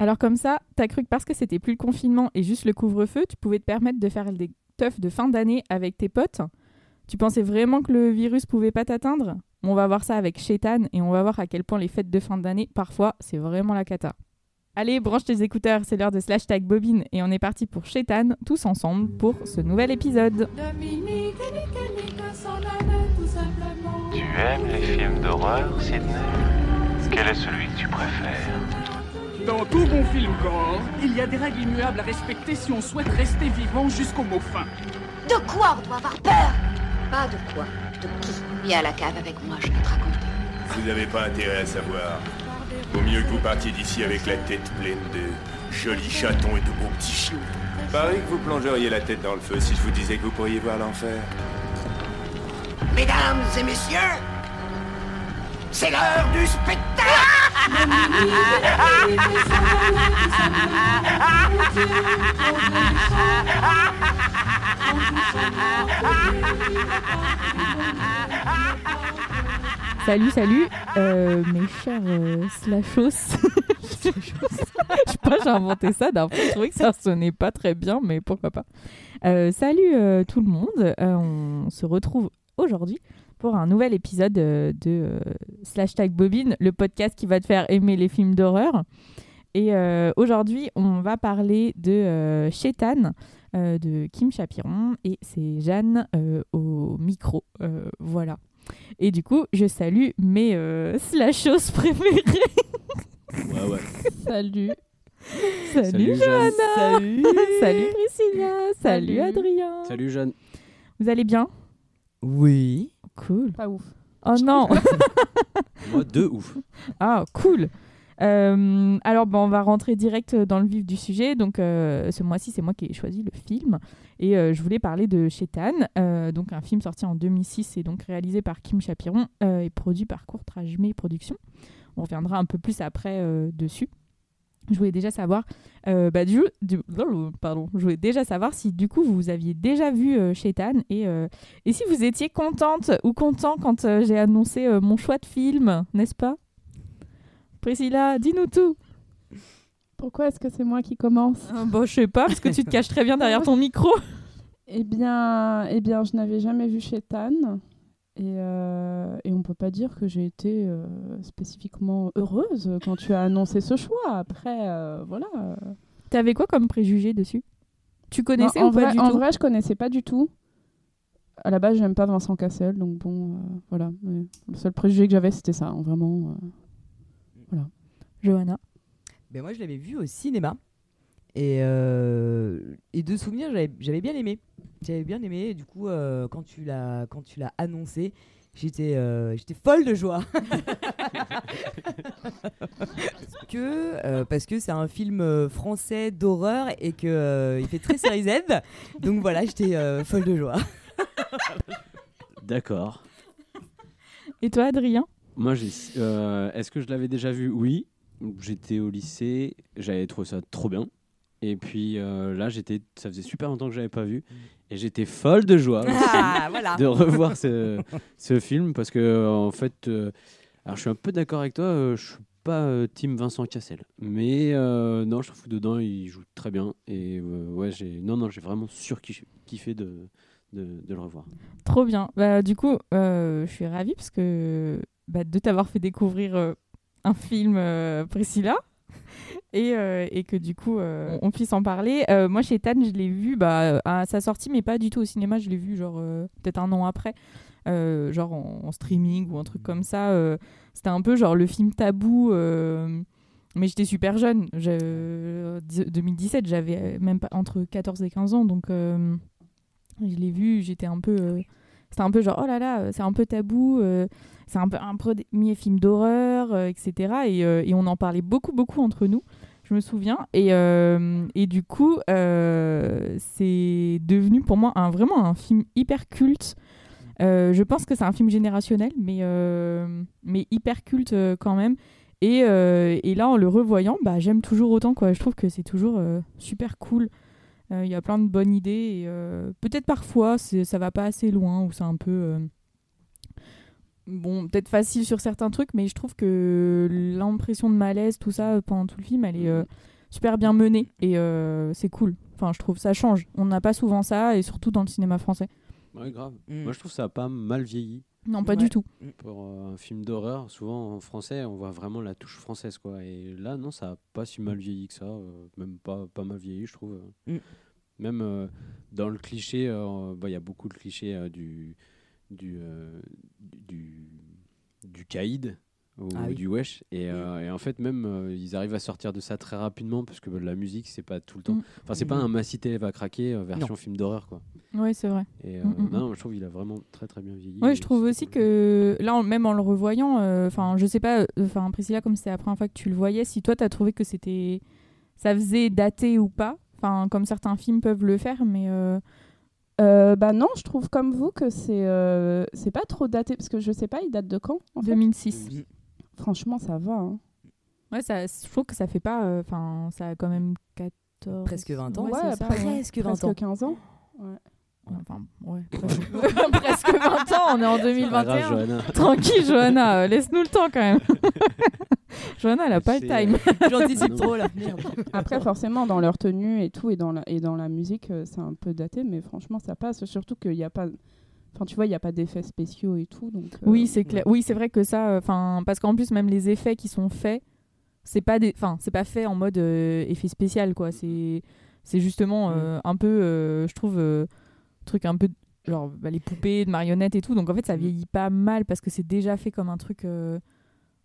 Alors comme ça, t'as cru que parce que c'était plus le confinement et juste le couvre-feu, tu pouvais te permettre de faire des teufs de fin d'année avec tes potes? Tu pensais vraiment que le virus pouvait pas t'atteindre? On va voir ça avec Chétan et on va voir à quel point les fêtes de fin d'année, parfois, c'est vraiment la cata. Allez, branche tes écouteurs, c'est l'heure de Slash Tag Bobine et on est parti pour Chétan, tous ensemble, pour ce nouvel épisode. Tu aimes les films d'horreur, Sidney Quel est celui que tu préfères? Dans tout bon film gore, il y a des règles immuables à respecter si on souhaite rester vivant jusqu'au mot fin. De quoi on doit avoir peur? Pas de quoi, de qui? Viens à la cave avec moi, je vais te raconter. Vous n'avez pas intérêt à savoir. Vaut mieux que vous partiez d'ici avec la tête pleine de jolis chatons et de beaux petits chiots. Pareil que vous plongeriez la tête dans le feu si je vous disais que vous pourriez voir l'enfer. Mesdames et messieurs, c'est l'heure du spectacle Salut, salut, euh, mes chers euh, slashos. Je sais pas, j'ai inventé ça d'un je trouvais que ça sonnait pas très bien, mais pourquoi pas. Euh, salut euh, tout le monde, on se retrouve aujourd'hui pour un nouvel épisode euh, de euh, Slash Tag Bobine, le podcast qui va te faire aimer les films d'horreur. Et euh, aujourd'hui, on va parler de euh, Chétan, euh, de Kim Chapiron, et c'est Jeanne euh, au micro. Euh, voilà. Et du coup, je salue mes euh, slashos préférés. Ouais, ouais. Salut. Salut, Salut, Jeanne. Johanna. Salut. Salut Priscilla. Salut, Salut. Adrien. Salut Jeanne. Vous allez bien? Oui. Cool. Pas ouf. Oh non. Moi, deux ouf. ah, cool. Euh, alors, bon, on va rentrer direct dans le vif du sujet. Donc, euh, ce mois-ci, c'est moi qui ai choisi le film. Et euh, je voulais parler de Chétan, euh, donc un film sorti en 2006 et donc réalisé par Kim Chapiron euh, et produit par Courtrajmé Productions. On reviendra un peu plus après euh, dessus. Je voulais déjà savoir, euh, bah, du, du- pardon, je voulais déjà savoir si du coup vous aviez déjà vu euh, et, euh, et si vous étiez contente ou content quand euh, j'ai annoncé mon choix de film, n'est-ce pas? Priscilla, dis-nous tout. Pourquoi est-ce que c'est moi qui commence? Euh, bon, je sais pas, parce que tu te caches très bien derrière ton micro. Eh bien, eh bien, je n'avais jamais vu Chétan. Et, euh, et on peut pas dire que j'ai été euh, spécifiquement heureuse quand tu as annoncé ce choix. Après, euh, voilà. T'avais quoi comme préjugé dessus? Tu Non, connaissais en ou pas vrai, du en tout? vrai, je connaissais pas du tout. À la base, j'aime pas Vincent Cassel, donc bon, euh, voilà. Mais le seul préjugé que j'avais, c'était ça, hein, vraiment. euh. Johanna? Ben moi, je l'avais vu au cinéma. Et, euh, et de souvenirs, j'avais j'avais bien aimé. J'avais bien aimé. Et du coup, euh, quand tu l'as quand tu l'as annoncé, j'étais euh, j'étais folle de joie. parce que euh, parce que c'est un film français d'horreur et que euh, il fait très série Z. Donc voilà, j'étais euh, folle de joie. D'accord. Et toi, Adrien? Moi, j'ai. euh, Est-ce que je l'avais déjà vu? Oui. J'étais au lycée, j'avais trouvé ça trop bien. Et puis euh, là, j'étais. Ça faisait super longtemps que j'avais pas vu, et j'étais folle de joie aussi Ah, voilà. de revoir ce, ce film parce que en fait, euh, alors je suis un peu d'accord avec toi. euh, je suis pas euh, team Vincent Cassel, mais euh, non, je trouve que dedans il joue très bien et euh, ouais, j'ai non non, j'ai vraiment surkiffé de, de de le revoir. Trop bien. Bah, du coup, euh, je suis ravie parce que bah, de t'avoir fait découvrir euh, un film, euh, Priscilla, et, euh, et que du coup, euh, on puisse en parler. Euh, moi, chez Tan, je l'ai vu bah, à sa sortie, mais pas du tout au cinéma. Je l'ai vu genre peut-être un an après, genre en, en streaming ou un truc comme ça. C'était un peu genre le film tabou. mais j'étais super jeune. Je- 2017, j'avais même pas entre 14 et 15 ans. Donc, je l'ai vu, j'étais un peu. euh, c'était un peu genre, oh là là, c'est un peu tabou, c'est un un premier film d'horreur, euh, etc. Et, euh, et on en parlait beaucoup, beaucoup entre nous, je me souviens. Et, euh, et du coup, c'est devenu pour moi un, vraiment un film hyper culte. Je pense que c'est un film générationnel, mais, mais hyper culte quand même. Et, et là, en le revoyant, bah, j'aime toujours autant. Quoi. Je trouve que c'est toujours super cool. Il y a plein de bonnes idées. Peut-être parfois, ça va pas assez loin ou c'est un peu. Bon, peut-être facile sur certains trucs, mais je trouve que l'impression de malaise, tout ça, euh, pendant tout le film, elle est euh, super bien menée et euh, c'est cool. Enfin, je trouve ça change. On n'a pas souvent ça et surtout dans le cinéma français. Ouais, grave. Mm. Moi, je trouve que ça a pas mal vieilli. Non, pas Ouais. du tout. Pour euh, un film d'horreur, souvent en français, on voit vraiment la touche française. quoi. Et là, non, ça a pas si mal vieilli que ça. euh, même pas, pas mal vieilli, je trouve. Mm. Même euh, dans le cliché, euh, bah, il y a beaucoup de clichés euh, du, du, euh, du, du caïd ou Ah oui. du wesh. Et, euh, et en fait, même, euh, ils arrivent à sortir de ça très rapidement parce que bah, la musique, c'est pas tout le temps. Mm. Enfin, c'est pas Mhm. un Massité va craquer euh, version film d'horreur. quoi. Ouais, c'est vrai. Et euh, Mm, mm, non, non, je trouve qu'il a vraiment très très bien vieilli. Ouais, Et je trouve aussi cool. que là, en- même en le revoyant, euh, enfin, je sais pas, enfin, Priscilla, comme c'est la première fois que tu le voyais, si toi, t'as trouvé que c'était, ça faisait dater ou pas, enfin, comme certains films peuvent le faire, mais euh, Euh, bah non, je trouve comme vous que c'est euh, c'est pas trop daté parce que je sais pas, il date de quand en fait? 2006. Mm. Franchement, ça va. hein. Ouais, ça, je trouve que ça fait pas, euh, enfin, ça a quand même 14, Presque 20 ans. Ouais, Ouais, ça, presque. ouais. Presque 20 Presque ans. 15 ans. Enfin, ouais, presque, presque 20 ans, on est en Pas grave, 2021. Johanna. Tranquille, Johanna, euh, laisse-nous le temps quand même. Johanna, elle a pas le C'est, time. J'anticipe trop là. Merde. Après, forcément, dans leur tenue et tout, et dans la, et dans la musique, euh, c'est un peu daté, mais franchement, ça passe. Surtout qu'il n'y a pas. Enfin, tu vois, il n'y a pas d'effets spéciaux et tout. Donc, euh, Oui, c'est clair. Oui, c'est vrai que ça, enfin, parce qu'en plus même les effets qui sont faits, c'est pas des, enfin, c'est pas fait en mode euh, effet spécial quoi. C'est, c'est justement euh, un peu, euh, je trouve, euh, truc un peu, genre bah, les poupées de marionnettes et tout. Donc en fait, ça Mm. vieillit pas mal parce que c'est déjà fait comme un truc euh,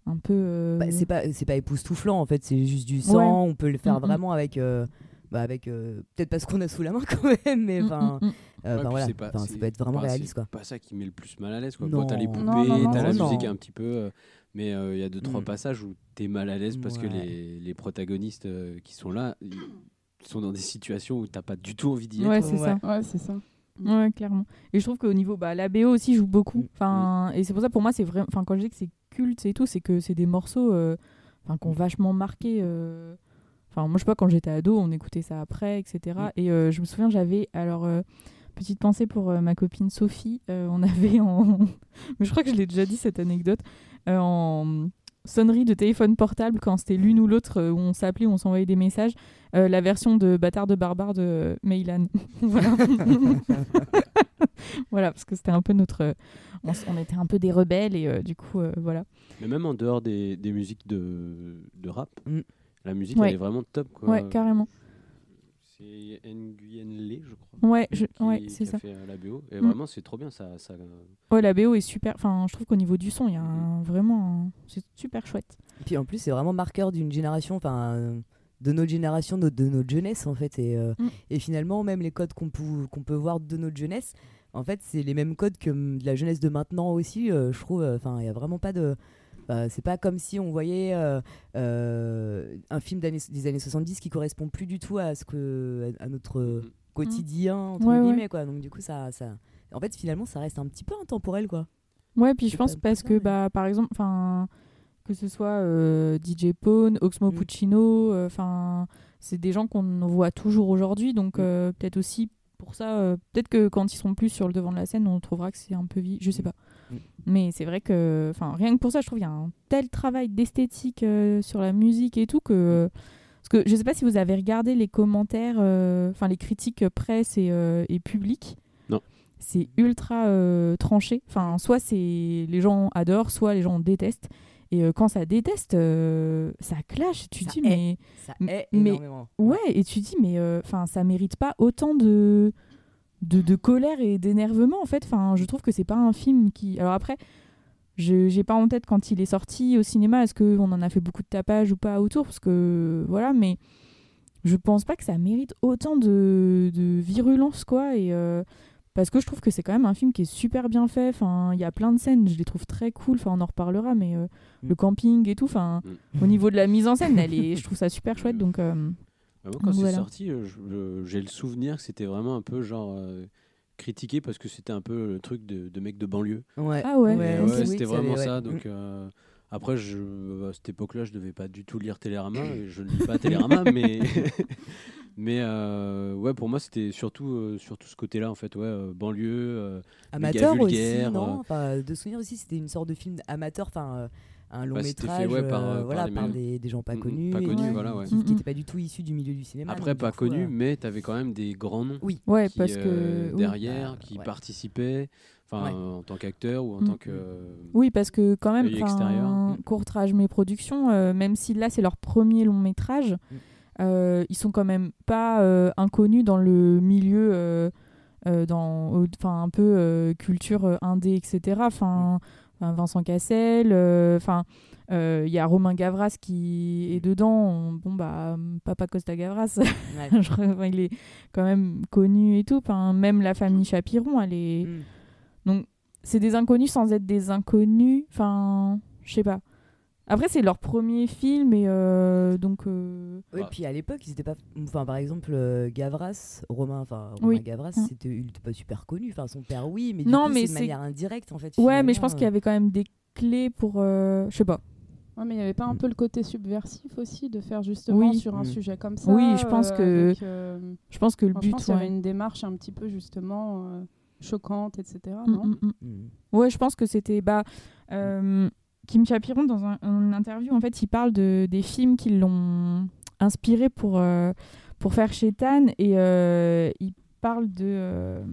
un peu. euh, Bah, c'est pas c'est pas époustouflant en fait, c'est juste du sang. On peut le faire Mm, mm. vraiment avec. euh, bah, avec euh, peut-être parce qu'on a sous la main quand même, mais enfin, mm, mm. euh, Ouais, enfin, puis voilà, c'est pas- ça c'est peut être vraiment pas- réaliste quoi. C'est pas ça qui met le plus mal à l'aise. Quoi. Quand t'as les poupées, t'as la non. musique un petit peu. euh, mais euh, il y a deux, trois Mm. passages où t'es mal à l'aise parce que les, les protagonistes euh, qui sont là ils sont dans des situations où t'as pas du tout envie d'y être. Ouais, c'est ça. Ouais, c'est ça. Ouais, clairement. Et je trouve qu'au niveau, bah, la BO aussi joue beaucoup. Mm. Enfin, et c'est pour ça, pour moi, c'est vraiment. Enfin, quand je dis que c'est culte et tout, c'est que c'est des morceaux, euh, enfin, qui ont vachement marqué. euh, Enfin, moi, je sais pas, quand j'étais ado, on écoutait ça après, etc. Mm. Et euh, je me souviens, j'avais. Alors, petite pensée pour ma copine Sophie. on avait en. Mais je crois que je l'ai déjà dit cette anecdote. euh, en sonnerie de téléphone portable, quand c'était l'une ou l'autre, euh, où on s'appelait, où on s'envoyait des messages, euh, la version de Bâtard de Barbare de euh, Meylan. voilà. voilà, parce que c'était un peu notre. On, était un peu des rebelles et euh, du coup, euh, voilà. Mais même en dehors des, des musiques de, de rap, Mm. la musique Ouais. elle est vraiment top. Quoi. Ouais, carrément. C'est Nguyen Lé, je crois. Ouais, je- qui- ouais, qui c'est ça. fait euh, la BO. Et Mm. vraiment, c'est trop bien. Ça, ça... Ouais, la BO est super. Enfin, je trouve qu'au niveau du son, il y a un- vraiment. un- C'est super chouette. Et puis en plus, c'est vraiment marqueur d'une génération, enfin euh, de notre génération, de, de notre jeunesse en fait. Et, euh, Mm. et finalement, même les codes qu'on peut, qu'on peut voir de notre jeunesse, en fait, c'est les mêmes codes que de la jeunesse de maintenant aussi, euh, je trouve. Enfin, il n'y a vraiment pas de. Bah, c'est pas comme si on voyait euh, euh, un film des années 70 qui correspond plus du tout à ce que à, notre Mm. quotidien entre Ouais, ouais. guillemets quoi. Donc du coup ça, ça en fait finalement ça reste un petit peu intemporel quoi. Ouais, puis je pense parce que, bah, par exemple, enfin, que ce soit euh, DJ Pone, Oxmo Mm. Puccino, euh, enfin, c'est des gens qu'on voit toujours aujourd'hui, donc Mm. euh, peut-être aussi pour ça, euh, peut-être que quand ils seront plus sur le devant de la scène, on trouvera que c'est un peu vie, je sais Mm. pas. Mais c'est vrai que, enfin, rien que pour ça, je trouve qu'il y a un tel travail d'esthétique euh, sur la musique et tout que. Parce que je sais pas si vous avez regardé les commentaires, euh, enfin les critiques presse et, euh, et publiques. Non. C'est ultra euh, tranché. Enfin, soit c'est les gens adorent, soit les gens détestent. Et euh, quand ça déteste, euh, ça clash. Tu Ça dis mais Ça est mais- énormément. ouais, et tu dis mais enfin ça mérite pas autant de de, de colère et d'énervement en fait. Enfin, je trouve que c'est pas un film qui. Alors après, je j'ai pas en tête quand il est sorti au cinéma. Est-ce qu'on en a fait beaucoup de tapage ou pas autour Parce que voilà, mais je pense pas que ça mérite autant de, de virulence quoi. Et euh, parce que je trouve que c'est quand même un film qui est super bien fait. Enfin, il y a plein de scènes, je les trouve très cool. Enfin, on en reparlera, mais euh, Mm. le camping et tout. Enfin, Mm. au niveau de la mise en scène, elle est, je trouve ça super chouette. Donc euh, moi, quand c'est sorti, euh, j'ai le souvenir que c'était vraiment un peu genre euh, critiqué parce que c'était un peu le truc de, de mec de banlieue. Ouais. Ah ouais. Et, Ouais, ouais, c'est- oui, c'était vraiment ça. ouais. Donc Mm. euh, après, je, à cette époque-là, je devais pas du tout lire Télérama. et je ne lis pas Télérama, mais Mais euh, ouais, pour moi, c'était surtout, euh, surtout ce côté-là, en fait, ouais, euh, banlieue, euh, Amateur aussi, non euh, Enfin, de souvenir aussi, c'était une sorte de film amateur, enfin euh, un long Bah, c'était fait, métrage, ouais, par, euh, par voilà, les par mêmes. des, des gens pas Mm, mm, connus, pas connus, qui- voilà, ouais. qui Mm, n'étaient mm. pas du tout issus du milieu du cinéma. Après, pas du coup, connu, euh, mais tu avais quand même des grands noms. Oui. Ouais, qui, parce que euh, derrière, Bah, qui ouais. participaient, enfin en tant qu'acteur ou en Mm. tant que. euh, Oui, parce que quand même, extérieur. Courtrage Mes Productions, euh, même si là c'est leur premier long métrage, ils sont quand même pas euh, inconnus dans le milieu, euh, euh, enfin un peu euh, culture euh, indé, etc. Enfin, enfin, Vincent Cassel, euh, enfin. euh, Il y a Romain Gavras qui est dedans. Bon, bah, Papa Costa Gavras, ouais. il est quand même connu et tout. Enfin, même la famille Chapiron, elle est. Mm. Donc, c'est des inconnus sans être des inconnus. Enfin, je sais pas. Après, c'est leur premier film et euh, donc. euh, Oui, Bah. puis à l'époque, ils étaient pas. Enfin, par exemple, euh, Gavras, Romain, enfin Romain Oui. Gavras, Mm. c'était, il était pas super connu. Enfin, son père, oui, mais du Non, coup, mais c'est de manière indirecte, en fait. Ouais, mais je pense qu'il y avait quand même des clés pour. euh, Je sais pas. Ouais, mais il n'y avait pas un peu le côté subversif aussi de faire justement Oui. sur un Mm. sujet comme ça Oui, je pense euh, que- avec, euh, Je pense que le enfin, je but. pense qu'il y avait ouais. une démarche un petit peu justement euh, choquante, etc. Mm, non mm, mm. Mm. Ouais, je pense que c'était. Bah, euh, Kim Chapiron, dans un, une interview, en fait, il parle de, des films qui l'ont inspiré pour, euh, pour faire Shetan et euh, il parle de. euh,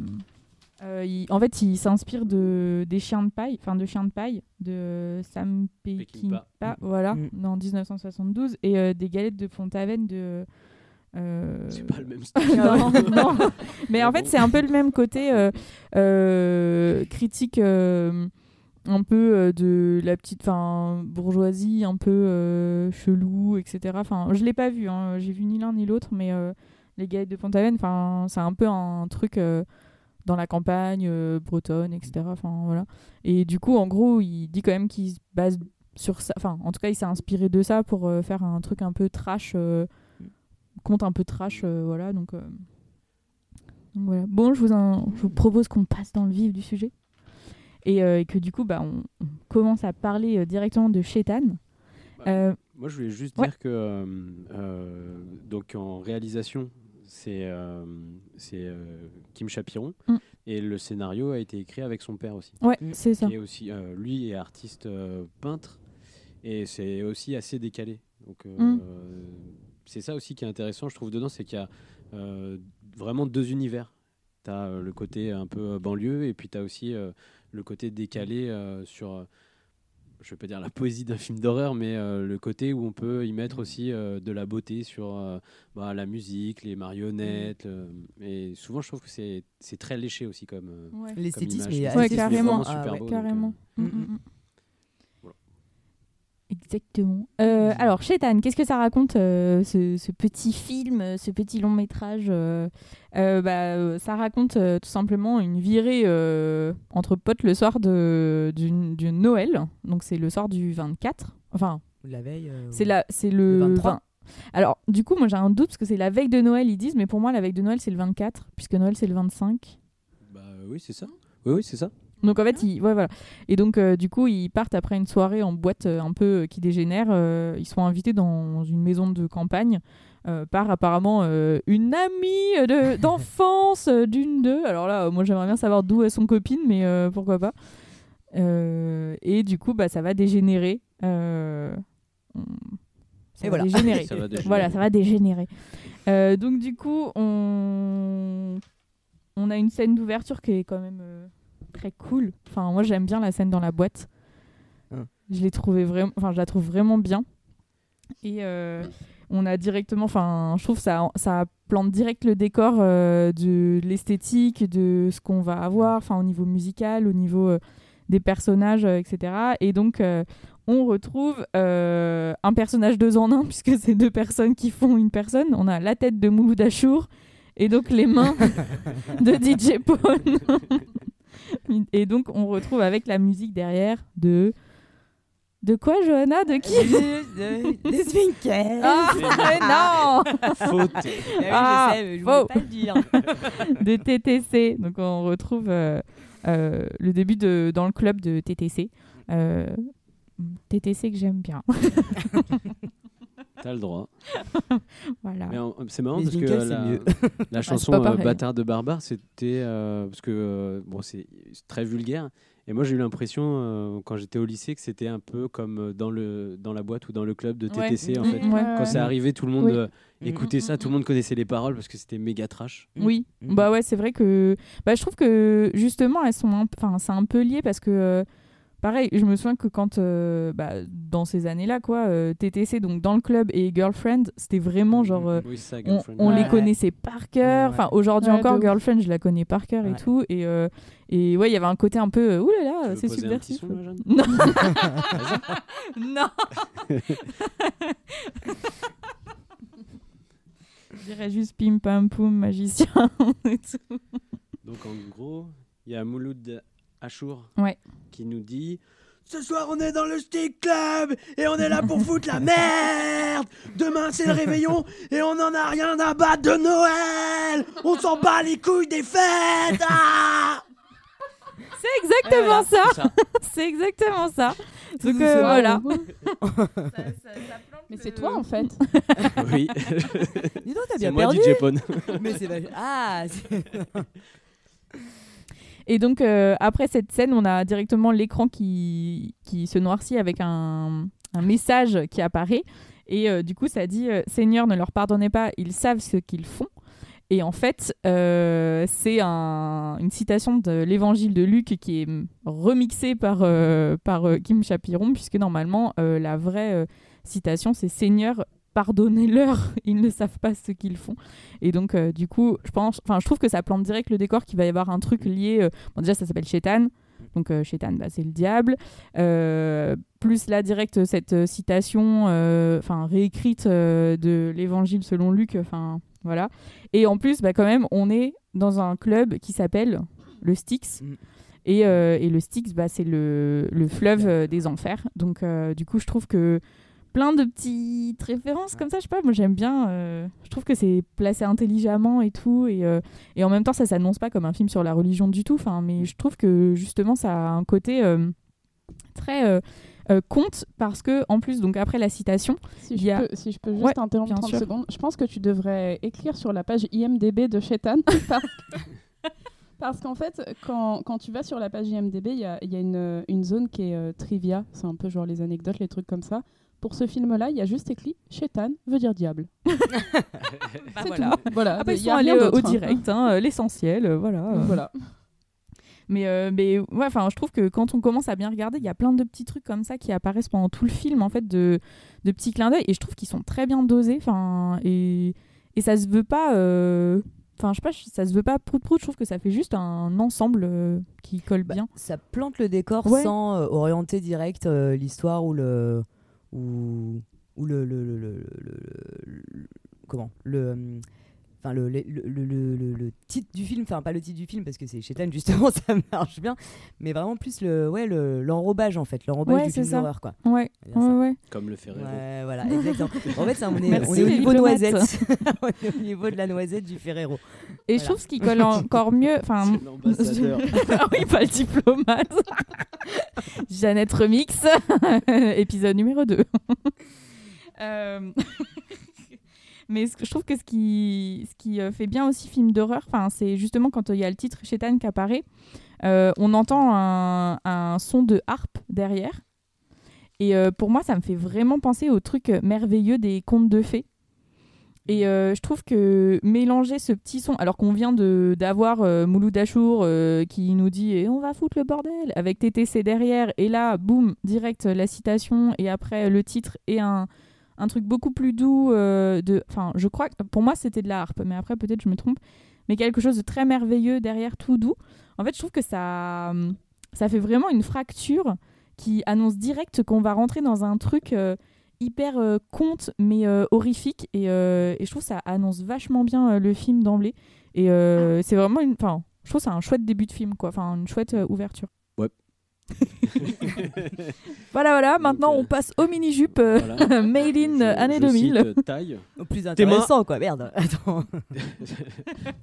euh, il- en fait, il s'inspire de, des chiens de paille, enfin de chiens de paille, de Sam Peckinpah. Peckinpah, voilà, Mm. en 1972, et euh, des galettes de Fontavenne de. euh, C'est pas le même style. non, non. Mais en Ah fait, c'est un peu le même côté euh, euh, critique, euh, un peu euh, de la petite fin, bourgeoisie, un peu euh, chelou, etc. Enfin, je l'ai pas vu, hein. j'ai vu ni l'un ni l'autre, mais euh, les galettes de Pont-Aven, enfin, c'est un peu un truc dans la campagne bretonne, etc. Enfin, voilà. Et du coup, en gros, il dit quand même qu'il se base sur ça. Enfin, en tout cas, il s'est inspiré de ça pour faire un truc un peu trash, euh, conte un peu trash, voilà. Donc, voilà. Bon, je vous, je vous propose qu'on passe dans le vif du sujet. Et, euh, et que du coup, bah, on, on commence à parler euh, directement de Chétan. Bah, Euh, Moi, je voulais juste Ouais. dire que donc en réalisation, c'est c'est Kim Chapiron Mm. et le scénario a été écrit avec son père aussi. ouais, Mm. c'est ça. Est aussi lui est artiste peintre et c'est aussi assez décalé. Donc Mm. c'est ça aussi qui est intéressant, je trouve dedans, c'est qu'il y a vraiment deux univers. Tu as le côté un peu banlieue et puis tu as aussi euh, le côté décalé euh, sur euh, je vais pas dire la poésie d'un film d'horreur, mais euh, le côté où on peut y mettre aussi euh, de la beauté sur euh, bah, la musique, les marionnettes. le- Et souvent, je trouve que c'est c'est très léché aussi comme. euh, Ouais. L'esthétisme est Ouais, carrément. ah, ouais. beau. donc, Carrément. euh, Mm, mm, mm, mm. Voilà. Exactement. Euh, alors, Chétan, qu'est-ce que ça raconte, euh, ce, ce petit film, euh, ce petit long métrage euh, euh, bah, Ça raconte euh, tout simplement une virée euh, entre potes le soir de, du, du Noël. Donc, c'est le soir du 24. Enfin, La veille. euh, c'est la- c'est le, Le 23. 20. Alors, du coup, moi j'ai un doute parce que c'est la veille de Noël, ils disent, mais pour moi, la veille de Noël, c'est le 24, puisque Noël, c'est le 25. Bah oui, c'est ça. Oui, oui, c'est ça. Donc en fait, ils, ouais, voilà. Et donc euh, du coup, ils partent après une soirée en boîte euh, un peu euh, qui dégénère. euh, ils sont invités dans une maison de campagne euh, par apparemment euh, une amie de- d'enfance d'une d'eux. Alors là, moi j'aimerais bien savoir d'où est son copine, mais euh, pourquoi pas. Euh, et du coup, bah, ça va dégénérer. euh, on- ça Et va voilà. dégénérer. Ça va dégénérer. Voilà, ça va dégénérer. Euh, donc du coup, on, on a une scène d'ouverture qui est quand même euh, très cool. Enfin, moi j'aime bien la scène dans la boîte. Hein. Je l'ai trouvé vraiment, enfin je la trouve vraiment bien. Et euh, on a directement, enfin, je trouve ça, ça plante direct le décor euh, de l'esthétique, de ce qu'on va avoir, enfin au niveau musical, au niveau euh, des personnages, etc. Et donc on retrouve un personnage deux en un, puisque c'est deux personnes qui font une personne. On a la tête de Mouloud Achour et donc les mains de DJ Pone. et donc on retrouve avec la musique derrière de... De quoi, Johanna? De qui? Des sphincters. Ah, mais non Faute. Ah oui, Ah, je sais, mais je faux. voulais pas le dire. de TTC. Donc on retrouve euh, euh, le début de, dans le club de TTC. Euh, TTC que j'aime bien. T'as le droit. Voilà. C'est marrant Mais parce que la, mieux. la c'est chanson euh. Bâtard de Barbare, c'était euh, parce que euh, bon, c'est très vulgaire. Et moi, j'ai eu l'impression euh, quand j'étais au lycée que c'était un peu comme dans le dans la boîte ou dans le club de Ouais. TTC en Mm, fait. mm, ouais. Quand c'est arrivé, tout le monde Oui. Mm. écoutait ça, tout le monde connaissait les paroles parce que c'était méga trash. Oui, bah ouais, c'est vrai que bah, je trouve que justement elles sont un... enfin c'est un peu lié parce que euh, pareil, je me souviens que quand euh, bah, dans ces années-là quoi, euh, TTC donc dans le club et Girlfriend, c'était vraiment genre euh, Oui, ça, on, Girlfriend. on les Ouais. connaissait par cœur. Ouais. Enfin aujourd'hui Ouais, encore. Girlfriend, je la connais par cœur et tout et euh, et ouais, il y avait un côté un peu ouh là là, c'est poser un petit subversif. son, là, Jeanne Non. non. Je dirais juste pim pam poum magicien et tout. Donc en gros, il y a Mouloud Achour Ouais. Qui nous dit Ce soir on est dans le stick club et on est là pour foutre la merde Demain c'est le réveillon et on en a rien à battre de Noël On s'en bat les couilles des fêtes ah C'est exactement ça. C'est ça. C'est exactement ça. Donc euh, ça. voilà. Mais c'est toi en fait. Oui, Dis donc, t'as c'est bien moi perdu. DJ Pone. Mais c'est Ah Et donc euh, après cette scène, on a directement l'écran qui, se noircit avec un, message qui apparaît. Et euh, du coup, ça dit euh, Seigneur, ne leur pardonnez pas, ils savent ce qu'ils font. Et en fait, c'est un- une citation de l'évangile de Luc qui est remixée par, Kim Chapiron, puisque normalement, la vraie citation, c'est Seigneur, pardonnez-leur, ils ne savent pas ce qu'ils font. Et donc, euh, du coup, je pense, enfin, je trouve que ça plante direct le décor qu'il va y avoir un truc lié. euh, bon, déjà, ça s'appelle Chétan. Donc, euh, Chétan, bah, c'est le diable. Euh, plus là, direct, cette citation, enfin, réécrite de l'évangile selon Luc. Enfin, voilà. Et en plus, bah, quand même, on est dans un club qui s'appelle le Styx. Mm. Et, et le Styx, bah, c'est le, le fleuve des enfers. Donc, du coup, je trouve que plein de petites références comme ça, je sais pas, moi j'aime bien. euh, je trouve que c'est placé intelligemment et tout. Et, euh, et en même temps, ça s'annonce pas comme un film sur la religion du tout. Enfin, mais je trouve que justement, ça a un côté euh, très conte parce que, en plus, donc après la citation, Si je, a- peux, si je peux juste Ouais, interrompre bien 30 sûr. secondes, je pense que tu devrais écrire sur la page IMDB de Shetan. parce parce qu'en fait, quand, quand tu vas sur la page IMDB, il y a, y a une, une zone qui est euh, trivia. C'est un peu genre les anecdotes, les trucs comme ça. Pour ce film-là, il y a juste écrit Shetan veut dire diable. bah voilà. tout. Voilà. Après, Il ils y sont a allés rien euh, au hein. direct, hein, euh, l'essentiel, euh, voilà. euh. Voilà. Mais, euh, mais ouais, enfin, je trouve que quand on commence à bien regarder, il y a plein de petits trucs comme ça qui apparaissent pendant tout le film, en fait, de, de petits clins d'œil. Et je trouve qu'ils sont très bien dosés. Enfin, et, et ça se veut pas. euh, Enfin, je sais pas, ça se veut pas prout prout. Je trouve que ça fait juste un ensemble euh, qui colle Bah, bien. ça plante le décor Ouais. sans euh, orienter direct euh, l'histoire ou le ou, ou le, le, le, le- comment le hum, enfin le, le, le, le- le- le titre du film enfin pas le titre du film parce que c'est Shetan justement ça marche bien mais vraiment plus le ouais le- l'enrobage en fait l'enrobage Ouais, du c'est film ça. d'horreur quoi Ouais, ouais. Comme le Ferrero. Ouais, voilà, exactement. En fait, ça, on est, Merci, on est au niveau diplomates. noisette. on est au niveau de la noisette du Ferrero. Et je Voilà. trouve ce qui colle encore mieux. Enfin, l'ambassadeur. ah oui, pas le diplomate. Jeannette Remix, épisode numéro 2. Euh, Mais je trouve que ce qui, ce qui euh, fait bien aussi film d'horreur, c'est justement quand euh, il y a le titre Chétan qui apparaît, euh, on entend un, son de harpe derrière. Et pour moi, ça me fait vraiment penser au truc merveilleux des contes de fées. Et je trouve que mélanger ce petit son, alors qu'on vient d'avoir euh, Mouloud Achour qui nous dit et on va foutre le bordel avec TTC derrière, et là, boum, direct la citation, et après le titre et un, un truc beaucoup plus doux. euh, de, enfin, je crois que pour moi c'était de la harpe, mais après peut-être je me trompe, mais quelque chose de très merveilleux derrière, tout doux. En fait, je trouve que ça, ça fait vraiment une fracture qui annonce direct qu'on va rentrer dans un truc. euh, hyper euh, conte mais horrifique et, et je trouve que ça annonce vachement bien le film d'emblée et euh, c'est vraiment une enfin je trouve que c'est un chouette début de film quoi enfin une chouette ouverture Voilà, voilà. Maintenant, euh, on passe aux mini-jupes euh, Voilà. made in Je- année je 2000. cite, euh, taille. Au plus intéressant, quoi. Merde. Attends.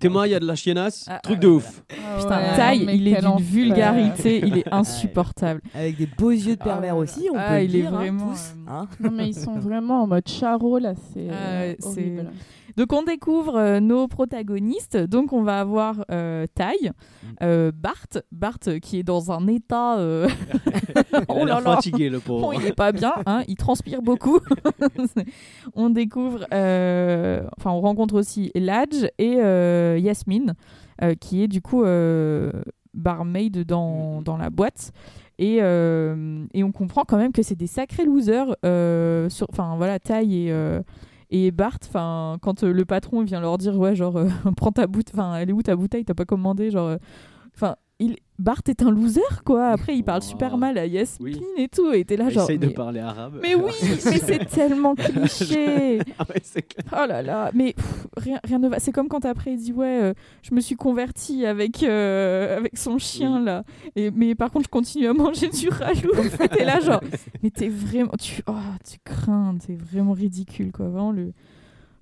Il y a de la chiennasse. Ah, Truc ah, de ouf. Putain, Ouais, taille, mais il est d'une vulgarité, il est insupportable. Avec des beaux yeux de pervers Ah, aussi, on ah, peut le il est dire, hein, vraiment, tous, euh, hein. Non, mais ils sont vraiment en mode charo là, c'est Ah, euh, horrible. Donc on découvre euh, nos protagonistes. Donc on va avoir euh, Ty, Mm. euh, Bart, Bart euh, qui est dans un état. Il oh là là. fatigué, le pauvre. Bon, il est pas bien, hein, il transpire beaucoup. on découvre, enfin, on rencontre aussi Ladj et Yasmine, qui est du coup barmaid dans, dans la boîte. Et, euh, et on comprend quand même que c'est des sacrés losers. euh, Enfin, voilà, Ty et. euh, et Bart, enfin, quand euh, le patron vient leur dire ouais genre euh, prends ta bouteille, enfin elle est où ta bouteille, t'as pas commandé, genre, euh, Bart est un loser quoi. Après il parle super mal à Yasmine Oui. et tout, et t'es là genre. Essaye de parler arabe. mais oui, mais c'est tellement cliché. Ah ouais, c'est clair. Oh là là, mais pff, rien, rien ne va. C'est comme quand après il dit ouais, euh, je me suis converti avec euh, avec son chien là. Et mais par contre je continue à manger du rajout. T'es là genre, mais t'es vraiment, tu, oh, tu crains, t'es vraiment ridicule quoi. Vraiment le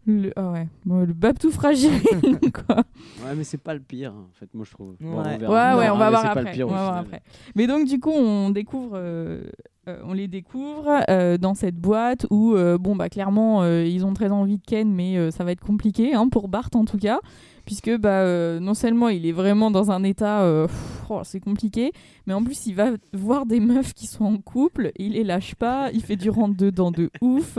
le ah ouais, bon, le babtou fragile quoi. Ouais, mais c'est pas le pire, en fait, moi je trouve. Bon, Ouais. on. Ouais, on va voir après. le pire, on au va voir final. après. Mais donc, du coup, on découvre, euh, euh, on les découvre euh, dans cette boîte où, euh, bon, bah, clairement, euh, ils ont très envie de Ken, mais euh, ça va être compliqué, hein, pour Bart en tout cas, puisque, bah, euh, non seulement il est vraiment dans un état, euh, oh, c'est compliqué, mais en plus, il va voir des meufs qui sont en couple, il les lâche pas, il fait du rentre-dedans de ouf.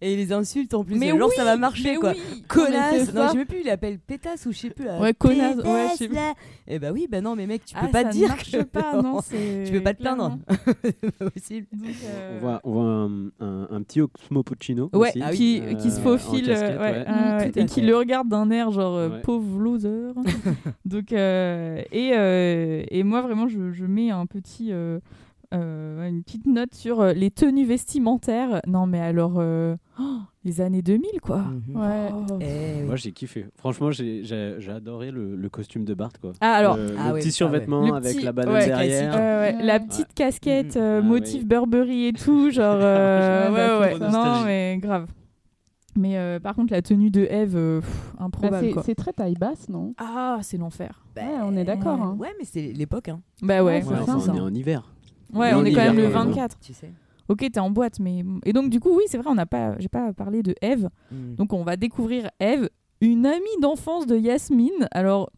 Et il les insulte en plus. Mais genre oui, ça va marcher quoi. oui. Connasse. Non, je sais même plus, il appelle pétasse ou je sais plus. là. Ouais, connasse, ouais, Pétasse, je sais plus. là. Eh bah oui, bah non, mais mec, tu peux Ah, pas ça dire marche que. pas, non, Tu peux pas te plaindre. C'est pas possible. Donc, euh, On voit, on voit un, un, un petit Oxmo Puccino. Ouais, aussi, qui, euh, qui se faufile casquette, euh, ouais, ouais. euh, ouais, Tout à et qui le regarde d'un air genre euh, Ouais. pauvre loser. Donc, euh, et, euh, et moi, vraiment, je, je mets un petit, euh, une petite note sur euh, les tenues vestimentaires. Non, mais alors, euh, oh, les années 2000, quoi. Mhm. Ouais. Oh. Eh. Moi j'ai kiffé. Franchement, j'ai adoré le, le costume de Bart. Quoi. Ah, alors, le, Ah le petit ah survêtement Le avec petit- la banane ouais, derrière. Ouais. La petite casquette Mhm. euh, Ah, motif oui. Burberry et tout, genre. euh, Ouais, ouais. Non, mais grave. Mais euh, par contre, la tenue de Eve, euh, pff, Bah, improbable, c'est- très taille basse, non? Ah, c'est l'enfer. Bah, Ouais, on est d'accord, hein. Ouais, mais c'est l'époque. Hein. Bah ouais. Ouais, Ouais, c'est enfin, ça. on est en hiver. Ouais, on est quand même le quand même. 24. Tu sais. Ok, t'es en boîte, mais et donc du coup oui, c'est vrai, on n'a pas, j'ai pas parlé de Eve. Mm. Donc on va découvrir Eve, une amie d'enfance de Yasmine. Alors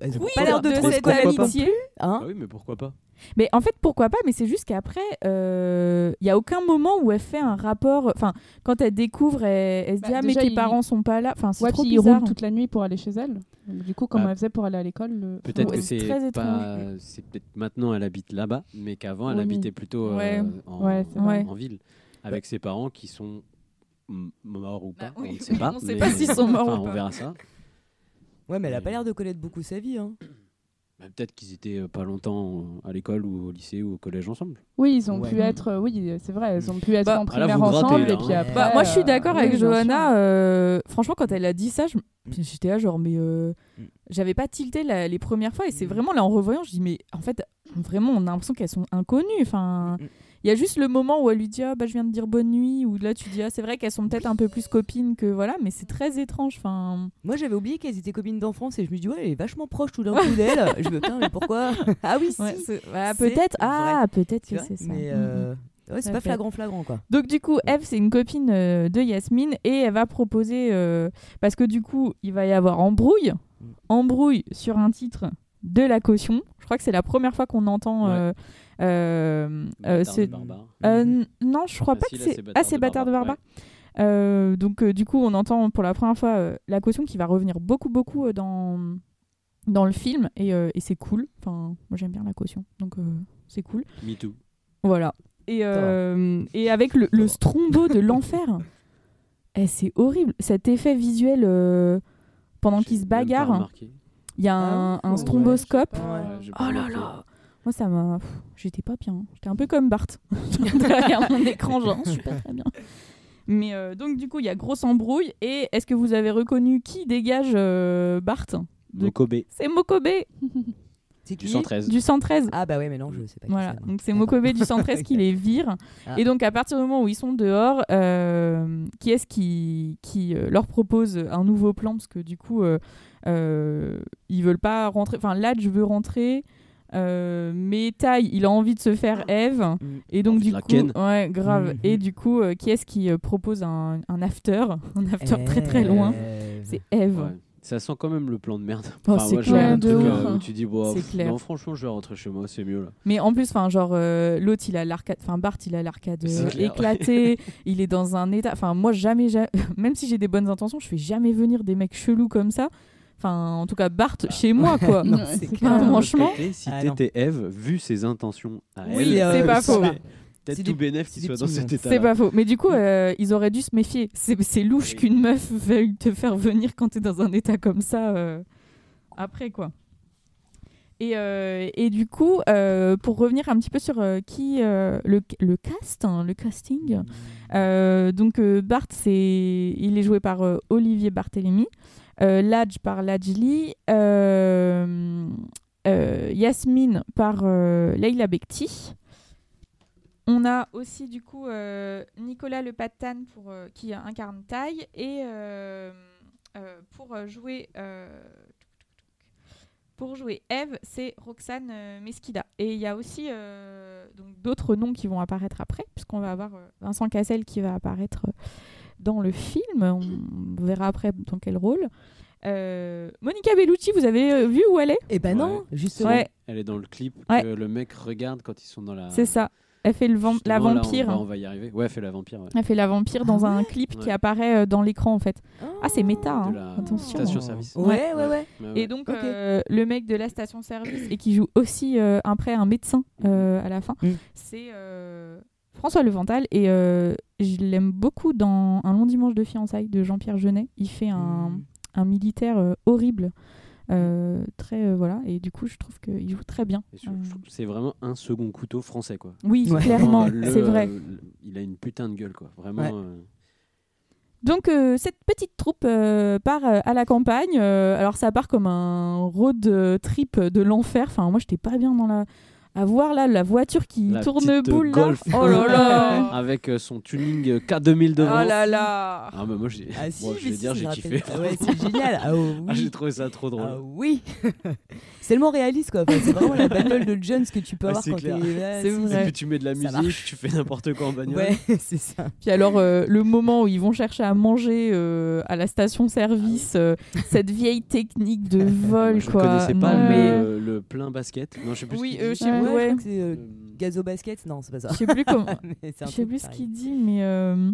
oui, pas l'air de, de cette connaître non amitié. plus, hein. Ah oui, mais pourquoi pas Mais en fait, pourquoi pas Mais c'est juste qu'après, il y a aucun moment où elle fait un rapport. Enfin, quand elle découvre, elle, elle se dit Bah, ah mais tes il- parents sont pas là. Enfin, c'est Ouais, trop puis ils bizarre. roulent toute la nuit pour aller chez elle. Donc, du coup, comment Ah. elle faisait pour aller à l'école le- Peut-être Ouais, que c'est très pas. C'est peut-être maintenant elle habite là-bas, mais qu'avant elle Oui, habitait plutôt euh, Ouais. en, ville, avec ses parents qui sont morts ou pas. Bah oui, On ne sait pas. on sait mais- pas s'ils sont morts enfin, ou On pas. verra ça. Ouais, mais elle a pas l'air de connaître beaucoup sa vie. Hein. Bah, peut-être qu'ils étaient euh, pas longtemps euh, à l'école ou au lycée ou au collège ensemble. Oui, ils ont Ouais. pu être. euh, Oui, c'est vrai, ils ont pu être Bah, en ah là, primaire grattez, ensemble là, et puis hein. après. Bah, moi, je suis d'accord euh, avec oui, Johanna. euh, franchement, quand elle a dit ça, je- j'étais là genre, mais euh, Mm. j'avais pas tilté la- les premières fois. Et c'est Mm. vraiment là en revoyant, je dis, mais en fait, vraiment, on a l'impression qu'elles sont inconnues. Enfin, Mm. Il y a juste le moment où elle lui dit, ah bah je viens de dire bonne nuit. Ou là, tu dis, ah c'est vrai qu'elles sont peut-être un peu plus copines que voilà, mais c'est très étrange. Enfin, Moi, j'avais oublié qu'elles étaient copines d'enfance et je me dis, ouais, elle est vachement proche tout d'un coup d'elle. je me putain, mais pourquoi? Ah oui, si. ouais, c'est peut-être, ah peut-être que c'est ça. Mais Mm, euh, ouais, c'est pas fait. flagrant, flagrant quoi. Donc du coup, Eve, c'est une copine euh, de Yasmine et elle va proposer, euh, parce que du coup, il va y avoir embrouille, Mm. embrouille sur un titre de la caution. Je crois que c'est la première fois qu'on entend Ouais. euh, euh, euh, euh, Mhm. non, je crois Ah pas si, que c'est ah c'est de bâtard de Barbare. Euh, donc euh, du coup, on entend pour la première fois euh, la caution qui va revenir beaucoup beaucoup euh, dans dans le film et, euh, et c'est cool. Enfin, moi j'aime bien la caution, donc euh, c'est cool. Me too. Voilà. Et, euh, et avec le, le strombo de l'enfer. Eh, c'est horrible. Cet effet visuel euh, pendant qu'ils se bagarrent, il y a Ah un, ouais, stromboscope. Ouais, Oh là là Moi, ça m'a. J'étais pas bien. J'étais un peu comme Bart. Derrière mon écran, genre, je suis pas très bien. Mais euh, donc, du coup, il y a grosse embrouille. Et est-ce que vous avez reconnu qui dégage euh, Bart? De- Mokobe. C'est Mokobe C'est Du qui 113. du 113. Ah bah ouais, mais non, je sais pas. qui Voilà, donc c'est Mokobe du 113 qui les vire. Ah. Et donc à partir du moment où ils sont dehors, euh, qui est-ce qui, qui euh, leur propose un nouveau plan? Parce que du coup, euh, euh, ils veulent pas rentrer. Enfin, Ladj veut rentrer. Euh, mais Tai, il a envie de se faire Eve. Mm. Et donc, du coup, ken. ouais, grave. Mhm. Et du coup, euh, qui est-ce qui euh, propose un, un after? Un after très très loin C'est Eve. Ouais. Ça sent quand même le plan de merde. Oh, c'est clair. un truc, de euh, ouf. où tu dis, bon, C'est pff, clair. non, franchement, je vais rentrer chez moi, c'est mieux là. Mais en plus, enfin, genre, euh, l'autre, il a l'arcade, enfin, Bart, il a l'arcade euh, éclaté, il est dans un état, enfin, moi, jamais, ja- même si j'ai des bonnes intentions, je fais jamais venir des mecs chelous comme ça. Enfin, en tout cas, Bart, chez moi, quoi. Non, c'est clair. Franchement, si Ah, t'étais Eve, vu ses intentions à Oui, elle, euh, c'est pas faux. peut-être c'est tout bénéf des soit dans cet état. c'est pas faux. Mais du coup, euh, ils auraient dû se méfier. C'est c'est louche Oui. qu'une meuf veuille te faire venir quand t'es dans un état comme ça euh, après, quoi. Et, euh, et du coup, euh, pour revenir un petit peu sur euh, qui euh, le, le cast, hein, le casting, Euh, donc euh, Bart, c'est, il est joué par euh, Olivier Barthélémy, euh, Ladj par Ladjli, euh, euh, Yasmine par euh, Leila Bekti. On a aussi du coup euh, Nicolas Le Patan pour, euh, qui incarne Tai et euh, euh, pour jouer euh, pour jouer Eve, c'est Roxane euh, Mesquida. Et il y a aussi euh, d'autres noms qui vont apparaître après, puisqu'on va avoir euh, Vincent Cassel qui va apparaître euh, dans le film. On verra après dans quel rôle. Euh, Monica Bellucci, vous avez euh, vu où elle est? Eh ben non, justement. Ouais, Elle est dans le clip Ouais. que le mec regarde quand ils sont dans la. c'est ça. Elle fait le la Justement, là, on vampire. va- on va y arriver. Ouais, elle fait la vampire. ouais. Elle fait la vampire dans Ah un ouais clip qui apparaît euh, dans l'écran en fait. Ah, c'est méta, hein. De la attention. station-service. Ouais, ouais, ouais. Ouais, ouais. Et donc, euh, le mec de la station-service et qui joue aussi euh, après un médecin euh, à la fin, Mm. c'est euh, François Levental. Et euh, je l'aime beaucoup dans Un long dimanche de fiançailles de Jean-Pierre Jeunet. Il fait un, Mm. un militaire euh, horrible. euh, très euh, voilà et du coup je trouve qu'il joue très bien Euh, c'est vraiment un second couteau français quoi. oui Ouais. clairement c'est vrai le- il a une putain de gueule quoi. Vraiment. Ouais. euh, Donc euh, cette petite troupe euh, part euh, à la campagne. Euh, alors ça part comme un road trip de l'enfer. Enfin moi j'étais pas bien dans la à voir là la voiture qui La tourne boule là. Oh là là. Avec euh, son tuning euh, K2000 oh devant. là là. Ah bah moi j'ai. Ah si, mais je vais si, dire j'ai kiffé. ouais, c'est génial. Ah oui. Ah, j'ai trouvé ça trop drôle. Ah oui C'est tellement réaliste quoi. Enfin, c'est vraiment la bagnole de Jones que tu peux Ah, avoir c'est quand clair. t'es là. C'est vrai. Et puis tu mets de la musique, tu fais n'importe quoi en bagnole. Ouais, c'est ça. Puis alors euh, le moment où ils vont chercher à manger euh, à la station-service, euh, cette vieille technique de vol je quoi. connaissais pas Non, mais- le, le plein basket. Non, je sais plus. Oui, je sais Ouais, plus, je ouais. crois que c'est euh, Euh, Gazo Basket Non, c'est pas ça. Je sais plus comment. Un Je sais plus ce qu'il dit mais euh,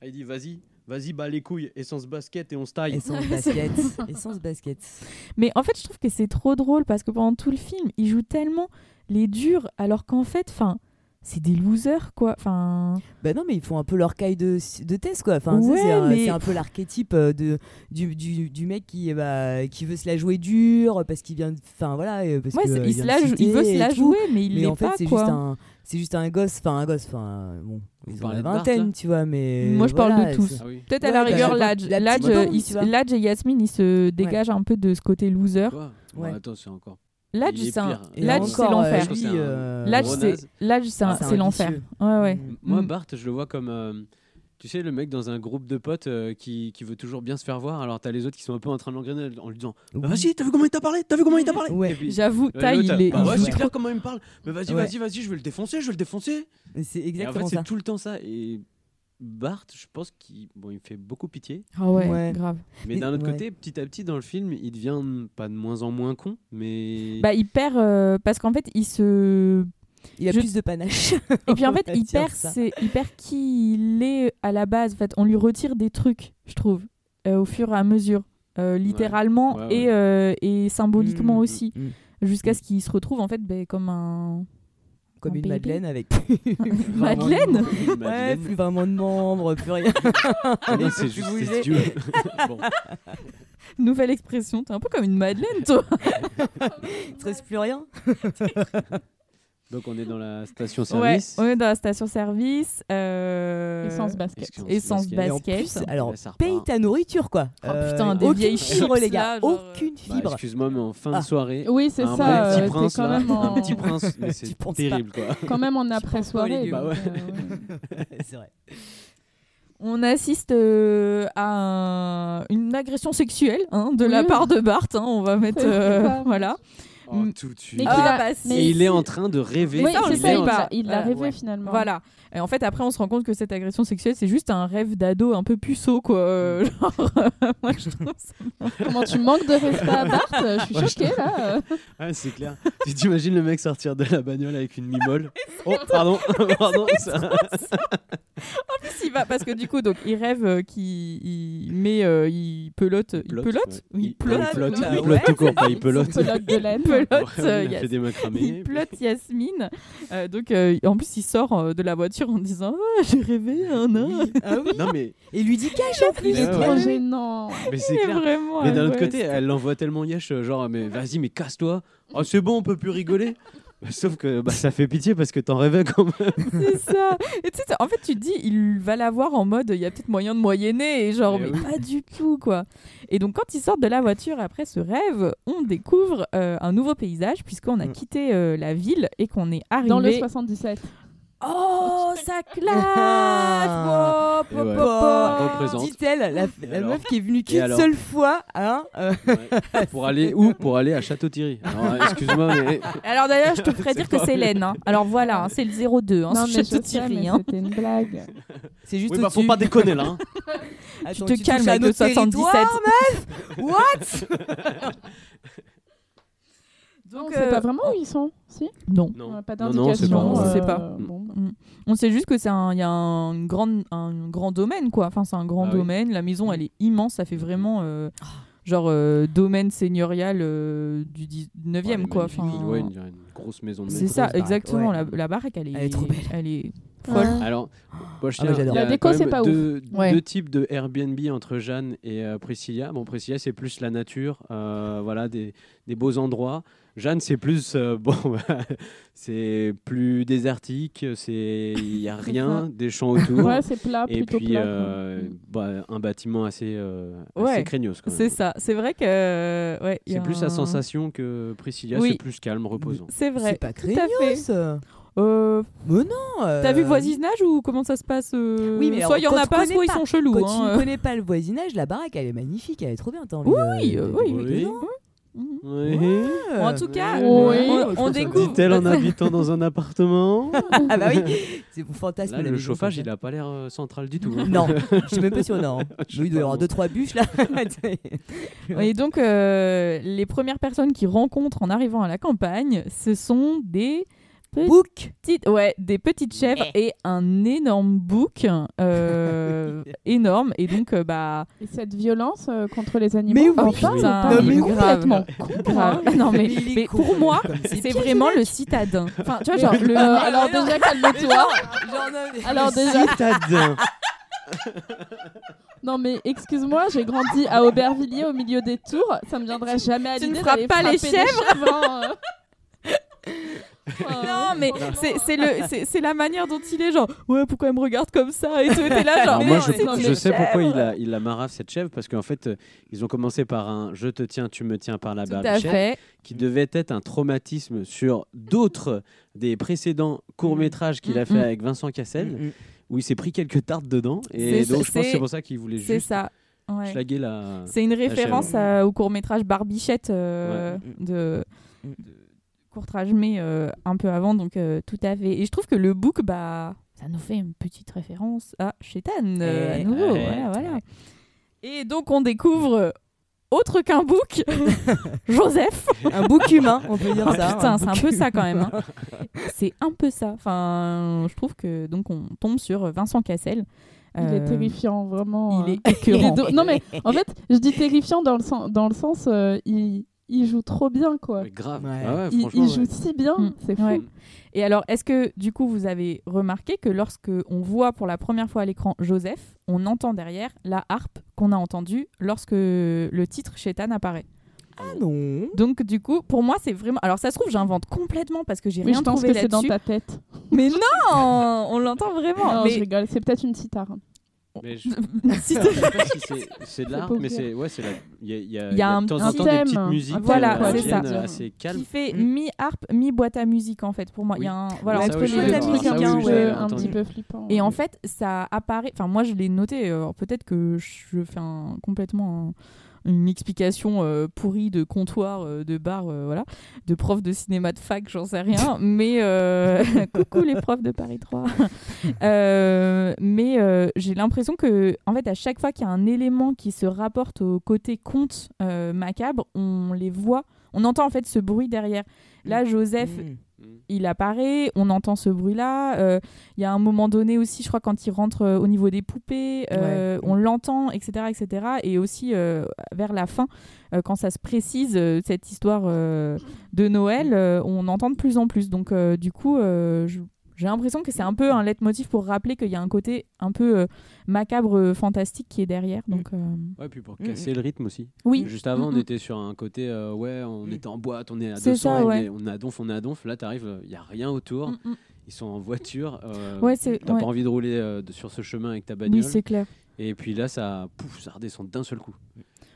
ah, il dit vas-y, vas-y, bas les couilles, essence basket et on se taille. Essence basket. Essence basket. Mais en fait, je trouve que c'est trop drôle parce que pendant tout le film, ils jouent tellement les durs alors qu'en fait, enfin, c'est des losers quoi. Enfin, Bah non, mais ils font un peu leur caille de, de test quoi. Enfin, Ouais, c'est un, mais- c'est un peu l'archétype euh, de du, du, du mec qui bah, qui veut se la jouer dur parce qu'il vient de- enfin voilà euh, parce ouais, que, euh, il, se la veut se la jouer, mais il l'est en fait pas c'est quoi. juste un c'est juste un gosse enfin un gosse enfin bon ils ont la Bart, vingtaine tu vois mais Moi, je parle voilà, de tous. Ah oui. Peut-être à la bah, rigueur, la- Ladj, et Yasmine, ils se dégagent un peu de ce côté loser. Ouais. Attends, c'est encore. Est c'est un- l'enfer. Lui, c'est l'enfer. Ouais, ouais. Moi, Mm. Bart, je le vois comme. euh, tu sais, le mec dans un groupe de potes euh, qui, qui veut toujours bien se faire voir, alors t'as les autres qui sont un peu en train de l'engrainer en lui disant Oui. Bah, Vas-y, t'as vu comment il t'a parlé? T'as vu comment il t'a parlé? Ouais. J'avoue, euh, Taille, l'autre, il est. bah ouais, c'est clair comment il me parle. Mais vas-y, Ouais. vas-y, vas-y, je vais le défoncer, je vais le défoncer. c'est Et en exactement fait, c'est ça tout le temps ça. Et Bart, je pense qu'il bon, il me fait beaucoup pitié. Ah ouais, Ouais. grave. Mais Mais- d'un autre ouais. côté, petit à petit, dans le film, il devient pas de moins en moins con, mais. Bah, il perd euh, parce qu'en fait, il se. il a Je- plus de panache Et puis en fait, il perd, ses- il perd qui il est à la base. En fait, on lui retire des trucs, je trouve, euh, au fur et à mesure. Euh, littéralement Ouais, ouais. Et, euh, et symboliquement Mm, aussi, mm, mm. jusqu'à ce qu'il se retrouve en fait ben, comme un comme Un une madeleine avec Madeleine Une ouais Madeleine. plus vraiment de membres plus rien non, c'est juste. Bon. nouvelle expression. T'es un peu comme une Madeleine, toi. il te reste plus rien Donc on est dans la station Ouais, service. on est dans la station-service. euh, Essence basket. Essence Et en basket. plus, alors, Ouais, paye ta nourriture, quoi. Oh, putain, des aucune vieilles fibre, chips, les gars. là, genre, euh, aucune Bah, fibre. Excuse-moi, mais en fin Ah. de soirée, Oui, c'est ça. bon euh, petit prince, quand là, même en- un petit prince, mais c'est terrible quoi. quand même en légumes. donc, Bah ouais. euh, ouais. c'est vrai. On assiste euh, à un- une agression sexuelle hein, de la part de Bart. hein, on va mettre. Euh, voilà. Oh, Mm. tout de suite. Mais Ah, qu'il a- bah, si. mais Et il est en train de rêver. Oui, il pas. l'a- il l'a Voilà, rêvé ouais. finalement. Voilà. Et en fait, après, on se rend compte que cette agression sexuelle, c'est juste un rêve d'ado un peu puceau, quoi. Euh, genre, moi, je trouve ça- Comment tu manques de respect à Bart Je suis Ouais, je choquée là. Ah, c'est clair. tu t'imagines le mec sortir de la bagnole avec une mimole Oh, pardon, pardon. ça- En plus, il va parce que du coup, donc, il rêve euh, qu'il il met, euh, il pelote, il Pelote, ouais. il Il pelote, il pelote, il ouais. pelote tout court, pas il pelote. Pelote de laine. Pelote, Ouais, il a Yas- fait des macramés. il pelote Yasmine. Euh, donc, euh, en plus, il sort euh, de la voiture en disant Ah, J'ai rêvé un an. Ah oui. Non mais, Et lui dit cache en plus. Trop gênant. mais c'est clair. vraiment. Mais d'un autre côté, elle l'envoie tellement yesh, euh, genre, mais vas-y, mais casse-toi. Oh, c'est bon, on peut plus rigoler. Sauf que bah, ça fait pitié parce que t'en rêvais quand même. C'est ça. Et tu sais, en fait, tu te dis, il va la voir en mode, il y a peut-être moyen de moyenner, et genre, mais oui. pas du tout, quoi. Et donc, quand ils sortent de la voiture après ce rêve, on découvre euh, un nouveau paysage, puisqu'on a Mm. quitté euh, la ville et qu'on est arrivé. Dans le 77. Oh, ça claque Ah. Ouais. Dit-elle, la, la meuf qui est venue qu'une seule fois, hein euh, Ouais. Pour aller où? Pour aller à Château-Thierry. Alors, excuse-moi, mais. Alors d'ailleurs, je te ferai dire que c'est Laine. hein. Alors voilà, hein, c'est le 02, hein, non, Château-Thierry. hein. c'était une blague. C'est juste Oui, bah, faut pas déconner là. hein. Attends, te tu calmes avec le notre 77. territoire, meuf What? Donc, on sait euh, pas vraiment où ils sont, si? Non. Non, On a Pas non, non, c'est d'indication. pas. on sait euh, pas. bon, bah. Mm. On sait juste que c'est un, il y a un, une grande, un grand domaine quoi. Enfin, c'est un grand Ah oui. domaine. La maison, elle est immense. Ça fait vraiment euh, genre euh, domaine seigneurial euh, du 19e Ouais, quoi. magnifique. Enfin, Ouais, une, une grosse maison de c'est ça, baraque, exactement. ouais. La, la baraque, elle est, Elle est trop belle. Elle est folle. Ouais. Alors, moi, je Ah, tiens- bah, j'adore. il y a La déco, c'est pas deux, Ouais. deux types de Airbnb entre Jeanne et euh, Priscilla. Bon, Priscilla, c'est plus la nature, euh, voilà, des, des beaux endroits. Jeanne, c'est plus, euh, bon, bah, c'est plus désertique, c'est il y a rien, des champs autour. Ouais, c'est plat, et plutôt puis plat. euh, bah, un bâtiment assez, euh, Ouais, assez craignos. C'est ça. C'est vrai que ouais. C'est a plus un- la sensation que Priscilla, Oui. c'est plus calme, reposant. C'est vrai. C'est pas craignos Euh, Mais non euh, T'as vu le voisinage ou comment ça se passe euh, Oui, mais soit il y en a pas, soit ils sont chelous. Quand hein, tu euh. ne connais pas le voisinage, la baraque, elle est magnifique, elle est trop bien. Envie Oui, de, de- oui, de- oui. Dedans. Oui. Ouais. En tout cas, Oui. on, on découvre. Dit-elle en habitant dans un appartement Ah bah oui, c'est mon fantasme. Là, le chauffage, il a pas l'air euh, central du tout. hein. Non, je suis même pas sûr, non. Je sais Oui, il doit y avoir deux trois bûches là. Et donc, euh, les premières personnes qu'ils rencontrent en arrivant à la campagne, ce sont des Book. petites, ouais, des petites chèvres et un énorme bouc, euh, énorme. Et donc, euh, bah, Et cette violence euh, contre les animaux, Mais oui. ou Putain, non, mais complètement con. grave. hein. non mais, pour moi, c'est vraiment le citadin. Enfin, tu vois, genre Euh, le. alors déjà, calme-toi. Alors déjà, Citadin. non mais excuse-moi, j'ai grandi à Aubervilliers au milieu des tours. Ça me viendrait jamais à Tu ne l'idée frappes pas les des chèvres, hein, euh. Non, mais c'est c'est le c'est c'est la manière dont il est genre ouais pourquoi elle me regarde comme ça? et tout et t'es là genre Alors moi, je, c'est sais pourquoi il a, il a marave cette chèvre, parce qu'en fait, euh, ils ont commencé par un je te tiens, tu me tiens par la fait qui devait être un traumatisme sur d'autres des précédents courts-métrages qu'il a Mm, fait mm. avec Vincent Cassel, Mm, mm. où il s'est pris quelques tartes dedans. Et C'est- donc, je pense que c'est- c'est pour ça qu'il voulait c'est juste ça ouais. la. c'est une référence à- au court métrage Barbichette euh, de, Mm. de courtrage mais euh, un peu avant donc euh, tout à fait et je trouve que le book bah ça nous fait une petite référence à Chétan euh, à nouveau voilà voilà et donc on découvre autre qu'un book Joseph Un bouc humain, on peut dire Oh, ça. putain, c'est un bouc peu ça quand même. hein. C'est un peu ça. Enfin, je trouve que donc on tombe sur Vincent Cassel. Il est Euh, terrifiant, vraiment. Il euh. est Il est Non mais en fait, je dis terrifiant dans le sens, dans le sens, euh, il, il joue trop bien quoi. Mais grave. Ouais. Ah ouais, Il, joue ouais. si bien, Mm. c'est fou. Ouais. Et alors, est-ce que du coup vous avez remarqué que lorsque on voit pour la première fois à l'écran Joseph, on entend derrière la harpe qu'on a entendue lorsque le titre Chétan apparaît? Ah non. Donc du coup, pour moi, c'est vraiment. Alors ça se trouve, j'invente complètement parce que j'ai rien je pense trouvé que c'est dans là-dessus. ta tête. Mais non, on l'entend vraiment. Non, mais je rigole. C'est peut-être une cithare. Mais je, Si je t'es- sais pas si c'est- c'est de l'art, mais c'est ouais, c'est la. Il y a, il y a- Il y a un- de temps un en temps thème. des petites musiques. Voilà, euh, ça. viennent assez calmes. qui fait Mm. mi-harpe, mi-boîte à musique en fait. Pour moi, il y a un voilà entre les deux. un, petit peu, un entendu. petit peu flippant. Et en fait, ça apparaît. Enfin, moi, je l'ai noté. euh, alors peut-être que je fais un, complètement un- une explication euh, pourrie de comptoir, euh, de bar, euh, voilà, de prof de cinéma de fac, j'en sais rien. mais coucou les profs de Paris 3. Euh, mais j'ai l'impression que, en fait, à chaque fois qu'il y a un élément qui se rapporte au côté conte macabre, on les voit. On entend en fait ce bruit derrière. Là, Joseph, Mm. Il apparaît, on entend ce bruit-là. euh, Il y a un moment donné aussi, je crois, quand il rentre euh, au niveau des poupées, euh, Ouais. on l'entend, etc., etc. Et aussi vers la fin, quand ça se précise cette histoire de Noël, on entend de plus en plus. Donc, du coup, je- j'ai l'impression que c'est un peu un leitmotiv pour rappeler qu'il y a un côté un peu euh, macabre, euh, fantastique qui est derrière. Donc, euh, Ouais, puis pour Mm, casser le rythme aussi. oui. Juste avant, Mm, on mm. était sur un côté, euh, ouais, on Mm. était en boîte, on est à C'est 200, ça, on, ouais. est, on est à donf, on est à donf. Là, t'arrives, il n'y a rien autour. Mm, mm. Ils sont en voiture. euh, Ouais, c'est- T'as ouais. pas envie de rouler euh, de- sur ce chemin avec ta bagnole. Oui, c'est clair. et puis là, ça, pouf, ça redescend d'un seul coup.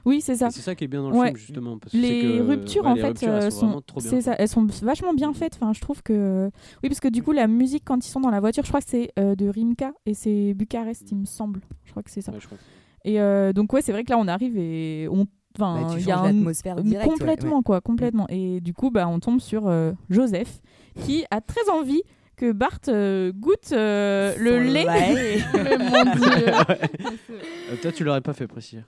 Oui, c'est ça. C'est ça qui est bien dans le Ouais. film, justement. Parce les que, ruptures ouais, en les fait ruptures, elles euh, sont, sont, vraiment trop bien c'est ça, faites. elles sont vachement bien faites. Enfin, je trouve que oui, parce que du coup la musique quand ils sont dans la voiture, je crois que c'est euh, de Rimka et c'est Bucarest, il me semble. Je crois que c'est ça. Ouais, je crois. Et euh, donc ouais, c'est vrai que là on arrive et on, enfin, Bah, tu il y a un direct. ouais, complètement ouais. quoi, complètement. Et du coup bah on tombe sur euh, Joseph qui a très envie que Bart euh, goûte euh, le Son lait. lait. Mais mon Dieu. Euh, toi, tu l'aurais pas fait, Précis.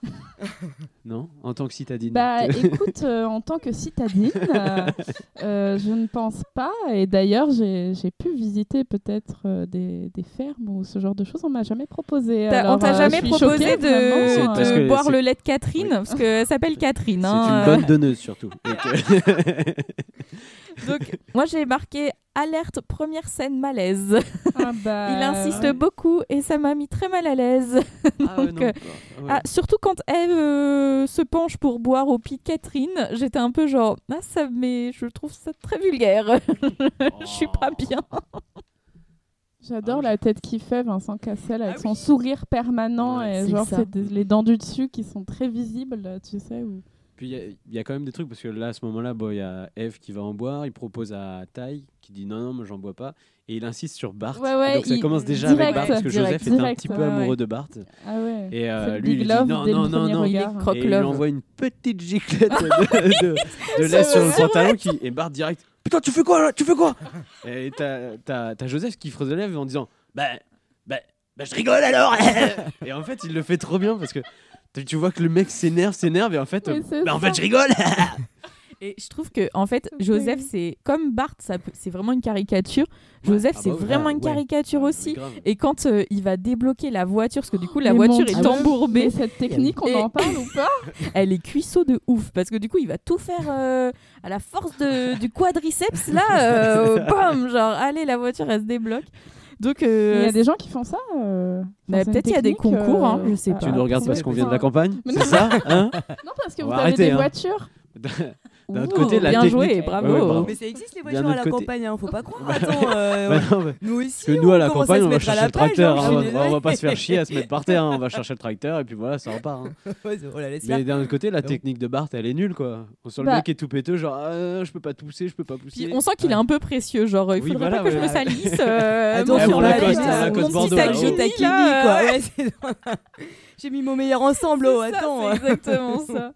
non? En tant que citadine. Bah écoute, euh, en tant que citadine, euh, euh, je ne pense pas. Et d'ailleurs, j'ai j'ai pu visiter peut-être euh, des, des fermes ou ce genre de choses. On m'a jamais proposé. T'as- Alors, on t'a euh, jamais je suis proposé choquée, de, vraiment, C'est de parce que boire c'est- le lait de Catherine? Oui. parce qu'elle s'appelle Catherine. c'est hein, une euh. bonne donneuse, surtout. Que- Donc, moi, j'ai marqué alerte première scène malaise. Ah bah, Il insiste ouais. beaucoup et ça m'a mis très mal à l'aise. Ah ouais, Donc, non. euh, Ah ouais. Ah, surtout quand Eve euh, se penche pour boire au pied de Catherine, j'étais un peu genre, ah, ça, mais je trouve ça très vulgaire. Je suis pas bien. J'adore Ah, la tête qu'il fait, Vincent Cassel, avec Ah son oui. sourire permanent Ouais, et genre des- les dents du dessus qui sont très visibles, tu sais. Ou... Puis il y a- il y, a quand même des trucs parce que là, à ce moment-là, bon, il y a Eve qui va en boire, il propose à Tai qui dit non, non, moi j'en bois pas, et il insiste sur Bart. Ouais, ouais, donc ça il- commence déjà direct, avec Bart parce que direct, Joseph est un petit peu ouais, amoureux ouais. de Bart. Ah ouais. Et euh, lui, il lui dit non, non, non, non. regard. Croque Et il lui envoie une petite giclette de, de, de lait sur le pantalon qui, et Bart direct Putain, tu fais quoi là? Tu fais quoi? Et t'as, t'as, t'as Joseph qui frotte les lèvres en disant Bah, bah, bah, je rigole alors Et en fait, il le fait trop bien parce que tu- vois que le mec s'énerve, s'énerve, et en fait, euh, bah, en fait, je rigole. Et je trouve que, en fait, Joseph, c'est comme Bart, c'est vraiment une caricature. Joseph, Ah c'est bah vraiment ah, une caricature Ah, aussi. Et quand euh, il va débloquer la voiture, parce que du coup, la Mais voiture est embourbée, mais cette technique, on Et- en parle ou pas? Elle est cuisseau de ouf parce que du coup il va tout faire euh, à la force de, du quadriceps là euh, bam genre allez la voiture elle se débloque donc Il euh, y a des gens qui font ça euh, Bah, peut-être il y a des concours, hein, euh, je sais pas. Tu nous regardes parce qu'on vient de la campagne C'est non. ça hein Non, parce que vous avez arrêter, des hein. voitures. D'un ouh, côté, la bien technique- joué Ouais, bravo, ouais, bravo. Mais ça existe les voitures à la autre côté- campagne, hein, faut pas croire. Attends, euh, Bah non, mais- nous aussi. Parce que nous, à la campagne, on va chercher la le page, tracteur. hein, hein, on va- on va pas se faire chier à se mettre par terre. hein, On va chercher le tracteur et puis voilà, ça repart. hein. Ouais, laisse Mais d'un autre côté, la technique de Bart, elle est nulle quoi. On sent le Bah. mec est tout péteux, genre ah, je peux pas pousser, je peux pas pousser. Puis on sent qu'il est un peu précieux genre il Oui, faudrait voilà, pas que je ouais. me salisse euh, Ouais, euh, euh, Ouais, c'est- J'ai mis mon meilleur ensemble, oh, attends. exactement ça.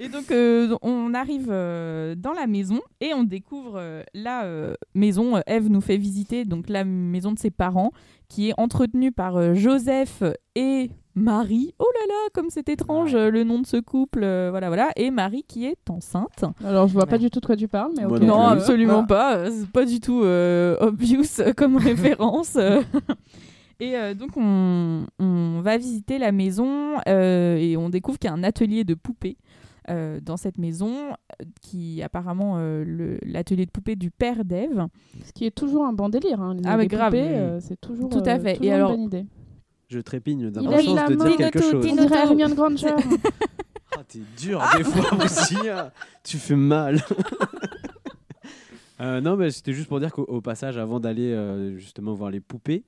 Et donc, euh, on arrive euh, dans la maison et on découvre euh, la euh, maison. Eve nous fait visiter donc la maison de ses parents qui est entretenue par euh, Joseph et Marie. Oh là là, comme c'est étrange le nom de ce couple. euh, voilà, voilà. Et Marie qui est enceinte. Alors, je vois pas Ouais. du tout de quoi tu parles, mais Moi ok. non absolument pas. C'est pas du tout euh, obvious comme référence. Et euh, donc, on, on va visiter la maison euh, et on découvre qu'il y a un atelier de poupées euh, dans cette maison, euh, qui est apparemment euh, le- l'atelier de poupées du père d'Ève. Ce qui est toujours un bon délire. Hein. Les, Ah, mais les grave. poupées, euh, c'est toujours, Tout à euh, fait. Et toujours alors- une bonne idée. Je trépigne Il a d'impatience la de dire quelque chose. On dirait Hermione Granger. Ah, t'es dur des fois aussi. hein. Tu fais mal. Euh, non, mais c'était juste pour dire qu'au au passage, avant d'aller euh, justement voir les poupées,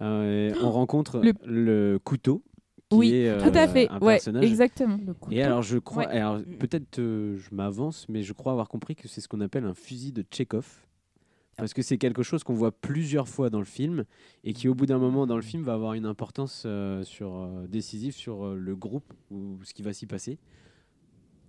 euh, on rencontre le, Le- couteau. Qui Oui, est, euh, tout à fait. Un Ouais, personnage. exactement. Et alors, je crois, Ouais. alors peut-être euh, je m'avance, mais je crois avoir compris que c'est ce qu'on appelle un fusil de Tchekhov. Parce que c'est quelque chose qu'on voit plusieurs fois dans le film et qui, au bout d'un moment dans le film, va avoir une importance euh, sur, euh, décisive sur euh, le groupe ou ce qui va s'y passer.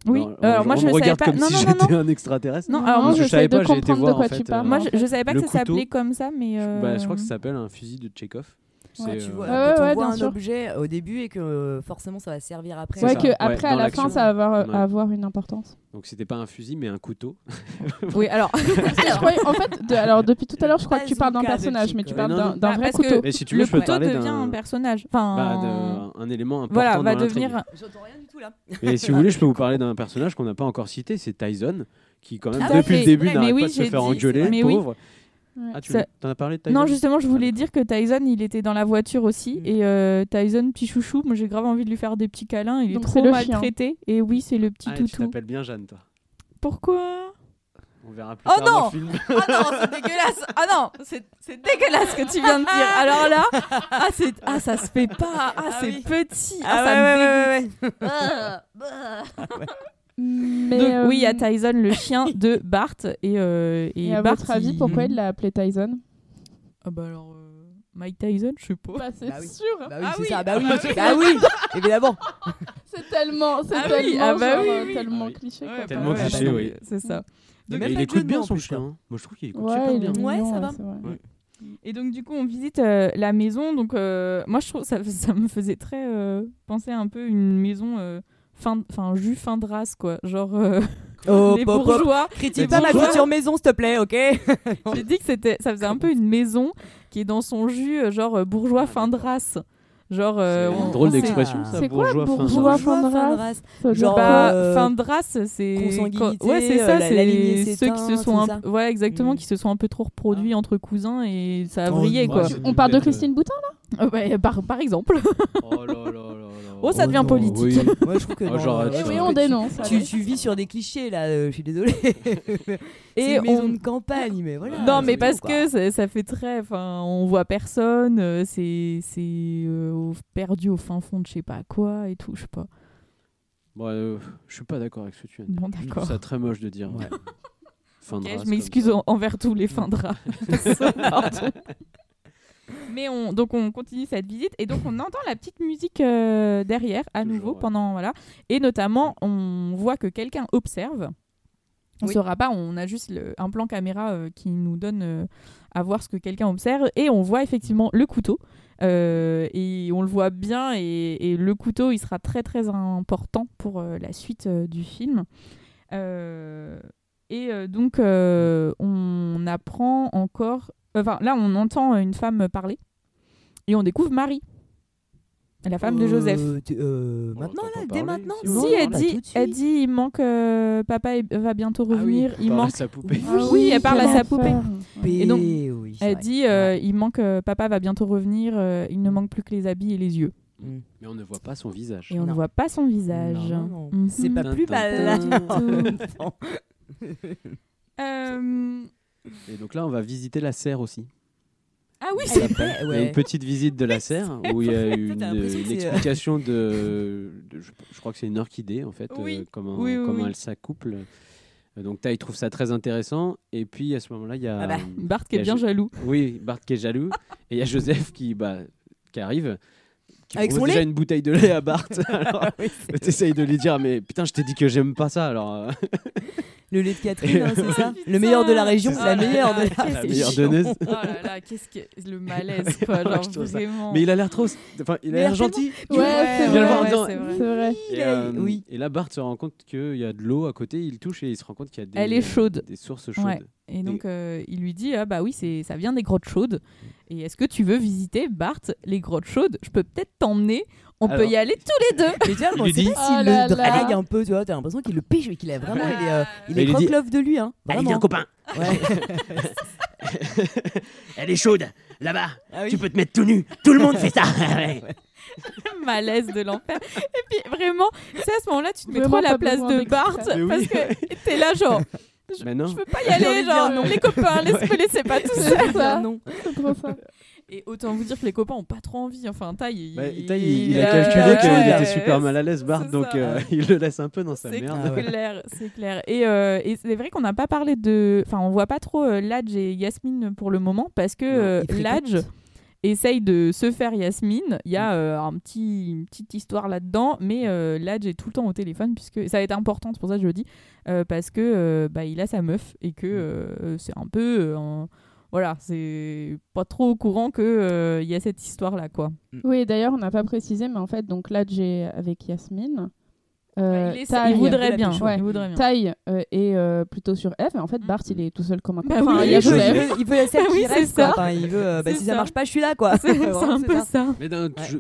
Oui, Alors, moi je me savais pas. comme non, si non, non, j'étais non. un extraterrestre. Non, alors moi, je j'essaie savais pas, j'ai été voir en fait. euh, Moi, je, je savais pas que ça s'appelait comme ça, mais. je, bah, je euh, crois que ça s'appelle un fusil de Tchekhov. Ouais, C'est, tu euh, vois, Ouais, quand ouais, on voit bien un sûr. objet au début et que euh, forcément ça va servir après. Ouais, que Ouais, après à dans la fin, ça va avoir, Ouais. avoir une importance. Donc c'était pas un fusil mais un couteau. Oui, alors. Je croyais- en fait, de- alors depuis tout à l'heure, je crois que tu parles d'un personnage, mais tu parles d'un Bah, vrai parce que couteau. Mais si tu veux, le je peux parler devient d'un un personnage. Enfin. bah, de- un élément important Voilà, va devenir. J'entends rien du tout là. Et si vous voulez, je peux vous parler d'un personnage qu'on n'a pas encore cité, c'est Tyson, qui quand même depuis fait. le début n'arrête oui, pas de se faire dit, engueuler, oui. Ouais. Ah, tu Ça- t'en as parlé de Tyson Non, justement, je voulais dire que Tyson, il était dans la voiture aussi. Mm. Et euh, Tyson, petit chouchou, moi j'ai grave envie de lui faire des petits câlins. Il Donc est c'est trop chien. maltraité. Et oui, c'est le petit Ah, tu toutou. t'appelles bien Jeanne, toi. Pourquoi? On verra plus Oh tard dans non le film. Ah non, c'est dégueulasse Ah non, c'est c'est dégueulasse ce que tu viens de dire. Alors là, ah, c'est- ah ça se fait pas. Ah, c'est oui. petit. Ah, Ah ça ouais, me ouais, dégoûte. ouais, ouais. Ah, bah. Mais, Donc, euh, oui, il y a Tyson, le chien de Bart. Et, euh, et, Et à Bart, votre avis, il- pourquoi il l'a appelé Tyson? Ah bah alors, euh, Mike Tyson, je sais pas. Bah c'est Bah oui. sûr. Bah oui, Ah c'est oui. ça. Bah oui, Ah oui. bah oui, évidemment. C'est tellement, c'est Ah tellement, ah genre, euh, tellement Ah cliché. Ouais. Tellement cliché, oui. C'est ça. Il écoute bien son chien. hein. Moi, je trouve qu'il écoute Ouais, super bien. Ouais, ça va. Et donc du coup on visite euh, la maison. Donc euh, moi je trouve ça, ça me faisait très euh, penser un peu une maison fin, enfin jus fin de race quoi. Genre euh, Oh, les pop, pop. bourgeois. Critique pas ma future maison, s'il te plaît, ok? J'ai dit que c'était, ça faisait un peu une maison qui est dans son jus euh, genre euh, bourgeois fin de race. Genre euh, C'est on- une drôle d'expression, ça, C'est quoi, bourgeois fin de bourgeois race? fin de fin race Genre, Bah, euh, fin de race, c'est consanguinité, ouais, c'est ça, c'est ceux qui se sont, un- ouais, exactement, qui se sont un peu trop reproduits entre cousins et ça a Oh, moi, quoi. On parle de Christine Boutin là? Euh, ouais, par, par exemple. Oh là là. Oh, ça devient non, politique. oui. Moi, je trouve que. Oh, non, genre, euh, oui, trouve on dénonce. Tu, tu vis sur des clichés là, euh, je suis désolée. Et c'est une maison on- de campagne, mais voilà. non, mais parce que ça, ça fait très. Enfin, on voit personne, euh, c'est c'est euh, perdu au fin fond de je sais pas quoi et tout, je sais pas. Bon, euh, je suis pas d'accord avec ce que tu de dire. Bon, Je trouve ça très moche de dire. Ouais. Fin de Ok, race je m'excuse envers tous les fins de race. Mais on, donc on continue cette visite et donc on entend la petite musique euh, derrière à Toujours, nouveau ouais. pendant voilà et notamment on voit que quelqu'un observe. On Oui. saura pas, on a juste le- un plan caméra euh, qui nous donne euh, à voir ce que quelqu'un observe et on voit effectivement le couteau euh, et on le voit bien et, et le couteau il sera très très important pour euh, la suite euh, du film. Euh, et euh, donc euh, on apprend encore, enfin là on entend une femme parler et on découvre Marie, la femme de Joseph. Euh, euh, maintenant, là, dès maintenant si, elle dit, elle dit, il manque, euh, papa est- va bientôt Ah oui, revenir, il parle à manque. sa poupée. Ah Oui, elle parle à sa poupée. Et donc, oui, c'est Elle vrai. dit, euh, il manque, euh, papa va bientôt revenir, euh, il ne manque plus que les habits et les yeux. Mm. Mais on ne voit pas son visage. Et on ne Non. voit pas son visage. Non, non, non. Mhm. C'est pas plus mal. Euh, Et donc là, on va visiter la serre aussi. Ah oui, c'est a ouais. une petite visite de la serre où il y a une, euh, explication de, de- je, je crois que c'est une orchidée en fait, Oui. euh, comment, Oui, oui, comment oui. elle s'accouple. Euh, Donc Ty trouve ça très intéressant et puis à ce moment-là il y a Ah bah. Bart qui est bien jaloux. oui Bart qui est jaloux et il y a Joseph qui bah, qui arrive qui Avec son déjà lait une bouteille de lait à Bart. alors Oui, t'essayes de lui dire mais putain je t'ai dit que j'aime pas ça alors euh, Le lait de Catherine, hein, c'est ça Putain. Le meilleur de la région, C'est la meilleure de Ah, la, la c'est meilleure donneuse. Oh là là, qu'est-ce que le malaise quoi, genre vraiment. mais il a l'air trop enfin il a l'air gentil. Ouais, c'est vrai. c'est vrai. C'est vrai. Et, euh, oui. et là, Bart se rend compte qu'il y a de l'eau à côté, il touche et il se rend compte qu'il y a des, Elle est chaude. des sources chaudes. Ouais. Et donc euh, il lui dit ah bah oui c'est ça vient des grottes chaudes. Et est-ce que tu veux visiter Bart les grottes chaudes? Je peux peut-être t'emmener. On peut y aller tous les deux. Mais tu vois, Il bon, c'est pas s'il le drague un peu, tu vois, t'as l'impression qu'il le pêche et qu'il est vraiment, il est, euh, il Mais est il lui dit- croque-love de lui, hein. Allez, Vraiment. viens, copain. Ouais. Elle est chaude, là-bas. Ah oui. Tu peux te mettre tout nu. Tout le monde fait ça. malaise de l'enfer. Et puis vraiment, c'est à ce moment-là, tu te mets Vraiment trop à la place de Bart. Mais parce oui. que t'es là genre. Je, Mais non. je veux pas y aller, genre dire non. les copains, laisse- me laissez pas tout seul. ça. non. C'est trop ça. Et autant vous dire que les copains ont pas trop envie. Enfin, taille, il, Bah, Taï, il, il a calculé qu'il ouais, était super mal à l'aise, Bart, c'est donc euh, il le laisse un peu dans sa C'est merde. Ah ouais. clair, c'est clair. Et, euh, et c'est vrai qu'on n'a pas parlé de. Enfin, on voit pas trop euh, Ladj et Yasmine pour le moment parce que Non, euh. Ladj essaye de se faire Yasmine. Il y a euh, un petit, une petite histoire là-dedans, mais euh, Ladj est tout le temps au téléphone puisque ça va être important, c'est pour ça que je le dis, euh, parce que euh, bah, il a sa meuf et que euh, c'est un peu. Euh, Voilà, c'est pas trop au courant qu'il y a cette histoire-là, quoi. Oui, d'ailleurs, on n'a pas précisé, mais en fait, donc là, j'ai avec Yasmine. Euh, il, il voudrait bien. Ouais. Il voudrait bien. Taï euh, est euh, plutôt sur Eve, et en fait, Bart, il est tout seul comme un Bah. Enfin, oui, il veut, Joseph. il veut- la Oui, reste, ça. Enfin, il veut, euh, bah, si ça ça. marche pas, je suis là, quoi. C'est un peu ça. ça. Mais d'un autre, Ouais.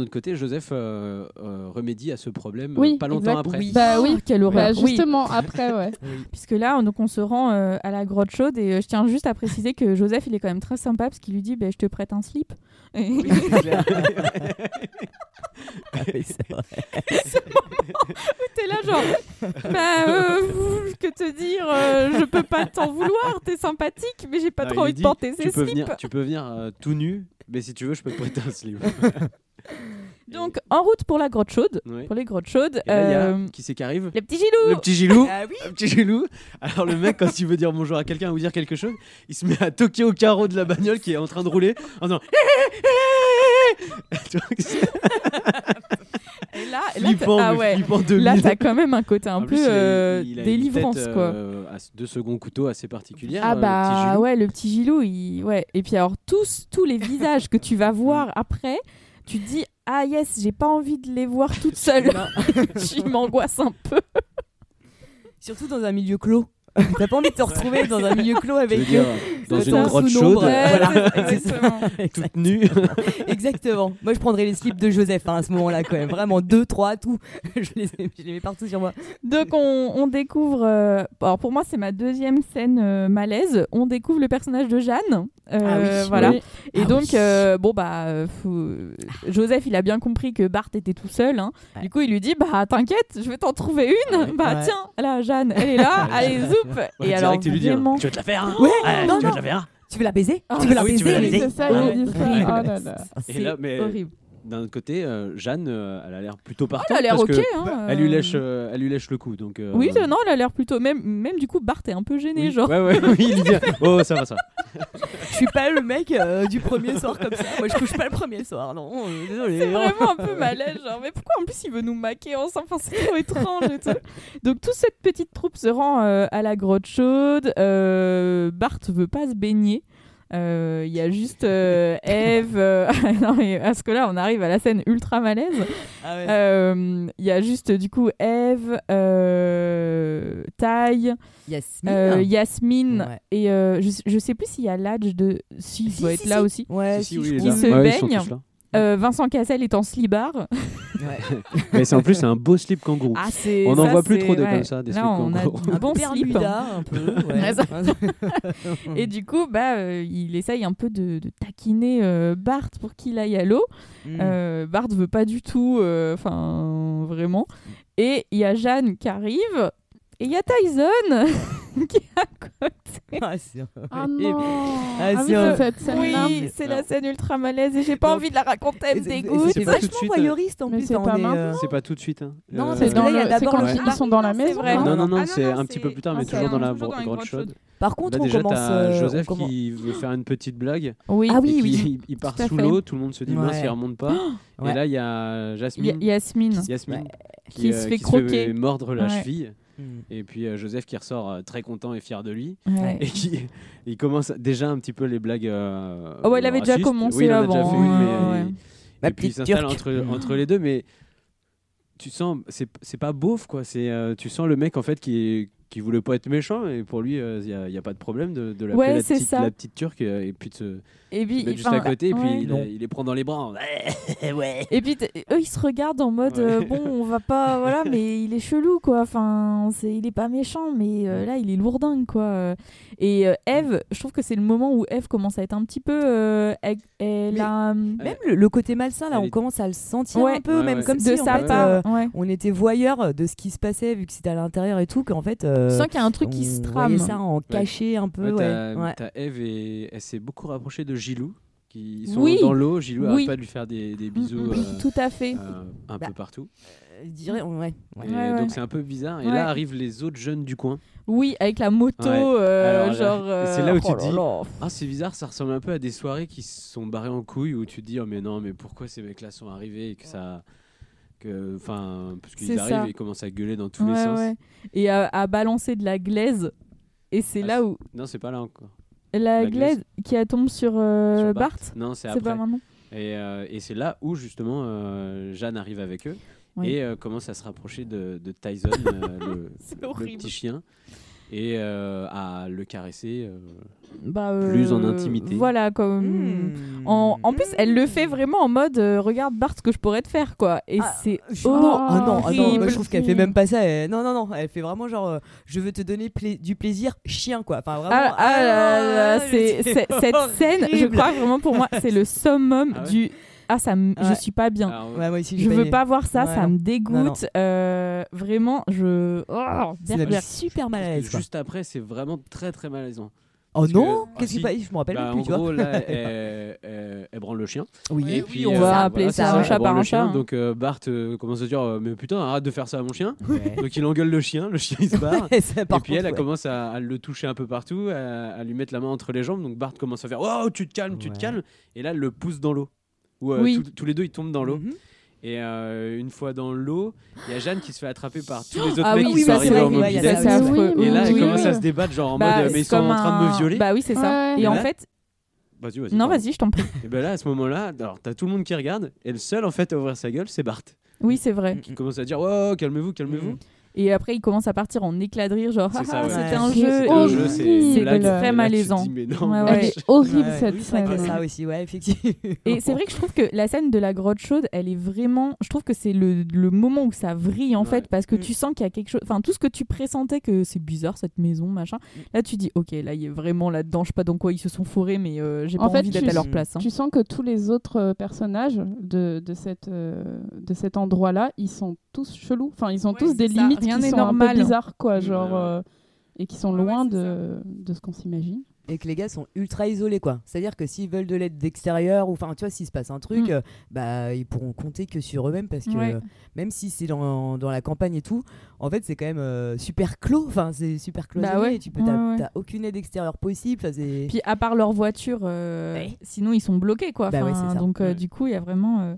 autre côté, Joseph euh, euh, remédie à ce problème euh, Oui, pas longtemps exact. après. Oui. Bah oui, Oh, quelle horreur. Bah, Oui. justement, après, ouais. Puisque là, donc, on se rend euh, à la grotte chaude et euh, je tiens juste à préciser que Joseph, il est quand même très sympa parce qu'il lui dit bah, Je te prête un slip. Ah oui, c'est vrai. t'es là, genre Bah, euh, que te dire euh, Je peux pas t'en vouloir, t'es sympathique, mais j'ai pas Non, trop envie de dit, porter tu ces peux slips. venir, tu peux venir euh, tout nu, mais si tu veux, je peux te prêter un slip. Donc, en route pour la grotte chaude, Ouais. pour les grottes chaudes, Et là, y a euh, qui c'est qui arrive les petits gilous. Le petit Gilou. Ah oui Le petit Gilou. Alors le mec, quand il veut dire bonjour à quelqu'un ou dire quelque chose, il se met à toquer au carreau de la bagnole qui est en train de rouler en disant Tu vois que c'est Et là, là, t'as- flippant, ah mais ouais. flippant de Là, mille. t'as quand même un côté un En peu plus, il a- euh, il a une délivrance, tête, quoi. euh, à- de second couteau assez particulière. Ah euh, le petit bah Gilou. ouais, le petit Gilou, il... ouais. Et puis alors tous, tous les visages que tu vas voir après, tu te dis ah yes, j'ai pas envie de les voir toute seule. tu m'angoisses un peu. Surtout dans un milieu clos. T'as pas envie de te retrouver dans un milieu clos avec dire, eux. dans une grotte chaude, Voilà. exactement. toute nue. Exactement. Moi, je prendrais les slips de Joseph hein, à ce moment-là, quand même. Vraiment, deux, trois, tout. je, les, je les mets partout sur moi. Donc on, on découvre, euh, alors pour moi c'est ma deuxième scène euh, malaise, on découvre le personnage de Jeanne. Euh, Ah oui, voilà. oui. Et Ah donc, oui. euh, bon, bah, faut- Joseph, il a bien compris que Bart était tout seul. hein. Ouais. Du coup, il lui dit Bah, t'inquiète, je vais t'en trouver une. Ah ouais. Bah, Ouais. tiens, là, Jeanne, elle est là, allez, zoup. Ouais, et direct, alors, il lui hein, vraiment. Tu veux te la faire hein Ouais, tu non, veux non. te la faire Tu veux la baiser Ah Tu veux la oui, tu baiser veux la Oui, baiser. c'est ça, ça. Oh. Et mais horrible. D'un autre côté, euh, Jeanne, euh, elle a l'air plutôt partante elle a l'air parce ok. que hein, elle lui euh. lèche, euh, elle lui lèche le cou. Donc. euh, Oui, non, elle a l'air plutôt. Même, même du coup, Bart est un peu gêné, oui. genre. Ouais, ouais, oui, il dit Oh, ça va, ça. va. Je suis pas le mec euh, du premier soir comme ça. Moi, je couche pas le premier soir, non. euh, désolé. C'est vraiment un peu malaise, genre, mais pourquoi en plus il veut nous maquer ensemble? Enfin, c'est trop étrange et tout. Donc, toute cette petite troupe se rend euh, à la grotte chaude. Euh, Bart veut pas se baigner. Euh, Il y a juste euh, Eve. euh, non, mais à ce que là, on arrive à la scène ultra malaise. Ah ouais. Euh, Il y a juste du coup Eve, euh, Taille, Yasmine. euh, Yasmine Ouais. et euh, je, je sais plus s'il y a l'âge de. Si, il Si, doit si, être là si. aussi. Ouais, Si, si, si, oui, je il là. se Ouais, baigne. Euh, Vincent Cassel est en slibard. Ouais. Mais c'est en plus c'est un beau slip kangourou. Ah, On n'en voit plus trop des ouais. comme ça, des slips on a kangourous. un bon slip. Bermuda, un peu. Ouais. Et du coup, bah, euh, il essaye un peu de, de taquiner euh, Bart pour qu'il aille à l'eau. Mm. Euh, Bart veut pas du tout, euh, enfin, vraiment. Et il y a Jeanne qui arrive. Et il y a Tyson qui est à côté. Ah, c'est Ah non Ah, Ah oui, c'est. Oui, la scène ultra malaise et j'ai pas envie de la raconter, elle me dégoûte. C'est vachement suite, voyeuriste en plus. c'est hein, pas euh, C'est pas tout de suite. hein. Non, Euh, parce C'est que dans là, il y a le- c'est d'abord quand ils sont dans la maison. non Non, non, Ah non, non, c'est non, un petit peu plus tard, mais ah, toujours dans la grotte chaude. Par contre, Là, on déjà, commence. euh, on Joseph commence- qui veut faire une petite blague. Oui, Ah oui, oui. il part sous fait. l'eau, tout le monde se dit mince, il remonte pas. Ouais. Et là, il y a Y- Jasmine, Yasmine. Yasmine Ouais. Qui se fait qui croquer. mordre la Ouais. cheville. Mm. Et puis euh, Joseph qui ressort euh, très content et fier de lui. Ouais. Et qui il commence déjà un petit peu les blagues. euh, Oh, ouais, il avait déjà commencé oui, il en a avant, déjà fait une, mais ouais, et puis il s'installe entre, entre les deux, mais tu sens, c'est c'est pas beauf quoi. C'est, euh, tu sens le mec en fait qui est, qui voulait pas être méchant et pour lui il n'y a, y a pas de problème de, de l'appeler Ouais, la, petite, ça. la petite turque euh, et puis de se Et puis, se mettre juste à côté et puis ouais. il, Non. il les prend dans les bras. ouais. Et puis eux ils se regardent en mode Ouais. euh, bon on va pas voilà mais il est chelou quoi enfin c'est il est pas méchant mais euh, là il est lourdingue quoi euh. et euh, Eve je trouve que c'est le moment où Eve commence à être un petit peu euh, elle, a Même le, le côté malsain, là, on est- commence à le sentir Ouais. un peu, Ouais, même ouais. comme de si sa en fait, part euh, ouais. on était voyeur de ce qui se passait vu que c'était à l'intérieur et tout, qu'en fait. Euh, tu sens qu'il y a un truc qui se trame ça en caché un peu. Ouais, Ouais, t'as Eve et elle s'est beaucoup rapprochée de Gilou qui sont Oui. dans l'eau. Gilou Oui. arrête pas de lui faire des, des bisous Mm, mm, euh, tout à fait euh, un Bah, peu partout. Je dirais, ouais. donc c'est un peu bizarre. Et Ouais. là arrivent les autres jeunes du coin. oui avec la moto Ouais. euh, Alors là, genre c'est là où tu oh te là dis- là. Ah c'est bizarre, ça ressemble un peu à des soirées qui se sont barrées en couilles où tu te dis oh mais non mais pourquoi ces mecs là sont arrivés et que ça enfin parce qu'ils arrivent ça. et ils commencent à gueuler dans tous les sens. ouais. et à, à balancer de la glaise et c'est Ah, là où Non c'est pas là encore. la, La glaise, glaise. qui tombe sur, euh, Sur Bart, Non c'est après. pas maintenant Et, euh, et c'est là où justement euh, Jeanne arrive avec eux et euh, commence à se rapprocher de, de Tyson, euh, le, le petit chien, et euh, à le caresser. euh. bah, Plus en euh, intimité. voilà comme Mmh. En, en plus, elle le fait vraiment en mode euh, regarde Bart ce que je pourrais te faire quoi. Et Ah, c'est Je- non, ah non, ah non, horrible. moi, je trouve qu'elle fait même pas ça. elle- Non, non, non, elle fait vraiment genre, euh, je veux te donner pla- du plaisir chien, quoi. Enfin, vraiment. ah, ah là là, cette scène, je crois vraiment pour moi, c'est le summum Ah ouais du ah ça, me- je Ouais. suis pas bien. Alors, Ouais, moi aussi, je j'ai veux pas voir ça, Ouais, ça non. me dégoûte. Non, non. Euh, vraiment, je. Oh, super mal à l'aise. quoi. juste après, c'est vraiment très très malaisant. Oh non que- Qu'est-ce Ah, qui passe Je me rappelle Bah, plus, en tu vois. gros, là, elle, elle- elle branle le chien. Oui, Et oui, puis, on euh, va appeler ça un chat par un chien. chat, hein. Donc euh, Bart euh, commence à dire euh, Mais putain, arrête de faire ça à mon chien. Ouais. Donc il engueule le chien, le chien il se barre. Et ça, par et puis elle, contre, elle ouais. commence à, à le toucher un peu partout, à, à lui mettre la main entre les jambes. Donc Bart commence à faire Oh, tu te calmes, tu te calmes. Et là, elle le pousse dans l'eau. Où euh, Oui. tous- tous les deux ils tombent dans l'eau. Mhm. Et euh, une fois dans l'eau, il y a Jeanne qui se fait attraper par tous les autres Ah mecs oui, qui sont c'est arrivés en y mobilette. Et là, elle oui. commence à se débattre, genre en Bah, mode Mais ils sont en train de me violer. Bah oui, c'est ça. Ouais. Et en là, fait, Vas-y, vas-y. non, pardon. vas-y, je t'en prie. Et ben là, à ce moment-là, alors t'as tout le monde qui regarde, et le seul en fait à ouvrir sa gueule, c'est Bart. Oui, c'est vrai. Qui commence à dire Oh, calmez-vous, calmez-vous. Mhm. Et après, il commence à partir en éclat de rire, genre, C'est ah, ouais. c'était un jeu. C'est jeu, très malaisant. dis, mais non, Ouais, vache. Elle est horrible cette scène. ça aussi, ouais, effectivement. Et c'est vrai que je trouve que la scène de la grotte chaude, elle est vraiment. Je trouve que c'est le, le moment où ça vrille en Ouais. fait, parce que Mm. tu sens qu'il y a quelque chose. Enfin, tout ce que tu pressentais que c'est bizarre cette maison, machin. Mm. Là, tu dis, ok, là, il est vraiment là-dedans. Je sais pas dans quoi ils se sont fourrés, mais euh, j'ai pas fait, envie d'être à leur place. hein. Tu sens que tous les autres euh, personnages de, de, cette, euh, de cet endroit-là, ils sont tous chelous. Enfin, ils ont Ouais, tous des ça. limites Rien qui n'est sont normal. un peu bizarres, quoi. Ouais, Genre, euh, et qui sont ouais, loin de, de ce qu'on s'imagine. et que les gars sont ultra isolés quoi. C'est-à-dire que s'ils veulent de l'aide d'extérieur ou enfin tu vois s'il se passe un truc, Mm. euh, bah ils pourront compter que sur eux-mêmes parce que Ouais. euh, même si c'est dans, dans la campagne et tout, en fait c'est quand même euh, super clos. Enfin c'est super cloisonné. Bah ouais. et Tu peux t'as, Ouais, ouais. t'as aucune aide extérieure possible. Puis à part leur voiture, euh, Ouais. sinon ils sont bloqués quoi. Bah ça. donc euh, Ouais. du coup il y a vraiment.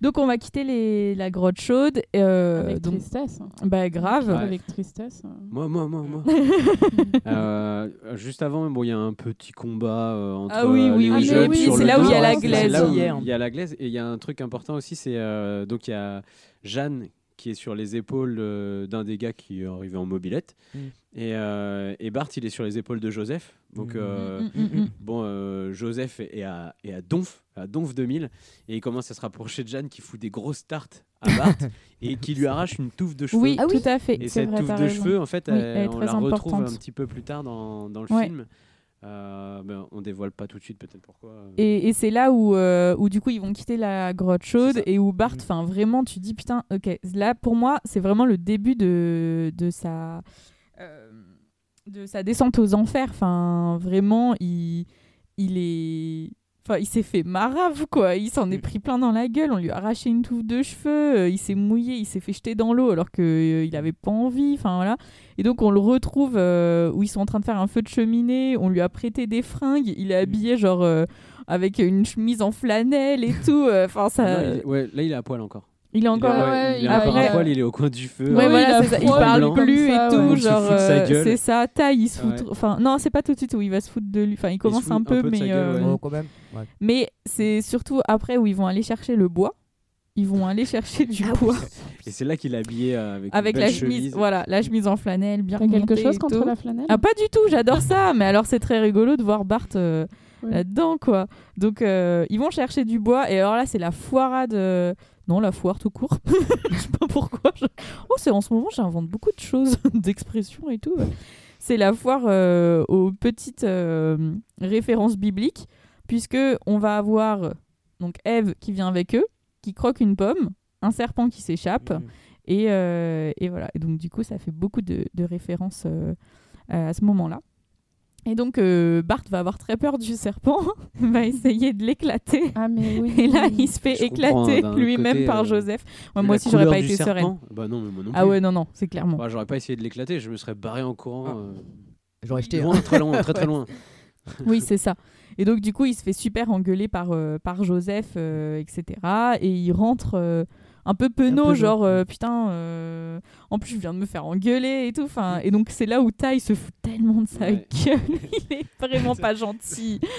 Donc on va quitter les... la grotte chaude. euh, avec donc... tristesse. hein. Bah grave. Ouais. Avec tristesse. Moi, moi, moi, moi. Euh, juste avant, bon, il y a un petit combat euh, entre Ah oui, oui, les oui, jeunes oui, sur c'est là où il y a la C'est glaise. là où Hier. Il y a la glaise et il y a un truc important aussi, c'est euh, donc il y a Jeanne qui est sur les épaules euh, d'un des gars qui est arrivé en mobilette Mm. et, euh, et Bart il est sur les épaules de Joseph. Donc Mm. euh, Mm, bon, Joseph est à, est à Donf, à Donf 2000 et il commence à se rapprocher de Jeanne qui fout des grosses tartes à Bart et qui lui arrache une touffe de cheveux. Oui, Ah oui. tout à fait. Et cette vrai, touffe de raison. cheveux, en fait, Oui, elle- elle est on la retrouve un petit peu plus tard dans, dans le Ouais. film. Euh, ben, on dévoile pas tout de suite peut-être pourquoi. euh. Et, et c'est là où, euh, où du coup ils vont quitter la grotte chaude et où Bart, Mm. enfin vraiment tu dis putain, ok, là pour moi c'est vraiment le début de, de sa euh, de sa descente aux enfers. Enfin vraiment il il est Enfin, il s'est fait marave, quoi. Il s'en est Mm. pris plein dans la gueule. On lui a arraché une touffe de cheveux. euh, il s'est mouillé. Il s'est fait jeter dans l'eau alors qu'il avait pas envie. Enfin, voilà. Et donc, on le retrouve euh, où ils sont en train de faire un feu de cheminée. On lui a prêté des fringues. Il est habillé, genre, euh, avec une chemise en flanelle et tout. euh, Enfin, ça. Non, il- ouais, là il est à poil encore. Il est encore. il est, ouais, il a- après- poil, il est au coin du feu. Ouais, Ouais, voilà, il a il parle blanc. plus et tout. ouais. Genre, sa euh, c'est ça, taille, il se fout. Enfin, non, c'est pas tout de suite où il va se foutre de lui. Enfin, il commence un un peu, sa mais. gueule, euh, ouais. Quand même. Ouais. Mais c'est surtout après où ils vont aller chercher le bois. ils vont aller chercher du Ah bois Et c'est là qu'il est habillé euh, avec, avec une la chemise, chemise. voilà, la chemise en flanelle, bien T'as quelque remontée chose contre la flanelle? Ah pas du tout, j'adore ça. Mais alors c'est très rigolo de voir Bart Ouais. là-dedans quoi. Donc euh, ils vont chercher du bois et alors là c'est la foirade. Non la foire tout court. Je sais pas pourquoi. je- Oh c'est en ce moment j'invente beaucoup de choses, d'expressions et tout. C'est la foire euh, aux petites euh, références bibliques puisque on va avoir donc Ève qui vient avec eux, qui croque une pomme, un serpent qui s'échappe. Mm. Et, euh, et voilà. Et donc, du coup, ça fait beaucoup de, de références à ce moment-là. Et donc, euh, Bart va avoir très peur du serpent, va essayer de l'éclater. Ah, mais oui. Et là, il se fait Je éclater lui-même par euh, Joseph. Ouais, moi aussi, j'aurais pas été sereine. Bah non, mais moi non Ah ouais, non, non, c'est clairement. Bah, j'aurais pas essayé de l'éclater, je me serais barré en courant. Ah. euh, J'aurais jeté. loin, très loin, très très loin. Oui, c'est ça. Et donc, du coup, il se fait super engueuler par, euh, par Joseph, euh, etc. Et il rentre euh, un peu penaud, peu genre, euh, putain, euh, en plus, je viens de me faire engueuler et tout. Enfin, et donc, c'est là où Ty se fout tellement de sa Ouais. gueule. il est vraiment pas gentil.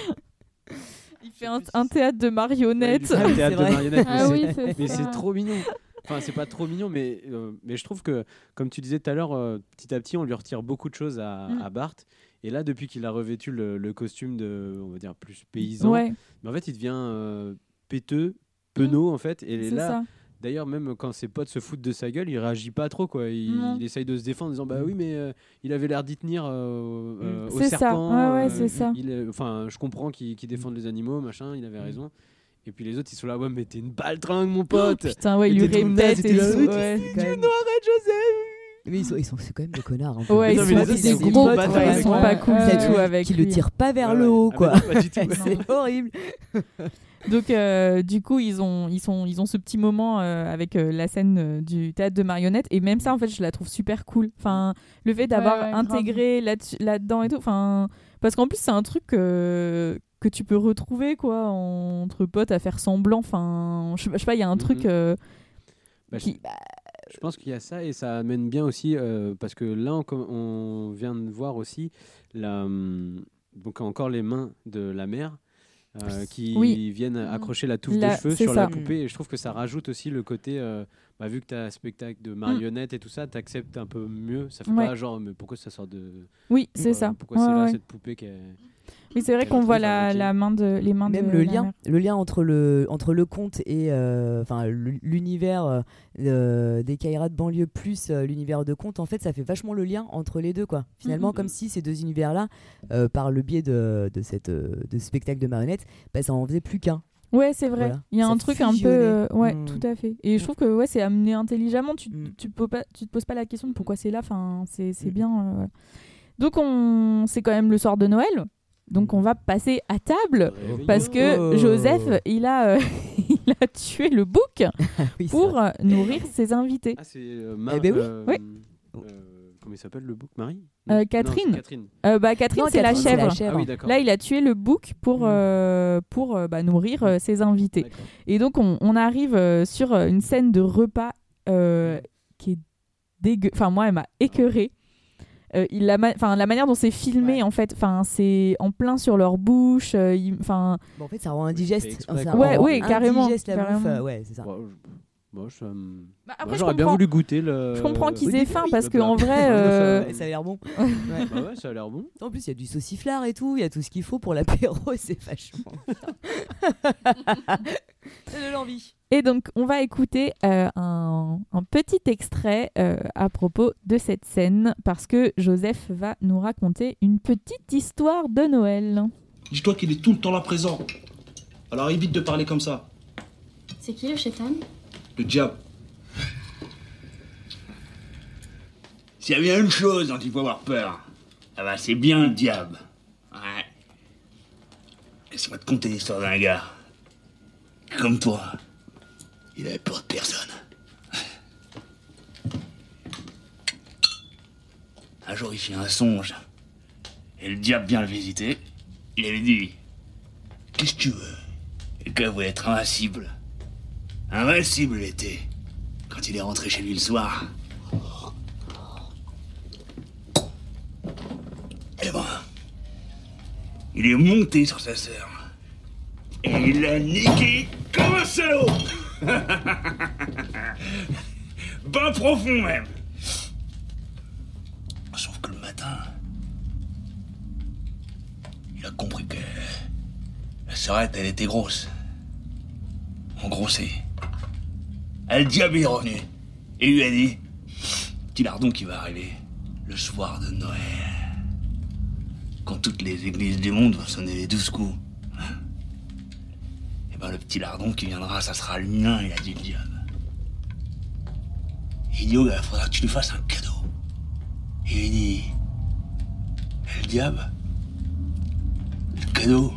Il fait un, un théâtre de marionnettes. un théâtre de marionnettes, mais Ah c'est- oui, trop mignon. Enfin, c'est pas trop mignon, mais, euh, mais je trouve que, comme tu disais tout à l'heure, euh, petit à petit, on lui retire beaucoup de choses à, Mm. à Bart. Et là, depuis qu'il a revêtu le, le costume de, on va dire, plus paysan, Ouais, mais en fait, il devient euh, péteux, penaud, en fait. Et c'est là, ça. D'ailleurs, même quand ses potes se foutent de sa gueule, il réagit pas trop, quoi. Il, essaye de se défendre en disant, bah oui, mais euh, il avait l'air d'y tenir euh, euh, au C'est ça. serpent. Ouais, ouais, euh, c'est ça. il Enfin, je comprends qu'il qu'il défende les animaux, machin, il avait raison. Et puis les autres, ils sont là, ouais, mais t'es une baltringue, mon pote. Putain, ouais, il Et lui répète et là, tout. oui, ouais. Quand même- Mais ils sont, ils sont c'est quand même des connards. un peu. Ouais, ils Non, sont, autres, des ils sont gros, d'accord ils sont pas cool Ouais, du tout avec Qui le tirent pas vers Ouais, le haut, Ah, quoi. bah non, pas du tout. c'est horrible. Donc euh, du coup ils ont ils sont ils ont ce petit moment euh, avec euh, la scène euh, du théâtre de marionnettes et même ça en fait je la trouve super cool. Enfin le fait d'avoir Ouais, ouais, grave. intégré là là-dedans et tout. Enfin parce qu'en plus c'est un truc euh, que tu peux retrouver quoi entre potes à faire semblant. Enfin je sais pas- je sais pas il y a un truc Mhm. euh, Bah, qui Je pense qu'il y a ça et ça amène bien aussi euh, parce que là on, vient de voir aussi la, hum, donc encore les mains de la mère euh, qui Oui. viennent accrocher la touffe La- de cheveux sur la poupée et je trouve que ça rajoute aussi le côté euh, bah, vu que tu as un spectacle de marionnettes et tout ça t'acceptes un peu mieux ça fait Ouais. pas genre mais pourquoi ça sort de oui c'est ça. pourquoi c'est Ouais, là cette poupée qui est Oui c'est vrai qu'on voit la, main de les mains Même de le la lien, mère. le lien entre le entre le conte et euh, enfin l'univers euh, euh, des Kaira de banlieue plus euh, l'univers de conte, en fait, ça fait vachement le lien entre les deux, quoi. Finalement, Mhm. comme si ces deux univers-là, euh, par le biais de, de cette de ce spectacle de marionnettes, bah, ça en faisait plus qu'un. Ouais, c'est vrai. Voilà. Il y a Ça un truc un peu. euh, ouais, Mm. tout à fait. Et je trouve que ouais, c'est amené intelligemment. Tu, Mm. tu, peux pas, tu te poses pas la question de pourquoi c'est là. Enfin, c'est c'est Mm. bien. euh, voilà. Donc, on... c'est quand même le soir de Noël. Donc, on va passer à table. Parce que Oh. Joseph, il a, euh, il a tué le bouc Oui, c'est pour euh, nourrir ses invités. ah c'est euh, Mar- Eh ben oui. euh, Oui. euh, comment il s'appelle le bouc? Marie? Euh, Non, Catherine. Catherine Euh, bah, Catherine, c'est la chèvre. ah oui Là, il a tué le bouc pour, Mm. euh, pour bah, nourrir euh, ses invités. Et donc, on, on arrive euh, sur une scène de repas euh, qui est dégueu. Enfin, moi, elle m'a écœurée. Euh, il la, ma- enfin, la manière dont c'est filmé, Ouais. en fait, enfin, c'est en plein sur leur bouche. euh, il- Enfin, Bon, en fait, ça rend indigeste. exprès, ça. Ouais, rend ouais, carrément, indigeste la bouffe, carrément. euh, ouais, c'est ça. Bon, je- moi, me- bah, après, je j'aurais bien voulu goûter le je comprends qu'ils aient oui, faim oui, parce qu'en vrai, euh, ça a l'air bon. Bah ouais, ça a l'air bon. En plus, il y a du sauciflard et tout, il y a tout ce qu'il faut pour l'apéro, c'est vachement. J'ai de l'envie. Et donc, on va écouter euh, un, un petit extrait euh, à propos de cette scène parce que Joseph va nous raconter une petite histoire de Noël. Dis-toi qu'il est tout le temps là présent. Alors évite de parler comme ça. C'est qui le chétan? Le diable. S'il y a bien une chose dont il faut avoir peur, ah bah c'est bien le diable. Ouais. Laisse-moi te conter l'histoire d'un gars. Comme toi. Il avait peur de personne. Un jour, il fit un songe. Et le diable vient le visiter. Il lui dit Qu'est-ce que tu veux? Et gars voulait être invincible. Invincible était. Quand il est rentré chez lui le soir. Eh ben, il est monté sur sa sœur. Et il l'a niqué comme un salaud ben profond même. Sauf que le matin, il a compris que la sœurette, elle était grosse. Engrossée. Le diable est revenu et lui a dit Petit lardon qui va arriver le soir de Noël. Quand toutes les églises du monde vont sonner les douze coups. Et ben le petit lardon qui viendra, ça sera le mien, il a dit le diable. Il dit, oh, il faudra que tu lui fasses un cadeau. Et il dit, Et le diable, le cadeau,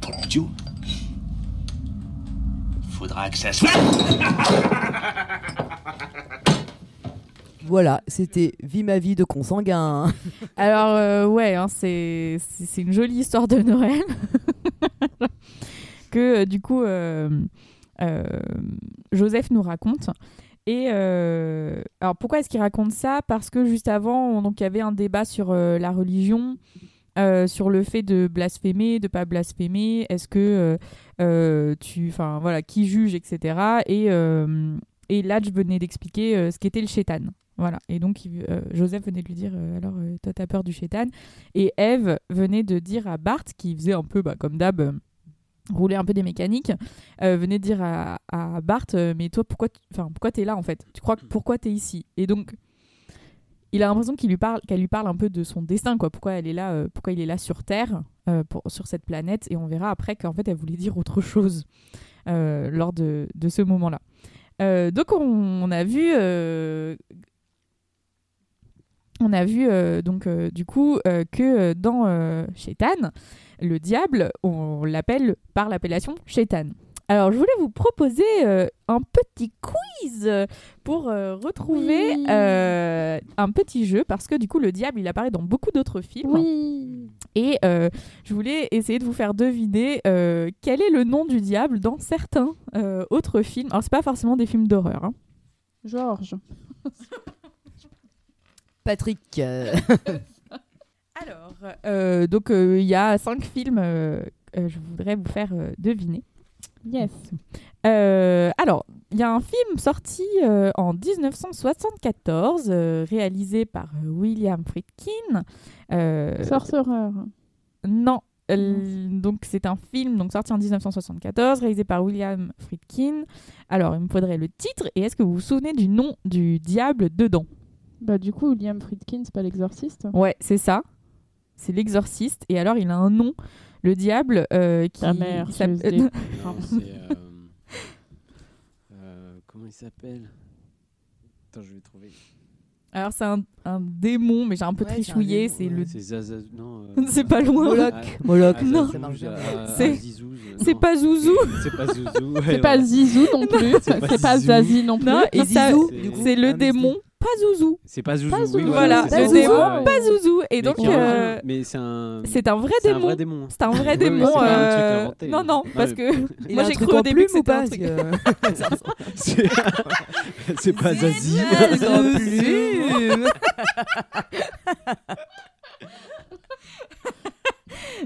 pour petit faudra que ça soit... Voilà, c'était Vie ma vie de consanguin. Alors, euh, ouais, hein, c'est une jolie histoire de Noël. que, euh, du coup, euh, euh, Joseph nous raconte. Et euh, alors, pourquoi est-ce qu'il raconte ça? Parce que juste avant, il y avait un débat sur euh, la religion. euh, sur le fait de blasphémer, de pas blasphémer, est-ce que tu, enfin voilà, qui juge, etc. Et euh, et Ladj venait d'expliquer euh, ce qu'était le chétan. Voilà. Et donc, euh, Joseph venait de lui dire euh, Alors, euh, toi, t'as peur du chétan Et Eve venait de dire à Bart, qui faisait un peu bah, comme d'hab, euh, rouler un peu des mécaniques, euh, venait de dire à, à Bart euh, Mais toi, pourquoi, tu- pourquoi t'es là en fait? Tu crois que pourquoi t'es ici? Et donc, il a l'impression qu'elle lui parle un peu de son destin, quoi. Pourquoi elle est là, euh, pourquoi il est là sur Terre, euh, sur cette planète, et on verra après qu'en fait elle voulait dire autre chose euh, lors de, ce moment-là. Donc on, on a vu, on a vu donc du coup que dans Shaitan, le diable, on l'appelle par l'appellation Shaitan. Alors, je voulais vous proposer euh, un petit quiz pour euh, retrouver Oui. euh, un petit jeu parce que du coup, le diable, il apparaît dans beaucoup d'autres films. Oui. Et euh, je voulais essayer de vous faire deviner euh, quel est le nom du diable dans certains euh, autres films. Alors, c'est pas forcément des films d'horreur. hein. Georges. Patrick. Alors, euh, donc euh, il y a cinq films. euh, euh, je voudrais vous faire euh, deviner. Yes. Euh, alors, il y a un film sorti euh, en 1974, euh, réalisé par William Friedkin. Sorcereur. Non. donc c'est un film donc sorti en 1974 réalisé par William Friedkin. Alors il me faudrait le titre et est-ce que vous vous souvenez du nom du diable dedans? Bah du coup, William Friedkin, c'est pas l'exorciste? Ouais, c'est ça. C'est l'exorciste et alors il a un nom, le diable euh, qui Ta mère. Non, c'est. euh, euh, comment il s'appelle? Attends, je vais trouver. Alors c'est un, un démon mais j'ai un peu Ouais, trichouillé, c'est Ouais, le C'est Zaza. Non. euh, C'est pas loin. Moloch. Ah, Moloch. ah, Non. C'est- c'est pas Zouzou. C'est pas Zouzou. ouais, C'est pas. Zizou non plus. C'est pas pas. Zazie non plus. Non, et Zizou, c'est- le démon pas Zouzou. C'est pas Zouzou. Pas oui. Voilà, c'est le ça, démon ouais. pas Zouzou et Mais donc euh, mais c'est un. c'est un vrai c'est un démon. vrai démon. C'est un vrai Ouais, ouais, démon. c'est pas un truc euh, inventé, Non non, parce que Il moi j'ai cru au début que c'était un pas truc. C'est pas Zazie.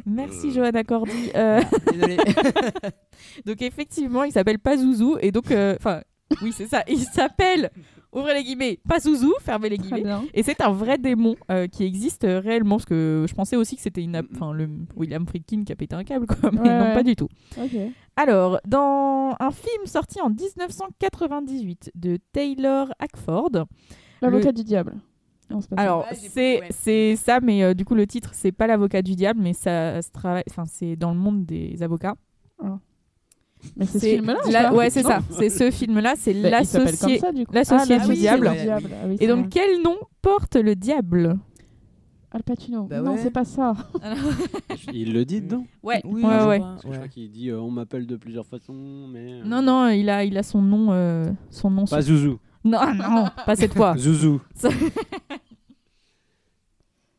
Merci Johanna Cordy. Euh, Désolé. donc effectivement, il s'appelle pas Zouzou et donc euh, enfin oui, c'est ça, il s'appelle ouvrez les guillemets, pas Zouzou, fermez les guillemets. Et c'est un vrai démon euh, qui existe euh, réellement, parce que je pensais aussi que c'était une, enfin le William Friedkin qui a pété un câble, quoi, mais Ouais, non ouais. pas du tout. Alors, dans un film sorti en 1998 de Taylor Hackford, L'avocat du diable. Non, ça. alors c'est ouais. c'est ça, mais euh, du coup le titre c'est pas l'avocat du diable, mais ça se travaille, enfin c'est dans le monde des avocats. Mais c'est ce film-là. ouais c'est ça, c'est ce film-là, c'est Bah, l'associé. du Ah, du l'associé diable. Ah oui, Et donc vrai. quel nom porte le diable Al Pacino. Bah Non, ouais. c'est pas ça. Il le dit dedans. Ouais, Oui, ouais, ouais. Parce que ouais. Je crois qu'il dit euh, on m'appelle de plusieurs façons, mais. euh, Non non, il a il a son nom euh, son nom. Pas sur- Zouzou. Non non, pas cette fois. Zouzou.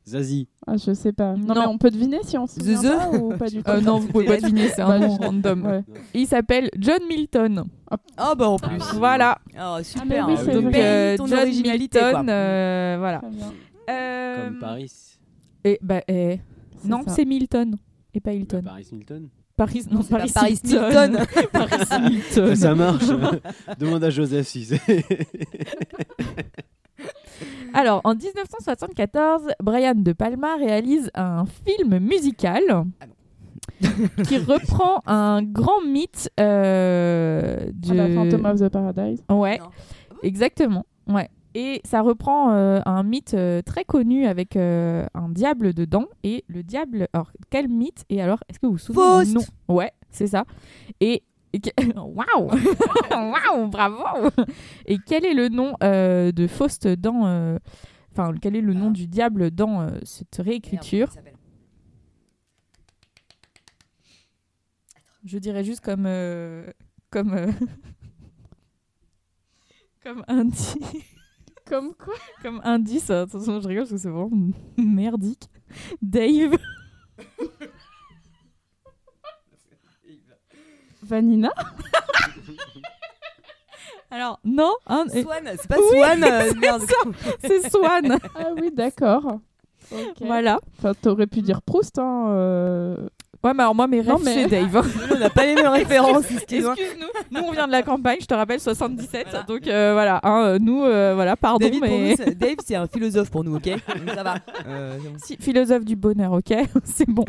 Zazie. Ah, je sais pas. Non, Non. mais on peut deviner si on se souvient pas ou pas du tout. Euh, non, vous pouvez pas deviner, c'est un Bah, nom random. Ouais. Il s'appelle John Milton. Ah bah en plus. Voilà. Oh, super. mais oui, hein. c'est Donc, euh, John. Milton, euh, voilà. Euh, Comme Paris. Et bah, eh, C'est non, c'est Milton et pas Bah, Hilton. Paris Hilton. Paris, non, Paris, Paris. Hilton. Paris Hilton. Ça marche. Demande à Joseph si c'est. Alors, en 1974, Brian De Palma réalise un film musical qui reprend un grand mythe euh, de... Ah bah, Phantom of the Paradise. Ouais, Non. exactement. Ouais. Et ça reprend euh, un mythe euh, très connu avec euh, un diable dedans. Et le diable, alors quel mythe Et alors, est-ce que vous vous souvenez du nom? Faust. Ouais, c'est ça. Et waouh, waouh, bravo. Et quel est le nom euh, de Faust dans, euh, enfin, quel est le nom du diable dans euh, cette réécriture? Je dirais juste comme, euh, comme, euh, comme indice. Comme quoi? Comme indice, attention, je rigole parce que c'est vraiment merdique. Dave. Vanina Alors, non, hein, et- Swan, c'est pas Oui, Swan. euh, c'est Swan. Ah oui, d'accord. Voilà. Enfin, t'aurais pu dire Proust, hein. euh. Ouais, mais alors moi, mes rêves, Non, mais- c'est Dave. On n'a pas les mêmes références, excuse-moi. Excuse-nous, nous on vient de la campagne, je te rappelle 77, donc euh, voilà, hein, nous, euh, voilà, pardon, David, pour mais nous, Dave, c'est un philosophe pour nous, ok? Ça va. Euh, c'est bon. Si, philosophe du bonheur, ok, c'est bon.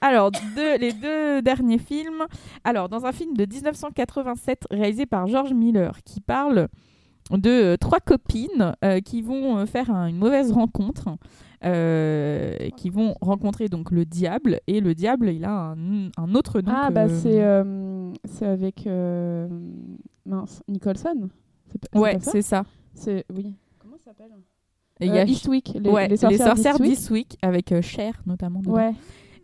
Alors, deux- les deux derniers films. Alors, dans un film de 1987 réalisé par George Miller, qui parle de euh, trois copines euh, qui vont euh, faire un- une mauvaise rencontre, qui vont rencontrer donc le diable, et le diable, il a un, un autre nom. Ah, que- bah c'est c'est avec. Mince, Nicholson pas- Ouais, c'est ça. C'est. Oui. Comment ça s'appelle? Il y a Eastwick, les, ouais, les sorcières, d'Eastwick. d'Eastwick, avec Cher notamment. dedans. Ouais,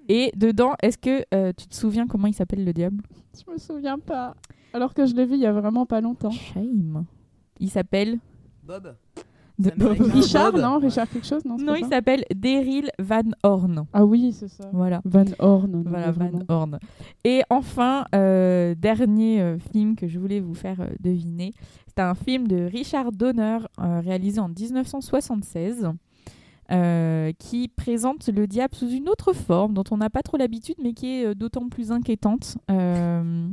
Et dedans, est-ce que euh, tu te souviens comment il s'appelle le diable? Je me souviens pas. Alors que je l'ai vu il y a vraiment pas longtemps. Shame. Il s'appelle. Bob. de-. Richard, Bob. non Richard quelque chose Non, c'est Non, pas il ça? s'appelle Daryl Van Horn. Ah oui, c'est ça. Voilà. Van Horn. non, Voilà, Van vraiment. Horn. Et enfin, euh, dernier euh, film que je voulais vous faire euh, deviner. C'est un film de Richard Donner euh, réalisé en 1976 euh, qui présente le diable sous une autre forme dont on n'a pas trop l'habitude mais qui est euh, d'autant plus inquiétante. Euh,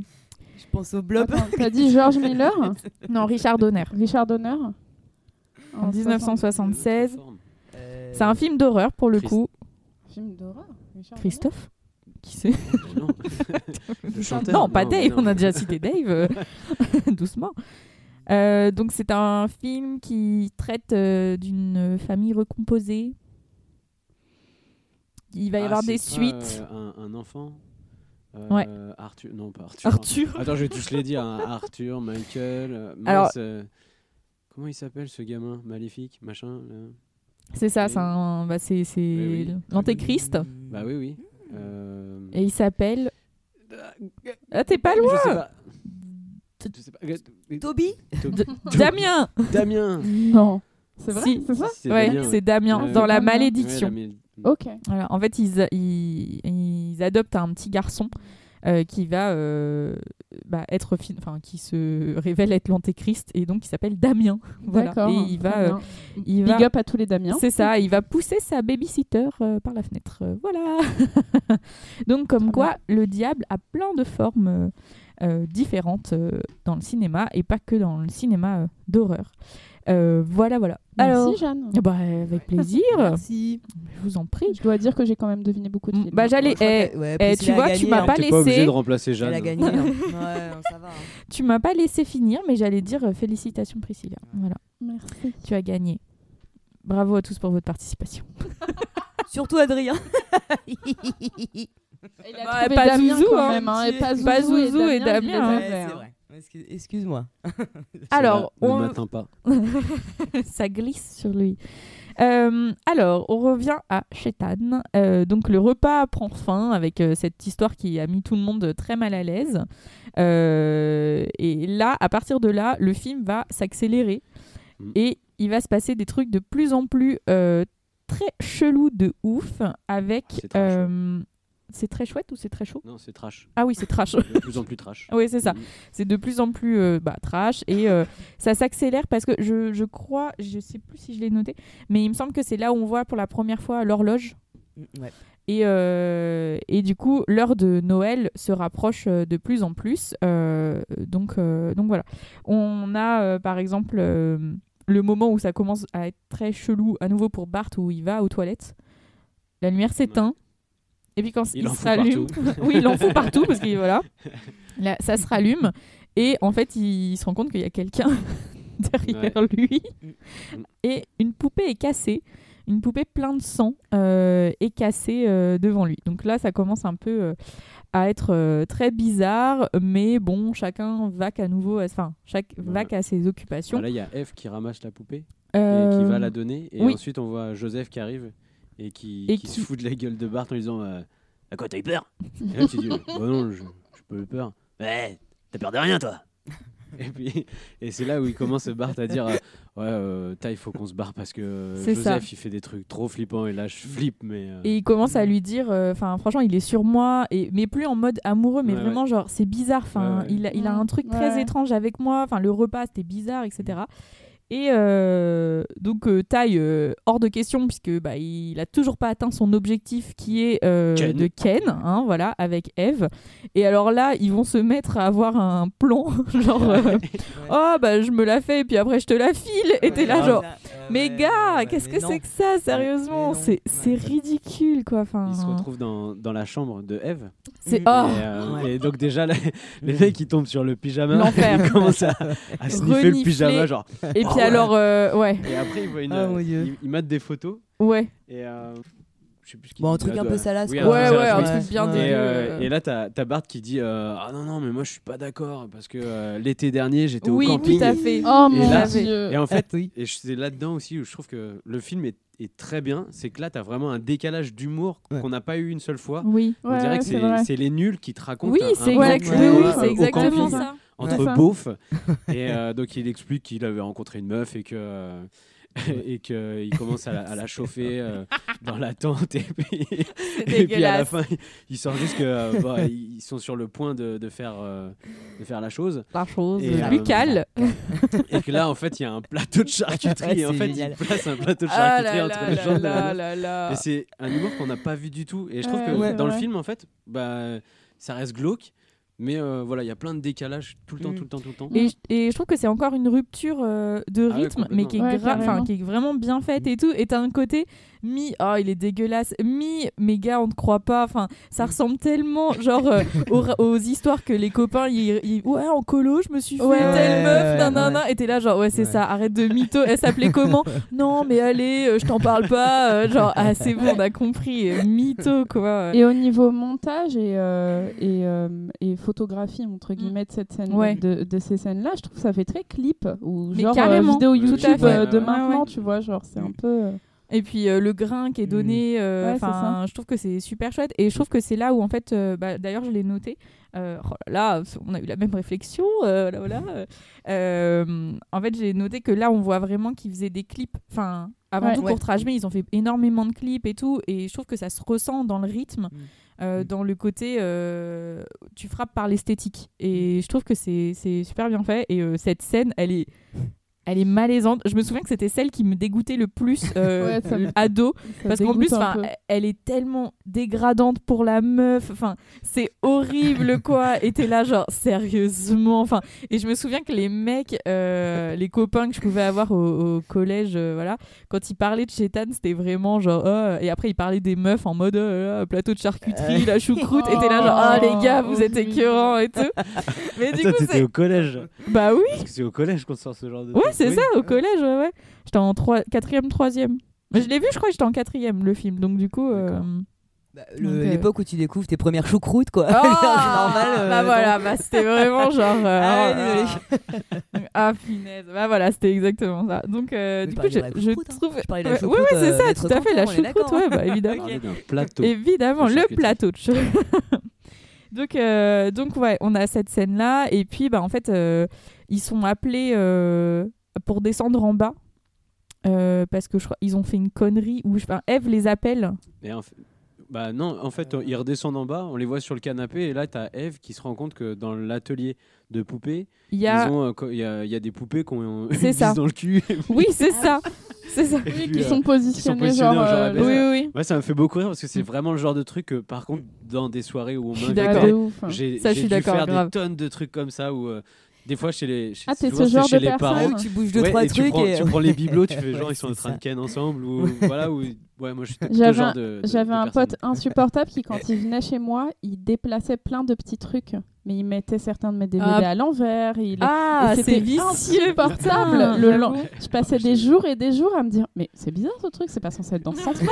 Je pense au blob. T'as dit George Miller Non, Richard Donner. Richard Donner En 1976. Euh, C'est un film d'horreur pour le Christ- coup. Film d'horreur Christophe Qui c'est Non. Pas Dave, non. on a déjà cité Dave. euh, Doucement. Euh, donc c'est un film qui traite euh, d'une famille recomposée. Il va y Ah, avoir des suites. euh, un, un enfant? Ouais. Arthur, non pas Arthur. Arthur? Attends, je vais tous les dire. hein. Arthur, Michael. mince, Alors- comment il s'appelle ce gamin maléfique, machin C'est ça, c'est bah, c'est Oui, oui. l'antéchrist. Bah oui, oui. Et il s'appelle. Ah, t'es pas Je loin sais pas. Je sais pas. Toby To- Damien Damien. Non. C'est vrai? Si. C'est ça? C'est Ouais, Damien, c'est Damien, dans la malédiction. Ouais, la mé- Ok. En fait, ils, ils, ils adoptent un petit garçon euh, qui va euh, bah, être, fi- enfin, qui se révèle être l'antéchrist et donc qui s'appelle Damien. Voilà. D'accord. Et il va, euh, il Big va, up à tous les Damiens. c'est ça, il va pousser sa babysitter euh, par la fenêtre. Voilà. donc comme Très quoi, le diable a plein de formes différentes euh, dans le cinéma et pas que dans le cinéma euh, d'horreur. Euh, voilà, voilà. Merci Alors, Jeanne. bah, avec plaisir. Merci. Je vous en prie. Je dois dire que j'ai quand même deviné beaucoup de Mm, films. Bah, j'allais. Eh, ouais, eh, tu a vois, gagné, tu m'as hein. pas T'es pas obligé laissé. de remplacer Jeanne. Elle a gagné. hein. Ouais, ça va. hein. Tu m'as pas laissé finir, mais j'allais dire euh, félicitations Priscilla. Voilà, Merci. tu as gagné. Bravo à tous pour votre participation. Surtout Adrien. Il a Bah, pas Damien Zouzou, quand hein. même, hein, et pas Zouzou, Pas Zouzou et Damien, hein. Ouais, hein. Excuse-moi. Alors, ne on- pas. ça glisse sur lui. Euh, alors, on revient à Chétan. Euh, donc, le repas prend fin avec euh, cette histoire qui a mis tout le monde très mal à l'aise. Euh, et là, à partir de là, le film va s'accélérer Mm. et il va se passer des trucs de plus en plus euh, très chelous de ouf avec. Euh, c'est très chouette ou c'est très chaud Non, c'est trash. Ah oui, c'est trash. De plus en plus trash. oui, c'est ça Mm. c'est de plus en plus euh, bah, trash et euh, ça s'accélère parce que je, je crois, je sais plus si je l'ai noté, mais il me semble que c'est là où on voit pour la première fois l'horloge. Mm, Ouais. Et, euh, et du coup, l'heure de Noël se rapproche de plus en plus. Euh, donc, euh, donc voilà. On a euh, par exemple euh, le moment où ça commence à être très chelou à nouveau pour Bart où il va aux toilettes. La lumière s'éteint. Et puis quand Il il, se rallume, oui, il en fout partout parce que voilà, Là, ça se rallume et en fait il se rend compte qu'il y a quelqu'un derrière lui et une poupée est cassée, une poupée plein de sang euh, est cassée euh, devant lui. Donc là ça commence un peu euh, à être très bizarre, mais bon chacun va qu'à nouveau, enfin chaque va qu'à ses occupations. Ah, là, il y a Eve qui ramasse la poupée et qui va la donner. Et oui. ensuite, on voit Joseph qui arrive et qui, Et qui qui- se fout de la gueule de Bart en lui disant euh, À quoi, t'as eu peur? Et là, tu dis Bah non, je j'ai pas eu peur. Ouais, t'as peur de rien, toi Et puis, et c'est là où il commence Bart à dire euh, Ouais, euh, t'as, il faut qu'on se barre parce que C'est Joseph, ça. il fait des trucs trop flippants et là, je flippe, mais. euh, Et il commence à lui dire, euh, enfin franchement, il est sur moi, et mais plus en mode amoureux, mais Ouais, vraiment genre c'est bizarre. Enfin, Ouais, ouais. il, a, il a un truc très étrange avec moi. Enfin, le repas c'était bizarre, etc. Et euh, donc euh, Ty euh, hors de question puisque bah, il a toujours pas atteint son objectif qui est euh, Ken. de Ken, hein, voilà, avec Eve. Et alors là, ils vont se mettre à avoir un plan, genre euh, oh bah je me la fais et puis après je te la file. Et t'es là genre ça, mais ouais, gars, ouais, ouais, qu'est-ce que c'est que ça, sérieusement C'est c'est ridicule quoi. Enfin, Il se retrouve dans, dans la chambre de Eve. C'est- oh. euh, Ouais. et donc déjà, les, les mecs, ils tombent sur le pyjama. L'enfer. Ils commencent à, à sniffer le pyjama, genre. Et puis Alors, euh, ouais, Et après, ils voient une. Ah, mon Dieu. des photos. ouais. Et. euh, je sais plus ce qu'il Bon, un dit. truc un Ah, peu salace, oui, quoi. Ouais, truc ouais, salace, un truc bien Ouais. dégueu. Et, euh, euh. et là, t'as t'as Bart qui dit euh, Ah non, non, mais moi je suis pas d'accord parce que euh, l'été dernier j'étais Oui, au camping. tout à fait. Oh Et mon là- dieu. Et en fait, Oui. et je- c'est là-dedans aussi où je trouve que le film est, est très bien. C'est que là, t'as vraiment un décalage d'humour Ouais. qu'on n'a pas eu une seule fois. Oui. On Ouais, dirait ouais, que c'est c'est vrai. c'est les nuls qui te racontent Oui, un- un c'est oui, euh, au exactement camping ça. entre Ouais. beaufs. et euh, donc il explique qu'il avait rencontré une meuf et que euh, et qu'il commence à la, à la chauffer euh, dans la tente et puis, et puis à la fin il, sort juste que euh, bah, ils sont sur le point de, de faire euh, de faire la chose La chose Et, euh, lucale. et que là en fait il y a un plateau de charcuterie et en c'est fait génial. il place un plateau de Ah charcuterie entre les là là là. Et c'est un humour qu'on n'a pas vu du tout. Et je trouve que ouais, dans le film, en fait, bah, ça reste glauque. Mais euh, voilà, il y a plein de décalages tout le temps, Mm. tout le temps, tout le temps. Et, je- et je trouve que c'est encore une rupture euh, de Ah ouais, rythme, mais qui est, Ouais, qui vraiment bien faite et tout. Et t'as un côté mi, oh il est dégueulasse, mi, mais gars, on te croit pas. Enfin, ça ressemble tellement, genre, euh, aux, histoires que les copains, ils, ils- ouais, en colo, je me suis fait Ouais, telle ouais, meuf, ouais, nanana. Et t'es là, genre, ouais, c'est Ouais. ça, arrête de mytho. Elle s'appelait comment Non, mais allez, euh, je t'en parle pas. euh, genre, ah, c'est bon, on a compris. mytho, quoi. Et au niveau montage et, euh, et, euh, et photographie, entre guillemets, de, cette scène, Mm. Ouais. de, de ces scènes-là, je trouve que ça fait très clip. Ou genre euh, carrément, vidéo YouTube euh, de maintenant, Ouais, ouais. tu vois, genre c'est un peu... Et puis euh, le grain qui est donné, euh, Ouais, je trouve que c'est super chouette. Et je trouve que c'est là où, en fait, euh, bah, d'ailleurs, je l'ai noté. euh, oh là, là, on a eu la même réflexion. euh, voilà, voilà. en fait, j'ai noté que là, on voit vraiment qu'ils faisaient des clips. Enfin, avant Ouais. tout, Ouais. Court Trajmé, ils ont fait énormément de clips et tout. Et je trouve que ça se ressent dans le rythme. euh, Mm. dans le côté euh, tu frappes par l'esthétique et je trouve que c'est c'est super bien fait et euh, cette scène elle est elle est malaisante. Je me souviens que c'était celle qui me dégoûtait le plus euh, Ouais, me- ado ça parce qu'en plus elle est tellement dégradante pour la meuf. Enfin c'est horrible quoi. Et t'es là genre sérieusement. Enfin et je me souviens que les mecs euh, les copains que je pouvais avoir au, au collège euh, voilà quand ils parlaient de Chétan c'était vraiment genre oh, et après ils parlaient des meufs en mode oh plateau de charcuterie la choucroute et t'es là genre ah les gars vous êtes écurants et tout. Mais du Toi, coup t'étais c'est au collège. bah oui. Parce que c'est au collège qu'on sort ce genre de Ouais. c'est Oui. ça, au collège, ouais, ouais. J'étais en 3... 4ème, 3ème. Mais je l'ai vu, je crois que j'étais en 4ème, le film. Donc, du coup. euh. Bah, Donc, euh, L'époque où tu découvres tes premières choucroutes, quoi. Ah, c'est normal. euh, bah voilà, bah c'était vraiment genre. euh, Ah, oh là. ah, punaise. Bah voilà, c'était exactement ça. Donc, euh, du tu coup, je, choucroute, hein. trouve. La Ouais, choucroute, ouais, ouais, c'est euh, ça, tout à fait, la choucroute, ouais, hein. bah évidemment. Plateau. Évidemment, de le plateau de chou- donc, euh, donc, ouais, on a cette scène-là. Et puis, bah, en fait, euh, ils sont appelés euh, pour descendre en bas. euh, parce que je crois ils ont fait une connerie où je... enfin, Eve les appelle. En fait- bah non, en fait, ils redescendent en bas, on les voit sur le canapé, et là, t'as Eve qui se rend compte que dans l'atelier de poupées, Il y a euh, co- il y, a, il y a des poupées qui ont une ça. dans le cul. Oui, c'est ça. C'est ça. Puis, qui euh, sont positionnés, genre, genre euh. Oui, oui, oui. Ouais, ça me fait beaucoup rire parce que c'est vraiment le genre de truc que, par contre, dans des soirées où on suis m'invitait, d'accord. De ouf. j'ai dû faire grave. des tonnes de trucs comme ça où, euh, des fois, chez les, chez, Ah, t'es souvent, ce genre chez de les personne parents. où tu bouges deux, Ouais, trois et tu trucs prends, et- tu prends les bibelots, tu fais genre ils sont en train de ken ensemble ou voilà ou ouais moi je suis ce J'avais genre un, de, de- j'avais de un pote insupportable qui, quand il venait chez moi, il déplaçait plein de petits trucs. Mais il mettait certains de mes DVD Ah. à l'envers. Il... Ah, et c'est c'était insupportable. putain, Le lan- Je passais des jours et des jours à me dire Mais c'est bizarre ce truc, c'est pas censé être dans ce sens-là.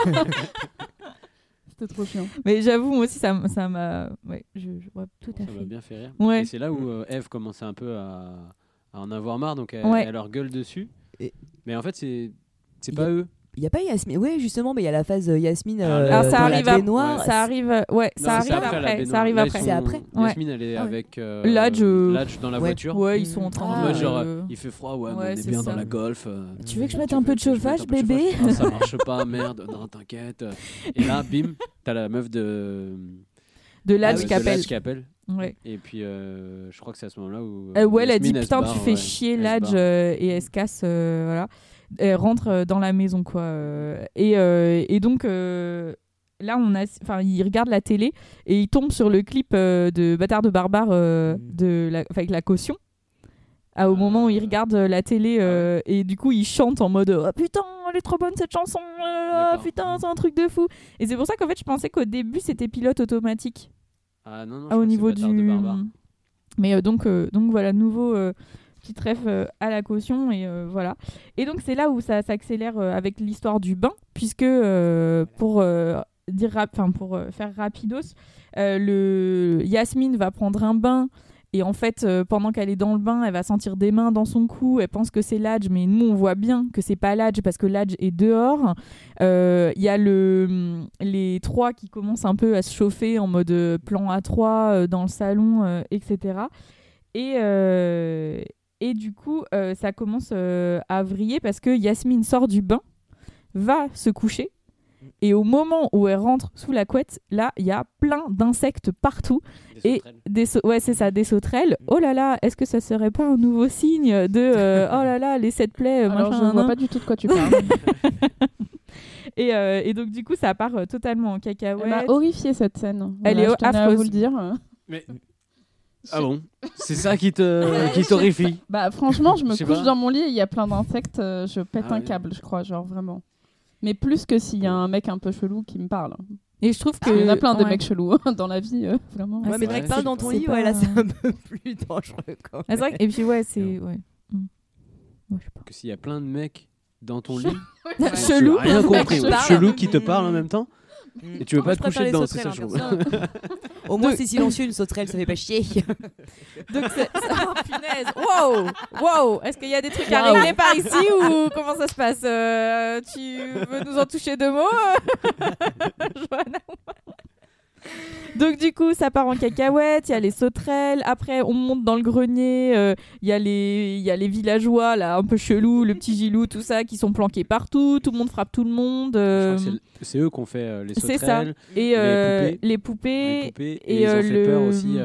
C'était trop chiant. Mais j'avoue, moi aussi, ça m'a. Ouais, je, je vois tout à ça m'a fait. bien fait rire Ouais. et c'est là où euh, Eve commençait un peu à, à en avoir marre donc elle, Ouais. elle leur gueule dessus Et- mais en fait c'est c'est pas a- eux Il n'y a pas Yasmine. Oui, justement, mais il y a la phase euh, Yasmine Ah, euh, Alors ça dans arrive, la baignoire. ça arrive, ouais, Non, ça arrive après, ça arrive Là, après. sont- C'est après Ouais. Yasmine elle est Ah ouais. avec euh, Ladj, euh, Ladj dans la Ouais. voiture Ouais, ils sont en train Ah, de. genre euh, il fait froid ouais, ouais, on est c'est bien ça. dans la golf euh, Tu veux que je mette un peu de chauffage, bébé Ah, ça marche pas merde non t'inquiète et là bim t'as la meuf de de Ladj de qui appelle. Ladj qui appelle Ouais. Et puis, euh, je crois que c'est à ce moment-là où. Euh, ouais, elle a dit putain, tu fais ouais. chier Ladj euh, et elle se casse, euh, voilà. Elle rentre euh, dans la maison, quoi. euh, et, euh, et donc, là, on a, enfin, il regarde la télé et il tombe sur le clip euh, de Bâtard de Barbare euh, Mm. de la, avec la caution. Ah, au moment où il regarde euh, la télé euh, et du coup il chante en mode oh putain elle est trop bonne cette chanson oh putain c'est un truc de fou. Et c'est pour ça qu'en fait je pensais qu'au début c'était pilote automatique. Ah non, non, ah, au niveau du mais donc donc voilà nouveau euh, petit trèfle euh, à la caution et euh, voilà et donc c'est là où ça s'accélère euh, avec l'histoire du bain puisque pour dire enfin pour faire rapidos le Yasmine va prendre un bain et en fait, pendant qu'elle est dans le bain, elle va sentir des mains dans son cou. Elle pense que c'est Ladj, mais nous, on voit bien que c'est pas Ladj parce que Ladj est dehors. Il y a le, les trois qui commencent un peu à se chauffer en mode plan A3 euh, dans le salon, etc. Et, et du coup, euh, ça commence euh, à vriller parce que Yasmine sort du bain, va se coucher. Et au moment où elle rentre sous la couette, là, il y a plein d'insectes partout. Des Et sauterelles. des sau- ouais, c'est ça, des sauterelles. Oh là là, est-ce que ça serait pas un nouveau signe de euh, oh là là, les sept plaies, Alors, machin, je vois nan. pas du tout de quoi tu parles. Et, euh, et donc du coup, ça part euh, totalement en Elle m'a cacahuète. horrifiée cette scène. Elle Voilà, est je tenais à affreuse. vous le dire. Mais... Ah bon C'est ça qui te qui t'horrifie Bah franchement, je me couche pas. dans mon lit et il y a plein d'insectes, euh, je pète Ah un ouais. câble, je crois, genre vraiment. Mais plus que s'il y a un mec un peu chelou qui me parle. Et je trouve que Il y en a plein de ouais. mecs chelous hein, dans la vie, euh, vraiment. Ah, Ouais, mais c'est vrai que parle dans ton c'est lit, pas- ouais, là, c'est un peu plus dangereux quand Ah, c'est vrai que- et puis ouais, c'est ouais. Mm. Ouais, je sais pas. Que s'il y a plein de mecs dans ton lit, Chelou. compris. Ouais. Chelou qui te parle en même temps. Et tu veux Oh, pas je te coucher dedans, c'est ça je hein, trouve. perso. Au moins, c'est silencieux, une sauterelle, ça fait pas chier. Donc c'est oh, punaise. Wow. Wow. Est-ce qu'il y a des trucs à Wow. régler par ici ou comment ça se passe Euh, Tu veux nous en toucher deux mots Johanna donc du coup, ça part en cacahuète, il y a les sauterelles, après on monte dans le grenier, euh, il y, a les- y a les villageois là, un peu chelous, le petit Gilou, tout ça, qui sont planqués partout, tout le monde frappe tout le monde. Euh, c'est- eux qui ont fait euh, les c'est ça. sauterelles, et poupées. les poupées, les poupées, et, et, ils ont fait le- peur aussi.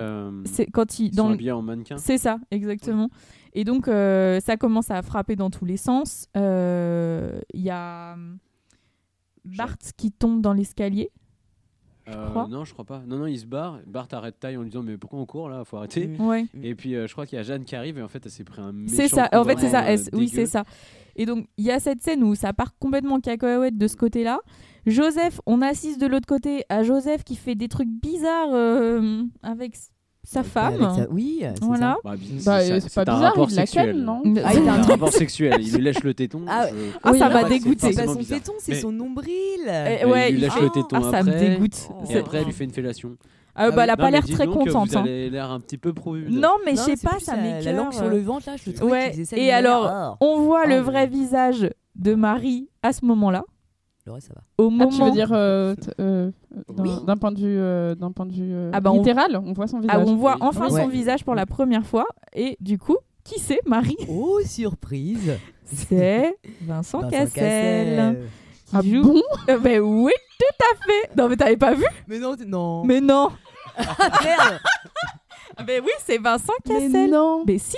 c'est quand ils, Ils dans sont le- en mannequin. C'est ça, exactement. Et donc, ça commence à frapper dans tous les sens. Il y a hum, Bart qui tombe dans l'escalier. Euh, crois. non, je crois pas. Non, non, il se barre. Bart arrête taille en lui disant Mais pourquoi on court là? Faut arrêter. Ouais. Et puis euh, je crois qu'il y a Jeanne qui arrive et en fait elle s'est pris un méchant C'est ça. En fait, c'est ça. euh, Elle- oui, c'est ça. Et donc, il y a cette scène où ça part complètement en cacahuète de ce côté-là. Joseph, on assiste de l'autre côté à Joseph qui fait des trucs bizarres euh, avec sa femme. Sa- Oui, c'est Voilà. Bah, Bah, c'est- pas un bizarre, rapport il la non Ah, il a un rapport sexuel. Il lui lèche le téton. Ah, je- Ah, Oui, ça m'a dégoûté. C'est pas son bizarre. téton, c'est Mais- son nombril. Eh, il ouais, lui il lèche le téton Ah, ça me après. dégoûte. Et C'est- après, elle lui fait une fellation. Ah, bah, elle a Non, pas l'air très contente. Vous hein. avez l'air un petit peu prude. Non, mais je sais pas, ça m'écoeure. La langue sur le ventre, là, je le Ouais, et alors, Oh. On voit le Oh, vrai visage de Marie à ce moment-là. Le reste, ça va. Au Ah, moment tu veux dire euh, euh, d'un Oui. d'un point de vue, euh, d'un point de vue euh, Ah bah, on- littéral, on voit son visage. Ah, on voit Oui. enfin Ouais. son visage pour la première fois. Et du coup, qui c'est Marie Oh, surprise C'est Vincent, Vincent Cassel. Cassel. Ah joue- bon Euh, Mais oui, tout à fait. Non, mais t'avais pas vu Mais non, non. Mais non. Ah, merde Ah ben oui, c'est Vincent Mais Cassel. non. Mais si.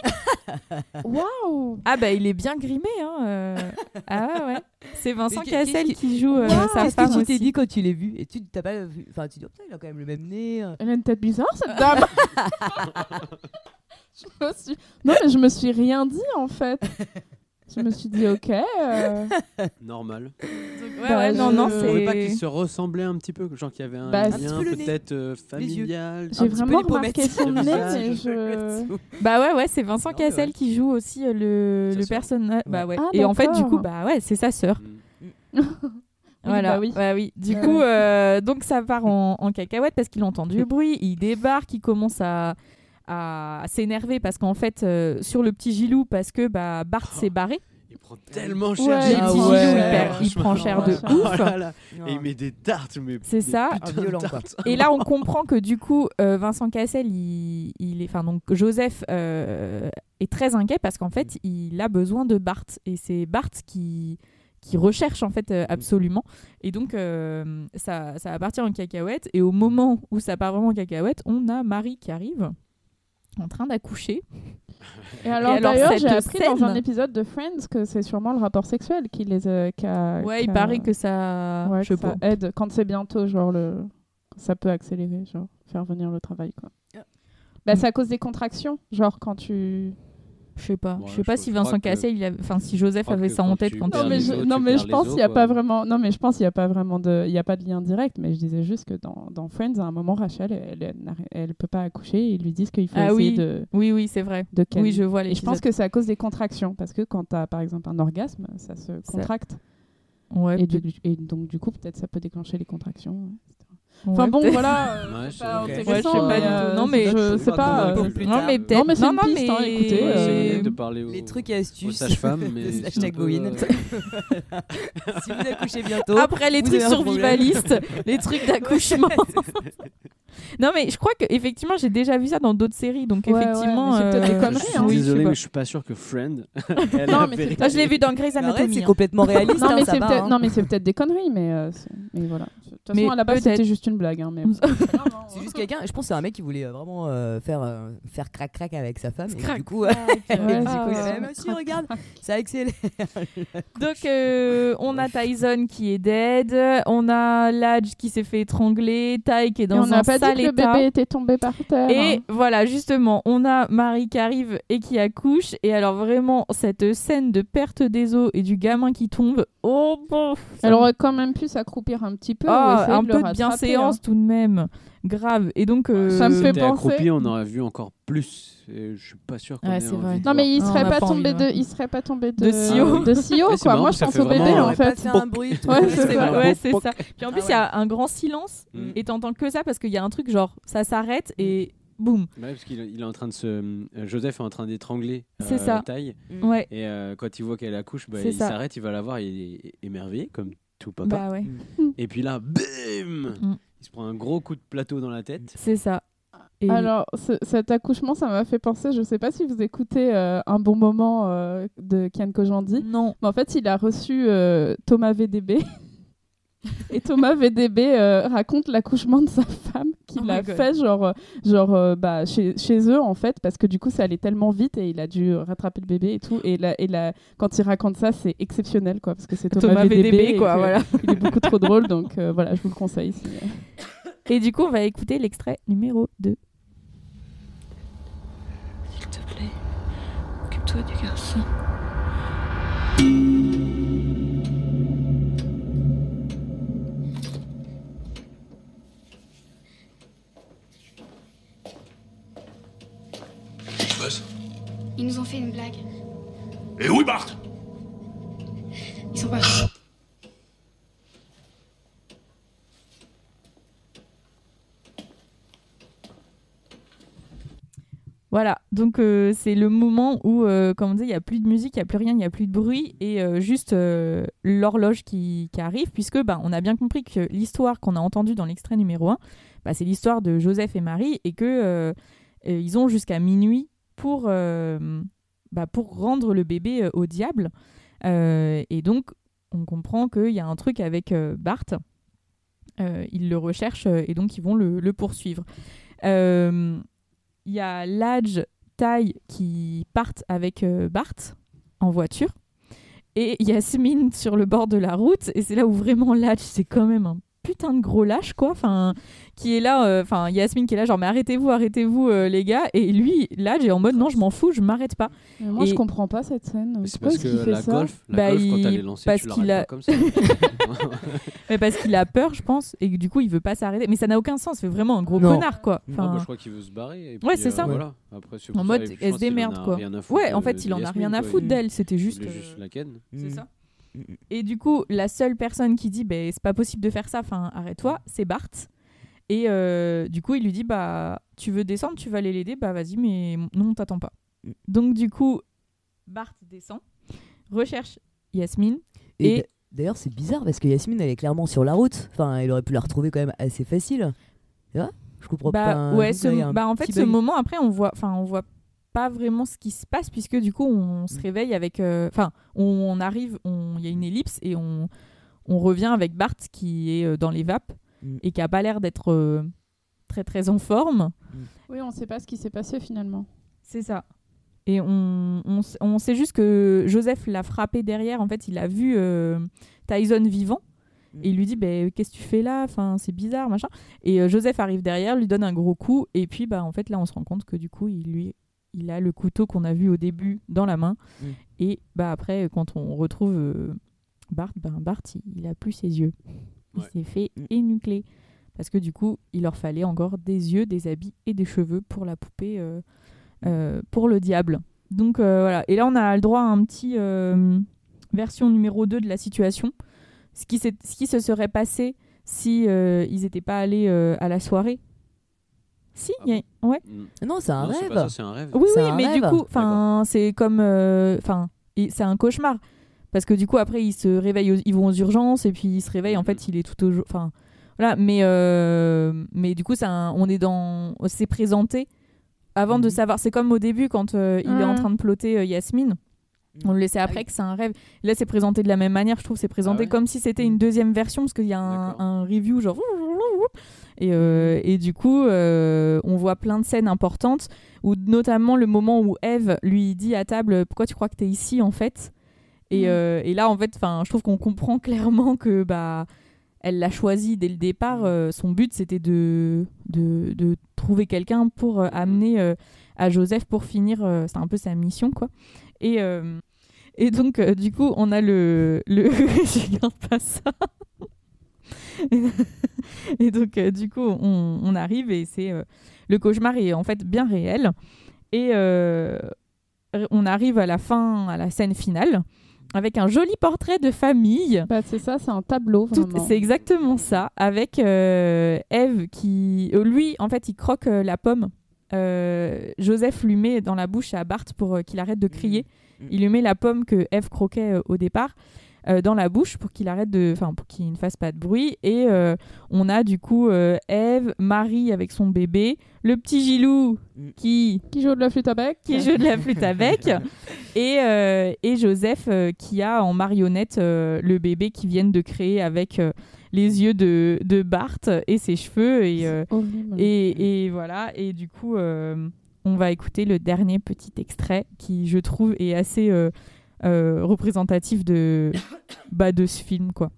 Waouh. Ah bah il est bien grimé. Hein. euh. Ah ouais, ouais. C'est Vincent Mais Cassel qu'est-ce qui joue euh, sa Qu'est-ce femme que tu t'es dit quand tu l'as vu? Et tu t'as pas vu Enfin, tu dis, oh, putain, il a quand même le même nez. euh. Elle a une tête bizarre, cette dame. je me suis... Non, mais je me suis rien dit en fait. Je me suis dit, ok. euh, Normal. Ouais, Bah, ouais, non, je- non, Vous trouvez pas c'est. qu'ils se ressemblaient un petit peu Genre qu'il y avait un Bah, un lien petit peu le nez, peut-être euh, yeux. familial J'ai Un petit peu vraiment les pommettes. remarqué son Le nez, mais je. Bah ouais, ouais, c'est Vincent Non, mais Cassel ouais. qui joue aussi euh, le, Sa le sœur. personnage. Bah ouais. Ah, Et en fait, du d'accord. coup, bah ouais, c'est sa sœur. Mm. Voilà, bah oui. ouais, oui. Du Ouais, coup, ouais. euh, donc ça part en, en cacahuète parce qu'il entend du bruit, il débarque, il commence à, à s'énerver parce qu'en fait, euh, sur le petit Gilou, parce que bah, Bart s'est barré. Il prend tellement cher. Ah ouais. Gilou, il, perd- il Franchement. prend cher de Oh ouf. là là. Non. Et il met des tartes, mais C'est ça. Ah, violent. Et là, on comprend que du coup, euh, Vincent Cassel, il, il est, enfin donc Joseph euh, est très inquiet parce qu'en fait, il a besoin de Bart et c'est Bart qui qui recherche en fait euh, absolument. Et donc euh, ça, ça va partir en cacahuète. Et au moment où ça part vraiment en cacahuète, on a Marie qui arrive en train d'accoucher. Et alors, alors, d'ailleurs, j'ai appris dans un épisode de Friends que c'est sûrement le rapport sexuel qui les a. qui a- Ouais, qui il a- paraît que ça, Ouais, je que sais ça pas. aide quand c'est bientôt, genre le. Ça peut accélérer, genre faire venir le travail, quoi. Ah. Bah, c'est à cause des contractions, genre quand tu. Je sais pas. Je sais pas je si Vincent Cassel, il a... enfin si Joseph avait ça en tête quand Non il mais, je, os, non mais je pense qu'il y a pas vraiment non mais je pense qu'il y a pas vraiment de il y a pas de lien direct mais je disais juste que dans, dans Friends à un moment Rachel elle, elle, peut pas accoucher et ils lui disent qu'il faut Ah essayer oui. de Oui, oui, c'est vrai. de calmer. Oui, je vois les et je pense que c'est à cause des contractions parce que quand tu as par exemple un orgasme ça se contracte Ouais, et, du- et donc du coup peut-être ça peut déclencher les contractions ouais, enfin bon voilà euh, Ouais, c'est je- pas ok. intéressant Ouais, je sais pas mais, du tout. euh, Non, mais- je sais pas euh, non, mais peut-être. Non, mais c'est non, une non, piste, hein, mais- écoutez, euh, J'essayais de parler aux, Les trucs et astuces. sages-femmes, mais hashtag euh, si vous accouchez bientôt. Après les trucs survivalistes, les trucs d'accouchement. non mais je crois que effectivement j'ai déjà vu ça dans d'autres séries, donc effectivement. c'est peut-être des euh, conneries, Je suis hein. oui, je sais désolé, mais je suis pas sûr que Friend. elle Non, a mais Ah, je l'ai vu dans Grey's Anatomy. c'est hein. complètement réaliste. non mais ça c'est va, peut-être hein. non mais c'est peut-être des conneries mais euh, voilà de toute Mais façon à la base c'était juste une blague hein, mais C'est juste quelqu'un, je pense que c'est un mec qui voulait euh, vraiment euh, faire, euh, faire crac-crac avec sa femme. Et Crac, du coup, Ouais, et du coup, il a monsieur, regarde, ça accélère. Donc euh, on a Tyson qui est dead, on a Ladge qui s'est fait étrangler, Ty qui est Et dans on n'a un pas dit sale que le bébé était tombé par terre Et hein. voilà, justement, on a Marie qui arrive et qui accouche. Et alors, vraiment, cette scène de perte des os et du gamin qui tombe. Oh bon elle aurait quand même pu s'accroupir un petit peu ou Ah, essayer un de le peu de rattraper, hein. tout de même. Grave. Et donc. euh, Ça me Si fait penser- accroupi, on aurait vu encore plus. Et je suis pas sûr qu'on Ouais, ait c'est vrai. non mais il serait a pas tombé envie, de ouais. il serait pas tombé de De CEO. de Ouais, c'est quoi moi je pense au bébé en euh, fait fait un bruit. Ouais, c'est c'est ça. vrai, ouais, c'est ça. Puis en Ah plus, il y a un grand silence. Mm. Et t'entends que ça parce qu'il y a un truc genre, ça s'arrête et boum. Ouais, parce qu'il il est en train de se. euh, Joseph est en train d'étrangler C'est ça. Taille. Ouais. Et euh, quand il voit qu'elle accouche, bah, C'est il s'arrête, il va la voir, il est émerveillé, comme tout papa. Bah ouais. Et puis là, bim Mm. Il se prend un gros coup de plateau dans la tête. C'est ça. Et- Alors, ce- cet accouchement, ça m'a fait penser, je sais pas si vous écoutez euh, Un bon moment euh, de Kian Kojandi, Non. mais en fait, il a reçu euh, Thomas VDB. Et Thomas VDB euh, raconte l'accouchement de sa femme qu'il Oh a fait genre, euh, genre euh, bah, chez, chez eux en fait parce que du coup ça allait tellement vite et il a dû rattraper le bébé et tout et, la, et la, quand il raconte ça c'est exceptionnel quoi parce que c'est Thomas, Thomas VDB, quoi, que voilà. il est beaucoup trop drôle donc euh, voilà je vous le conseille si, euh. Et du coup, on va écouter l'extrait numéro 2. S'il te plaît, occupe-toi du garçon. Ils nous ont fait une blague. Et où est Bart? Ils sont pas. Voilà, donc euh, c'est le moment où, euh, comme on dit, il n'y a plus de musique, il n'y a plus rien, il n'y a plus de bruit, et euh, juste euh, l'horloge qui, qui arrive, puisque bah, on a bien compris que l'histoire qu'on a entendue dans l'extrait numéro 1, bah, c'est l'histoire de Joseph et Marie, et que euh, euh, ils ont jusqu'à minuit pour, euh, bah, pour rendre le bébé euh, au diable. Euh, et donc, on comprend qu'il y a un truc avec Bart. Ils le recherchent, et donc ils vont le, poursuivre. Il y a Ladj, Ty qui partent avec Bart en voiture et Yasmine sur le bord de la route et c'est là où vraiment Ladj c'est quand même un putain de gros lâche quoi enfin qui est là euh, enfin Yasmine qui est là genre mais arrêtez-vous arrêtez-vous euh, les gars et lui Ladj est en mode non je m'en fous je m'arrête pas Mais moi, Et- je comprends pas cette scène. C'est parce qu'il que fait la ça golf, la Bah, golf quand il- elle est lancée, parce tu qu'il l'arrêtes a- pas comme ça. mais parce qu'il a peur je pense et du coup il veut pas s'arrêter mais ça n'a aucun sens c'est vraiment un gros Non. connard quoi enfin bah, je crois qu'il veut se barrer. et Ouais, puis, c'est euh, ça. Voilà. Après, c'est en mode elle se démerde quoi ouais en fait il en a rien à foutre Il- d'elle c'était il juste voulait euh, juste la ken. c'est Mm. ça et du coup la seule personne qui dit ben c'est pas possible de faire ça enfin arrête-toi c'est Bart et euh, du coup il lui dit bah tu veux descendre tu vas aller l'aider bah vas-y mais non on t'attend pas donc du coup Bart descend recherche Yasmine Et, d'ailleurs, c'est bizarre parce que Yasmine, elle est clairement sur la route. Enfin, elle aurait pu la retrouver quand même assez facile. Tu vois? Je comprends bah pas. ouais ce, bah en fait ce moment après on voit enfin on voit pas vraiment ce qui se passe puisque du coup on se réveille avec euh, enfin on, on arrive on il y a une ellipse et on on revient avec Bart qui est euh, dans les vapes Mm. et qui a pas l'air d'être euh, très très en forme. Oui, on sait pas ce qui s'est passé finalement. c'est ça. Et on, on, sait juste que Joseph l'a frappé derrière. En fait il a vu euh, Tyson vivant Mm. et il lui dit bah, qu'est-ce que tu fais là? Enfin c'est bizarre machin. Et euh, Joseph arrive derrière lui donne un gros coup et puis bah en fait là on se rend compte que du coup il lui il a le couteau qu'on a vu au début dans la main. Mm. et bah après quand on retrouve euh, Bart ben Bart il, il a plus ses yeux. Il Ouais. s'est fait Mm. énucler parce que du coup il leur fallait encore des yeux des habits et des cheveux pour la poupée euh, euh, pour le diable. Donc euh, voilà. Et là on a le droit à un petit euh, version numéro 2 de la situation. Ce qui, ce qui se serait passé si euh, ils n'étaient pas allés euh, à la soirée si Ah il y a- ouais Mm. Non, c'est un Non, rêve. pas ça, c'est un rêve. oui, oui, mais du coup, enfin, c'est comme, euh, enfin, c'est un cauchemar parce que du coup après ils se réveillent, aux- ils vont aux urgences et puis ils se réveillent. En fait, il est tout au, enfin, voilà. Mais euh, mais du coup, c'est un- on est dans, c'est présenté avant de Mhm. savoir. C'est comme au début quand euh, il est en Mhm. train de plotter euh, Yasmine. On le laissait Ah après oui. que c'est un rêve. Là, c'est présenté de la même manière. Je trouve c'est présenté Ah ouais comme si c'était une deuxième version parce qu'il y a un review genre. Et, euh, et du coup, euh, on voit plein de scènes importantes, où notamment le moment où Eve lui dit à table Pourquoi tu crois que tu es ici en fait? Et, Mhm. euh, et là, en fait, je trouve qu'on comprend clairement que bah, elle l'a choisi dès le départ. son but, c'était de, de, de trouver quelqu'un pour euh, amener à Joseph pour finir. c'est un peu sa mission, quoi. Et, et donc, euh, du coup, on a le. le... Je pas ça. Et donc, euh, du coup, on, on arrive et c'est. euh, le cauchemar est en fait bien réel. Et euh, on arrive à la fin, à la scène finale, avec un joli portrait de famille. Bah, c'est ça, c'est un tableau. C'est exactement ça, avec euh, Eve qui... euh, lui, en fait, il croque euh, la pomme. Euh, Joseph lui met dans la bouche à Bart pour euh, qu'il arrête de crier. Mhm. Il lui met la pomme que Eve croquait euh, au départ dans la bouche pour qu'il arrête de... Enfin, pour qu'il ne fasse pas de bruit. Et euh, on a du coup euh, Eve, Marie avec son bébé, le petit Gilou Mhm. qui Qui joue de la flûte à bec qui joue de la flûte à bec, et, euh, et Joseph euh, qui a en marionnette euh, le bébé qu'ils viennent de créer avec euh, les yeux de, de Bart et ses cheveux. Et, euh, et, et voilà, et du coup, euh, on va écouter le dernier petit extrait qui, je trouve, est assez euh, euh, représentatif de, bah, de ce film, quoi.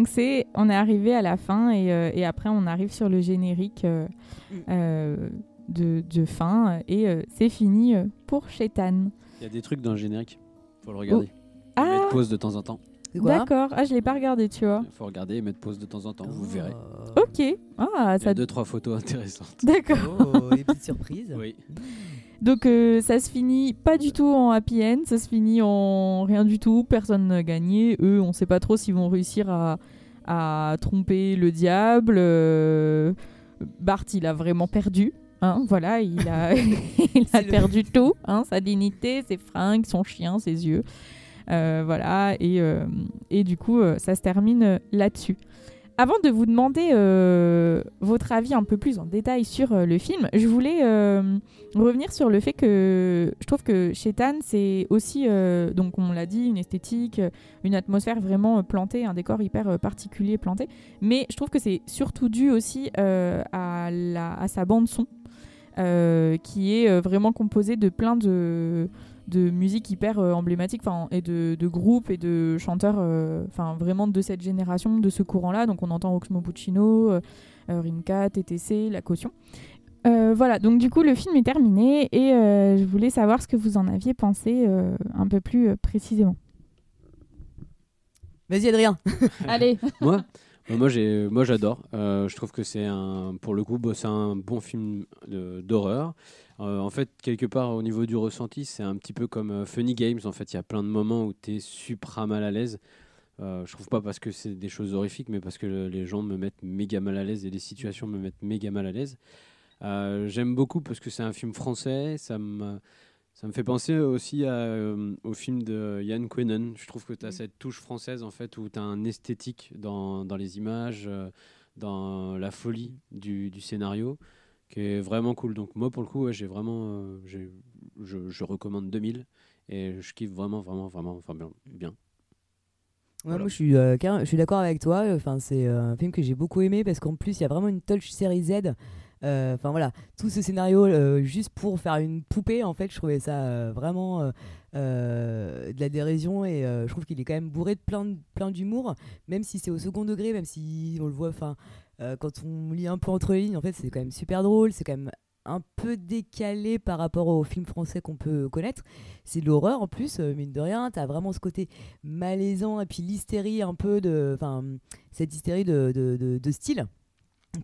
Donc c'est, on est arrivé à la fin et, euh, et après on arrive sur le générique euh, Mm. euh, de, de fin et euh, c'est fini pour Chétan. Il y a des trucs dans le générique. Faut le regarder. Ah. Mettre pause de temps en temps. D'accord, ah je l'ai pas regardé, tu vois. Faut regarder et mettre pause de temps en temps. Vous verrez. Ok, ah Il y ça. a deux trois photos intéressantes. D'accord. Oh, les petites surprises. Oui. Donc euh, ça se finit pas du tout en happy end, ça se finit en rien du tout, personne n'a gagné. Eux, on sait pas trop s'ils vont réussir à, à tromper le diable. Euh, Bart, il a vraiment perdu. Hein, voilà, il a, il a perdu tout, hein, sa dignité, ses fringues, son chien, ses yeux. Euh, voilà, et, et du coup, ça se termine là-dessus. Avant de vous demander euh, votre avis un peu plus en détail sur euh, le film, je voulais euh, revenir sur le fait que je trouve que chez Tan, c'est aussi, donc on l'a dit, une esthétique, une atmosphère vraiment plantée, un décor hyper particulier planté. Mais je trouve que c'est surtout dû aussi à, sa bande-son, euh, qui est vraiment composée de plein de de musique hyper euh, emblématique et de, de groupes et de chanteurs euh, enfin vraiment de cette génération de ce courant là donc on entend Oxmo Puccino euh, euh, Rimka TTC La Caution Euh, voilà donc du coup le film est terminé et euh, je voulais savoir ce que vous en aviez pensé euh, un peu plus euh, précisément Vas-y, Adrien. Allez. moi, moi, j'ai, moi, j'adore. Euh, je trouve que c'est un, pour le coup, c'est un bon film de- d'horreur. Euh, en fait, quelque part, au niveau du ressenti, c'est un petit peu comme euh, Funny Games. En fait, il y a plein de moments où tu es supra mal à l'aise. Euh, je trouve pas parce que c'est des choses horrifiques, mais parce que le- les gens me mettent méga mal à l'aise et les situations me mettent méga mal à l'aise. Euh, j'aime beaucoup parce que c'est un film français. Ça me, ça me fait penser aussi à, euh, au film de Yann Quenon. Je trouve que tu as cette touche française en fait où tu as un esthétique dans, dans les images, dans la folie du, du scénario qui est vraiment cool. Donc moi pour le coup, ouais, j'ai vraiment, euh, j'ai- je, je recommande 2000 et je kiffe vraiment, vraiment, vraiment, enfin bien. bien. Ouais, Moi, je suis, euh, je suis d'accord avec toi. Enfin, c'est euh, un film que j'ai beaucoup aimé parce qu'en plus, il y a vraiment une touch série Z. Euh, Enfin voilà, tout ce scénario euh, juste pour faire une poupée, en fait, je trouvais ça euh, vraiment de la dérision et je trouve qu'il est quand même bourré de plein, de- plein d'humour, même si c'est au second degré, même si on le voit, enfin, euh, quand on lit un peu entre les lignes, en fait, c'est quand même super drôle, c'est quand même un peu décalé par rapport aux films français qu'on peut connaître. C'est de l'horreur en plus, euh, mine de rien. T'as vraiment ce côté malaisant et puis l'hystérie un peu de. Enfin, cette hystérie de, de, de- style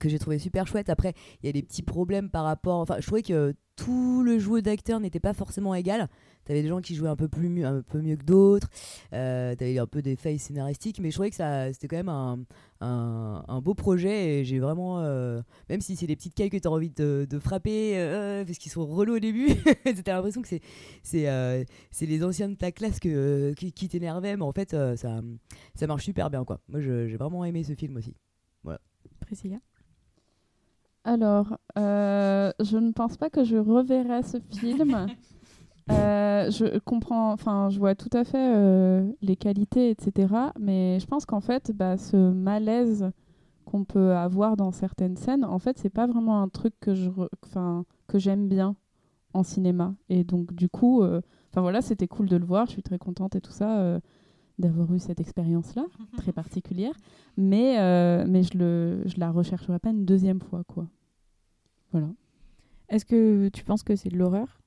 que j'ai trouvé super chouette. Après, il y a des petits problèmes par rapport. Enfin, je trouvais que tout le jeu d'acteur n'était pas forcément égal. T'avais des gens qui jouaient un peu, plus mieux, un peu mieux que d'autres. Euh, T'avais un peu des failles scénaristiques. Mais je trouvais que ça, c'était quand même un, un, un beau projet. Et j'ai vraiment. euh, même si c'est des petites cailles que t'as envie de, de frapper euh, parce qu'ils sont relous au début, t'as l'impression que c'est c'est euh, c'est les anciens de ta classe que, qui, qui t'énervaient. Mais en fait, euh, ça, ça marche super bien. quoi. Moi, j'ai vraiment aimé ce film aussi. Voilà. Priscilla? Alors, euh, je ne pense pas que je reverrai ce film. Euh, je comprends, enfin, je vois tout à fait euh, les qualités, etc. Mais je pense qu'en fait, bah, ce malaise qu'on peut avoir dans certaines scènes, en fait, c'est pas vraiment un truc que je, enfin, que j'aime bien en cinéma. Et donc, du coup, euh, enfin voilà, c'était cool de le voir. Je suis très contente et tout ça. d'avoir eu cette expérience-là, très particulière, mais, mais je, le, je la rechercherai pas une deuxième fois, quoi. Voilà. Est-ce que tu penses que c'est de l'horreur?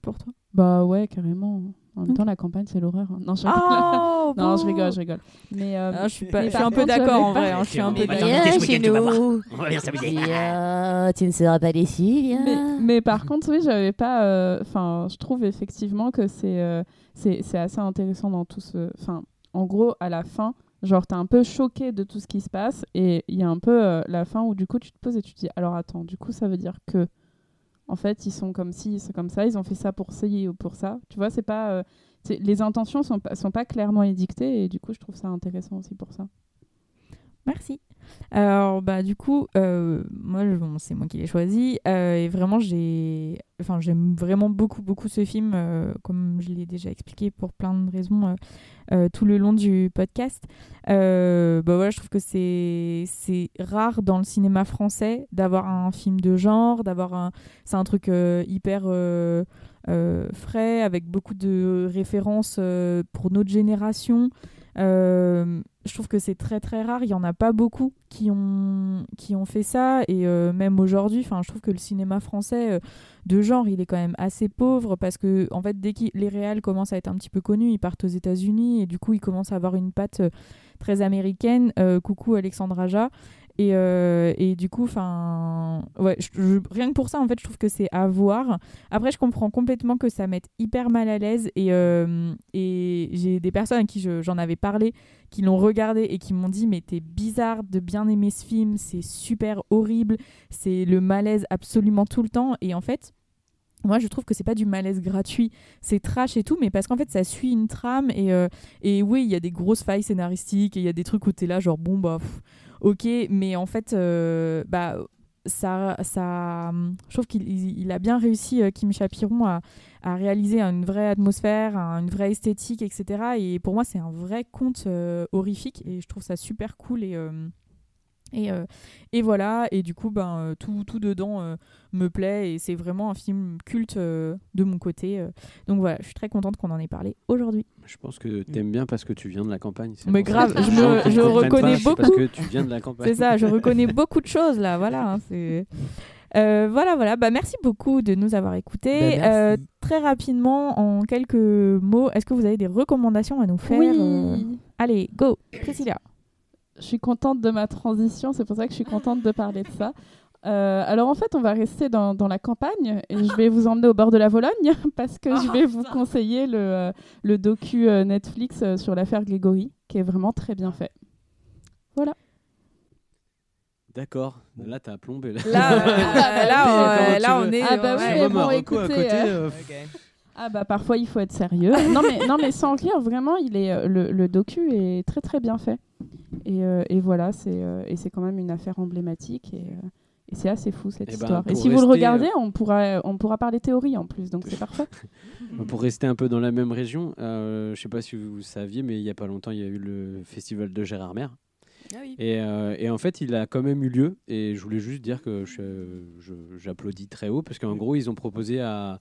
Pour toi? Bah ouais, carrément. En même temps, la campagne, c'est l'horreur. hein. Non, je Oh, rigole. non, je rigole, je rigole. Mais, euh, Ah, je suis pas- mais je suis par un peu contre, d'accord, j'avais en pas- vrai, hein, je suis un peu d'accord. chez week-end, tu vas voir. nous. On va bien s'amuser. Viens, tu ne seras pas déçu, viens. mais, mais par contre, oui, j'avais pas. euh, Enfin, je trouve effectivement que c'est euh, c'est c'est assez intéressant dans tout ce. Enfin, en gros, à la fin, genre, t'es un peu choqué de tout ce qui se passe et il y a un peu euh, la fin où du coup, tu te poses et tu te dis alors attends, du coup, ça veut dire que. En fait, ils sont comme ci, c'est comme ça, ils ont fait ça pour ci ou pour ça. Tu vois, c'est pas. euh, les intentions sont sont pas clairement édictées et du coup, je trouve ça intéressant aussi pour ça. Merci. Alors, bah, du coup, euh, moi, c'est moi qui l'ai choisi. euh, et vraiment, j'ai. Enfin, j'aime vraiment beaucoup, beaucoup ce film, euh, comme je l'ai déjà expliqué pour plein de raisons tout le long du podcast. Bah, voilà, je trouve que c'est c'est rare dans le cinéma français d'avoir un film de genre, d'avoir un. C'est un truc hyper. frais, avec beaucoup de références pour notre génération. Je trouve que c'est très très rare. Il y en a pas beaucoup qui ont qui ont fait ça et euh, même aujourd'hui, je trouve que le cinéma français euh, de genre, il est quand même assez pauvre parce que en fait, dès que les réals commencent à être un petit peu connus, ils partent aux États-Unis et du coup, ils commencent à avoir une patte euh, très américaine. Coucou Alexandre Aja. Et, euh, et du coup, enfin, rien que pour ça, en fait, je trouve que c'est à voir. Après, je comprends complètement que ça mette hyper mal à l'aise. Et, euh, j'ai des personnes à qui je- j'en avais parlé, qui l'ont regardé et qui m'ont dit Mais t'es bizarre de bien aimer ce film, c'est super horrible, c'est le malaise absolument tout le temps. Et en fait, moi, je trouve que c'est pas du malaise gratuit, c'est trash et tout, mais parce qu'en fait, ça suit une trame et, euh, oui, il y a des grosses failles scénaristiques et il y a des trucs où t'es là, genre bon, bah, ok, mais en fait, euh, bah, ça, ça, je trouve qu'il il- il a bien réussi, euh, Kim Chapiron, à, réaliser une vraie atmosphère, un- une vraie esthétique, etc. Et pour moi, c'est un vrai conte euh, horrifique et je trouve ça super cool et. Euh, et, euh, et voilà, et du coup, ben, euh, tout, tout dedans euh, me plaît et c'est vraiment un film culte euh, de mon côté. euh. Donc voilà, je suis très contente qu'on en ait parlé aujourd'hui. Je pense que t'aimes bien parce que tu viens de la campagne. Mais grave, je, me, reconnais pas, beaucoup. Parce que tu viens de la campagne. C'est ça, je reconnais beaucoup de choses là. Voilà, hein, c'est. Euh, voilà, voilà. Bah, merci beaucoup de nous avoir écoutés. Bah. Euh, très rapidement, en quelques mots, est-ce que vous avez des recommandations à nous faire Oui. euh, Allez, go, Priscilla. Je suis contente de ma transition, c'est pour ça que je suis contente de parler de ça. Euh, alors en fait, on va rester dans, dans la campagne et je vais vous emmener au bord de la Vologne parce que je vais vous conseiller le, euh, le docu euh, Netflix sur l'affaire Grégory qui est vraiment très bien fait. Voilà. D'accord. Là, t'as plombé. Là, Là, là, on est. Ah bah oui, ouais. bon, reco à écoutez, côté, euh, euh, Ah bah parfois il faut être sérieux. non mais non mais sans rire, vraiment, il est euh, le, le docu est très très bien fait. Et, euh, et voilà, c'est euh, et c'est quand même une affaire emblématique et, euh, et c'est assez fou cette Eh ben, histoire. et si vous le regardez, euh, on pourra on pourra parler théorie en plus, donc c'est parfait. Pour rester un peu dans la même région, euh, je sais pas si vous saviez, mais il y a pas longtemps, il y a eu le festival de Gérard Mer. Ah oui. Et, euh, et en fait, il a quand même eu lieu. Et je voulais juste dire que je- je- j'applaudis très haut parce qu'en gros, ils ont proposé à,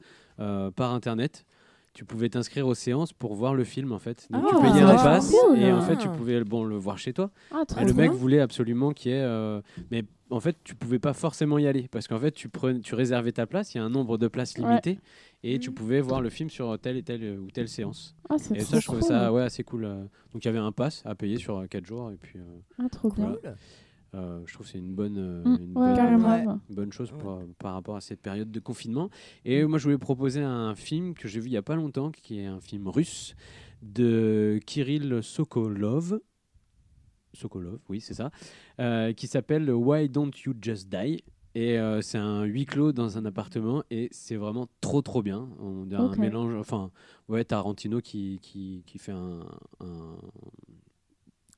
par internet. Tu pouvais t'inscrire aux séances pour voir le film en fait. Donc Ah, tu payais un pass cool. et en fait tu pouvais bon, le voir chez toi. Ah, le mec voulait absolument qu'il y ait. euh, Mais en fait, tu pouvais pas forcément y aller parce qu'en fait, tu, prenais, tu réservais ta place. Il y a un nombre de places Ouais. limité et tu pouvais voir le film sur telle et telle euh, ou telle séance. Ah, Et ça, je trouvais cool. ça ouais, assez cool. euh. Donc il y avait un pass à payer sur 4 jours et puis. euh, Ah, trop voilà. Euh, je trouve que c'est une bonne, euh, Mm, une ouais, bonne, chose. Pour, par rapport à cette période de confinement. Et moi, je voulais proposer un film que j'ai vu il n'y a pas longtemps, qui est un film russe de Kirill Sokolov. Sokolov, oui, c'est ça, euh, qui s'appelle Why Don't You Just Die? Et euh, c'est un huis clos dans un appartement et c'est vraiment trop trop bien. On a un mélange, enfin, ouais, Tarantino qui, qui, qui fait un, un,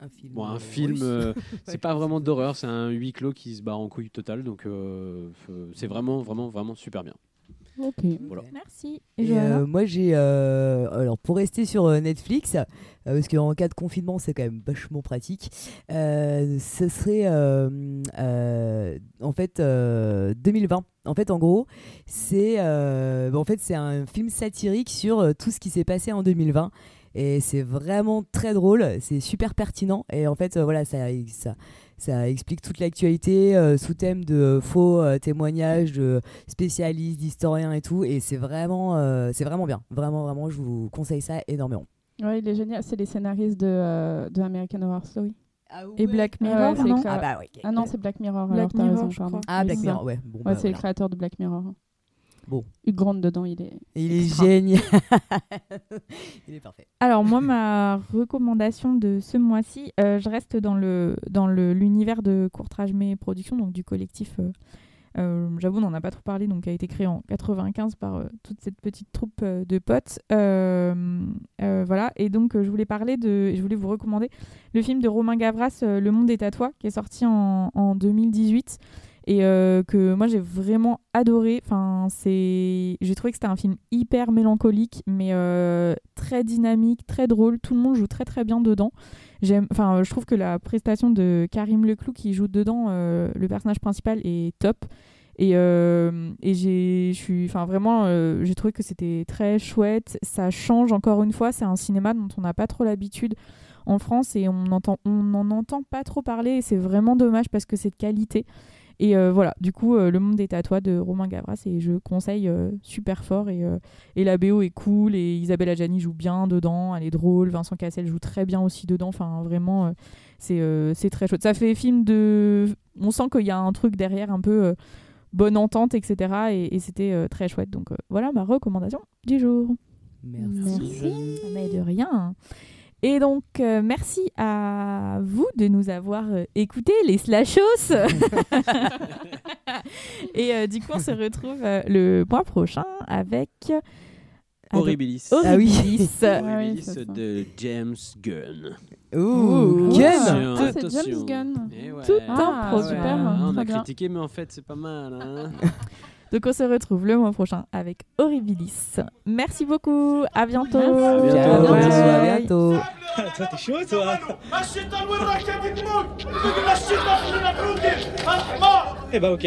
Un film. Bon, un euh, film, euh, c'est pas vraiment d'horreur, c'est un huis clos qui se barre en couille totale, donc euh, c'est vraiment, vraiment, vraiment super bien. Ok. Voilà. Merci. Et Et Johanna euh, moi j'ai euh, alors pour rester sur euh, Netflix euh, parce qu'en cas de confinement c'est quand même vachement pratique euh, ce serait euh, euh, en fait euh, 2020 en fait en gros c'est euh, bah, en fait c'est un film satirique sur euh, tout ce qui s'est passé en 2020 et c'est vraiment très drôle c'est super pertinent et en fait euh, voilà ça ça ça explique toute l'actualité euh, sous thème de euh, faux euh, témoignages de spécialistes, d'historiens et tout. Et c'est vraiment, euh, c'est vraiment bien. Vraiment, vraiment, je vous conseille ça énormément. Ouais, il est génial. C'est les scénaristes de, euh, de American Horror Story. Et Black Ouais, Mirror, c'est non. Ah bah ouais. Ah non, c'est Black Mirror. Black alors t'as Mirror, raison, je pardon. crois. Ah, Oui, Black Mirror, ouais. Bon, Ouais, bah, c'est le créateur de Black Mirror. Bon. Hugh Grant dedans, il est. Il est extra. génial. il est parfait. Alors moi, ma recommandation de ce mois-ci, euh, je reste dans le dans le l'univers de Courtrage Mes Productions, donc du collectif. euh, euh, J'avoue, on n'en a pas trop parlé, donc qui a été créé en 95 par euh, toute cette petite troupe euh, de potes. Euh, euh, voilà, et donc euh, je voulais parler de, je voulais vous recommander le film de Romain Gavras, euh, Le Monde est à toi, qui est sorti en, en 2018 et euh, que moi j'ai vraiment adoré. Enfin, c'est, j'ai trouvé que c'était un film hyper mélancolique, mais euh, très dynamique, très drôle. Tout le monde joue très très bien dedans. J'aime, enfin, je trouve que la prestation de Karim Leclou qui joue dedans, euh, le personnage principal, est top. Et, et j'ai, suis, enfin vraiment, j'ai trouvé que c'était très chouette. Ça change encore une fois. C'est un cinéma dont on n'a pas trop l'habitude en France et on entend, on n'en entend pas trop parler. Et c'est vraiment dommage parce que c'est de qualité. Et euh, voilà, du coup, euh, Le Monde est à toi de Romain Gavras et je conseille euh, super fort. Et, euh, et la BO est cool et Isabelle Adjani joue bien dedans, elle est drôle. Vincent Cassel joue très bien aussi dedans. Enfin, vraiment, euh, c'est euh, c'est très chouette. Ça fait film de on sent qu'il y a un truc derrière un peu euh, bonne entente, etc. Et, et c'était euh, très chouette. Donc euh, voilà ma recommandation du jour. Merci. Mais de rien. Et donc, euh, merci à vous de nous avoir euh, écoutés, les slashos. Et euh, du coup, on se retrouve euh, le mois prochain avec. Horribilis. Horribilis. Horribilis de James Gunn. Ouh, Attention, Gunn Ah, c'est. James Gunn. Eh ouais. Tout Ah, un produit. super, on très a critiqué, mais en fait, c'est pas mal. hein. Donc on se retrouve le mois prochain avec Horribilis. Merci beaucoup, à bientôt. À bientôt. À bientôt. Toi t'es chaud toi hein Eh bah ok.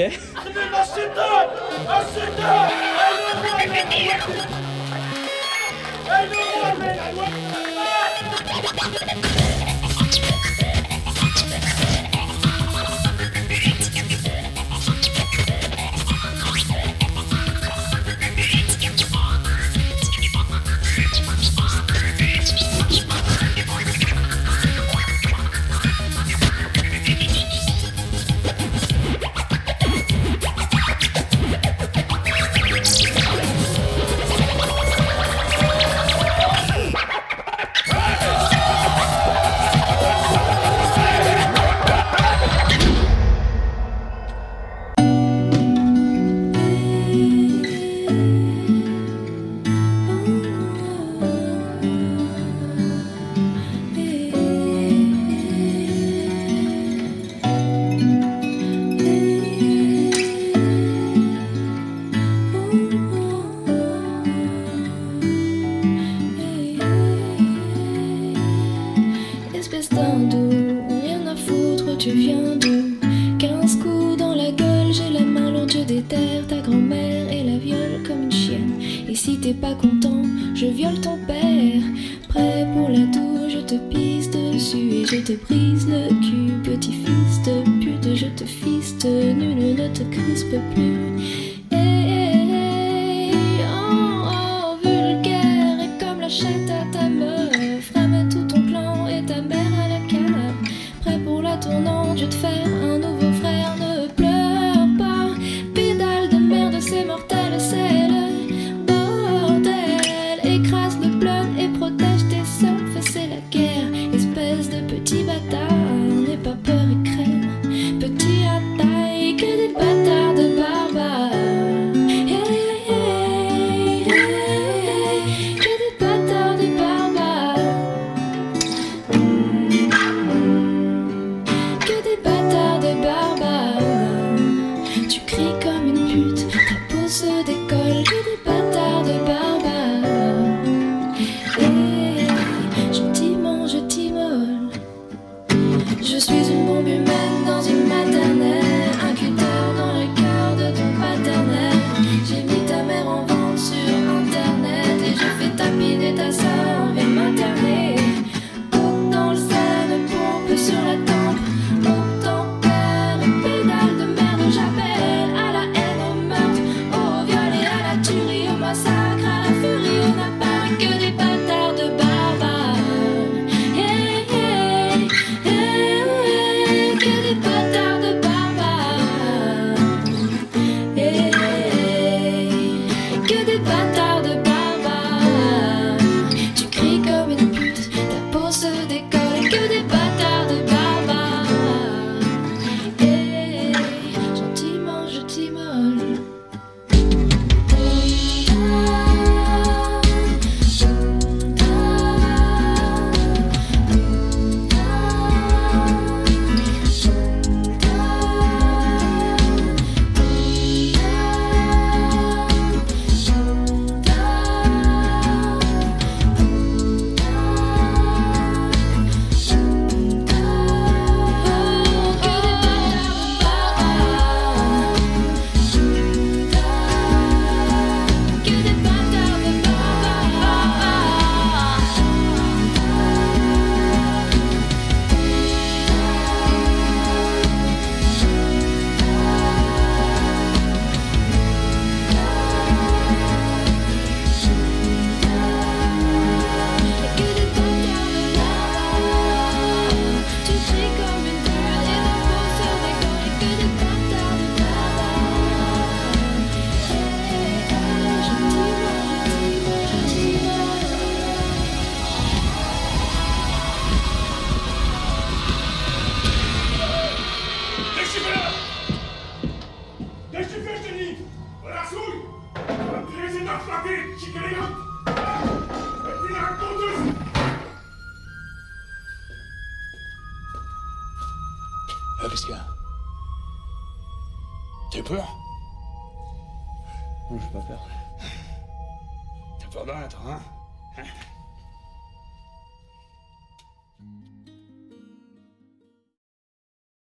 Si t'es pas content, je viole ton père. Prêt pour la tour, je te pisse dessus et je te brise le cul. Petit fils de pute, je te fiste, nul ne te crispe plus.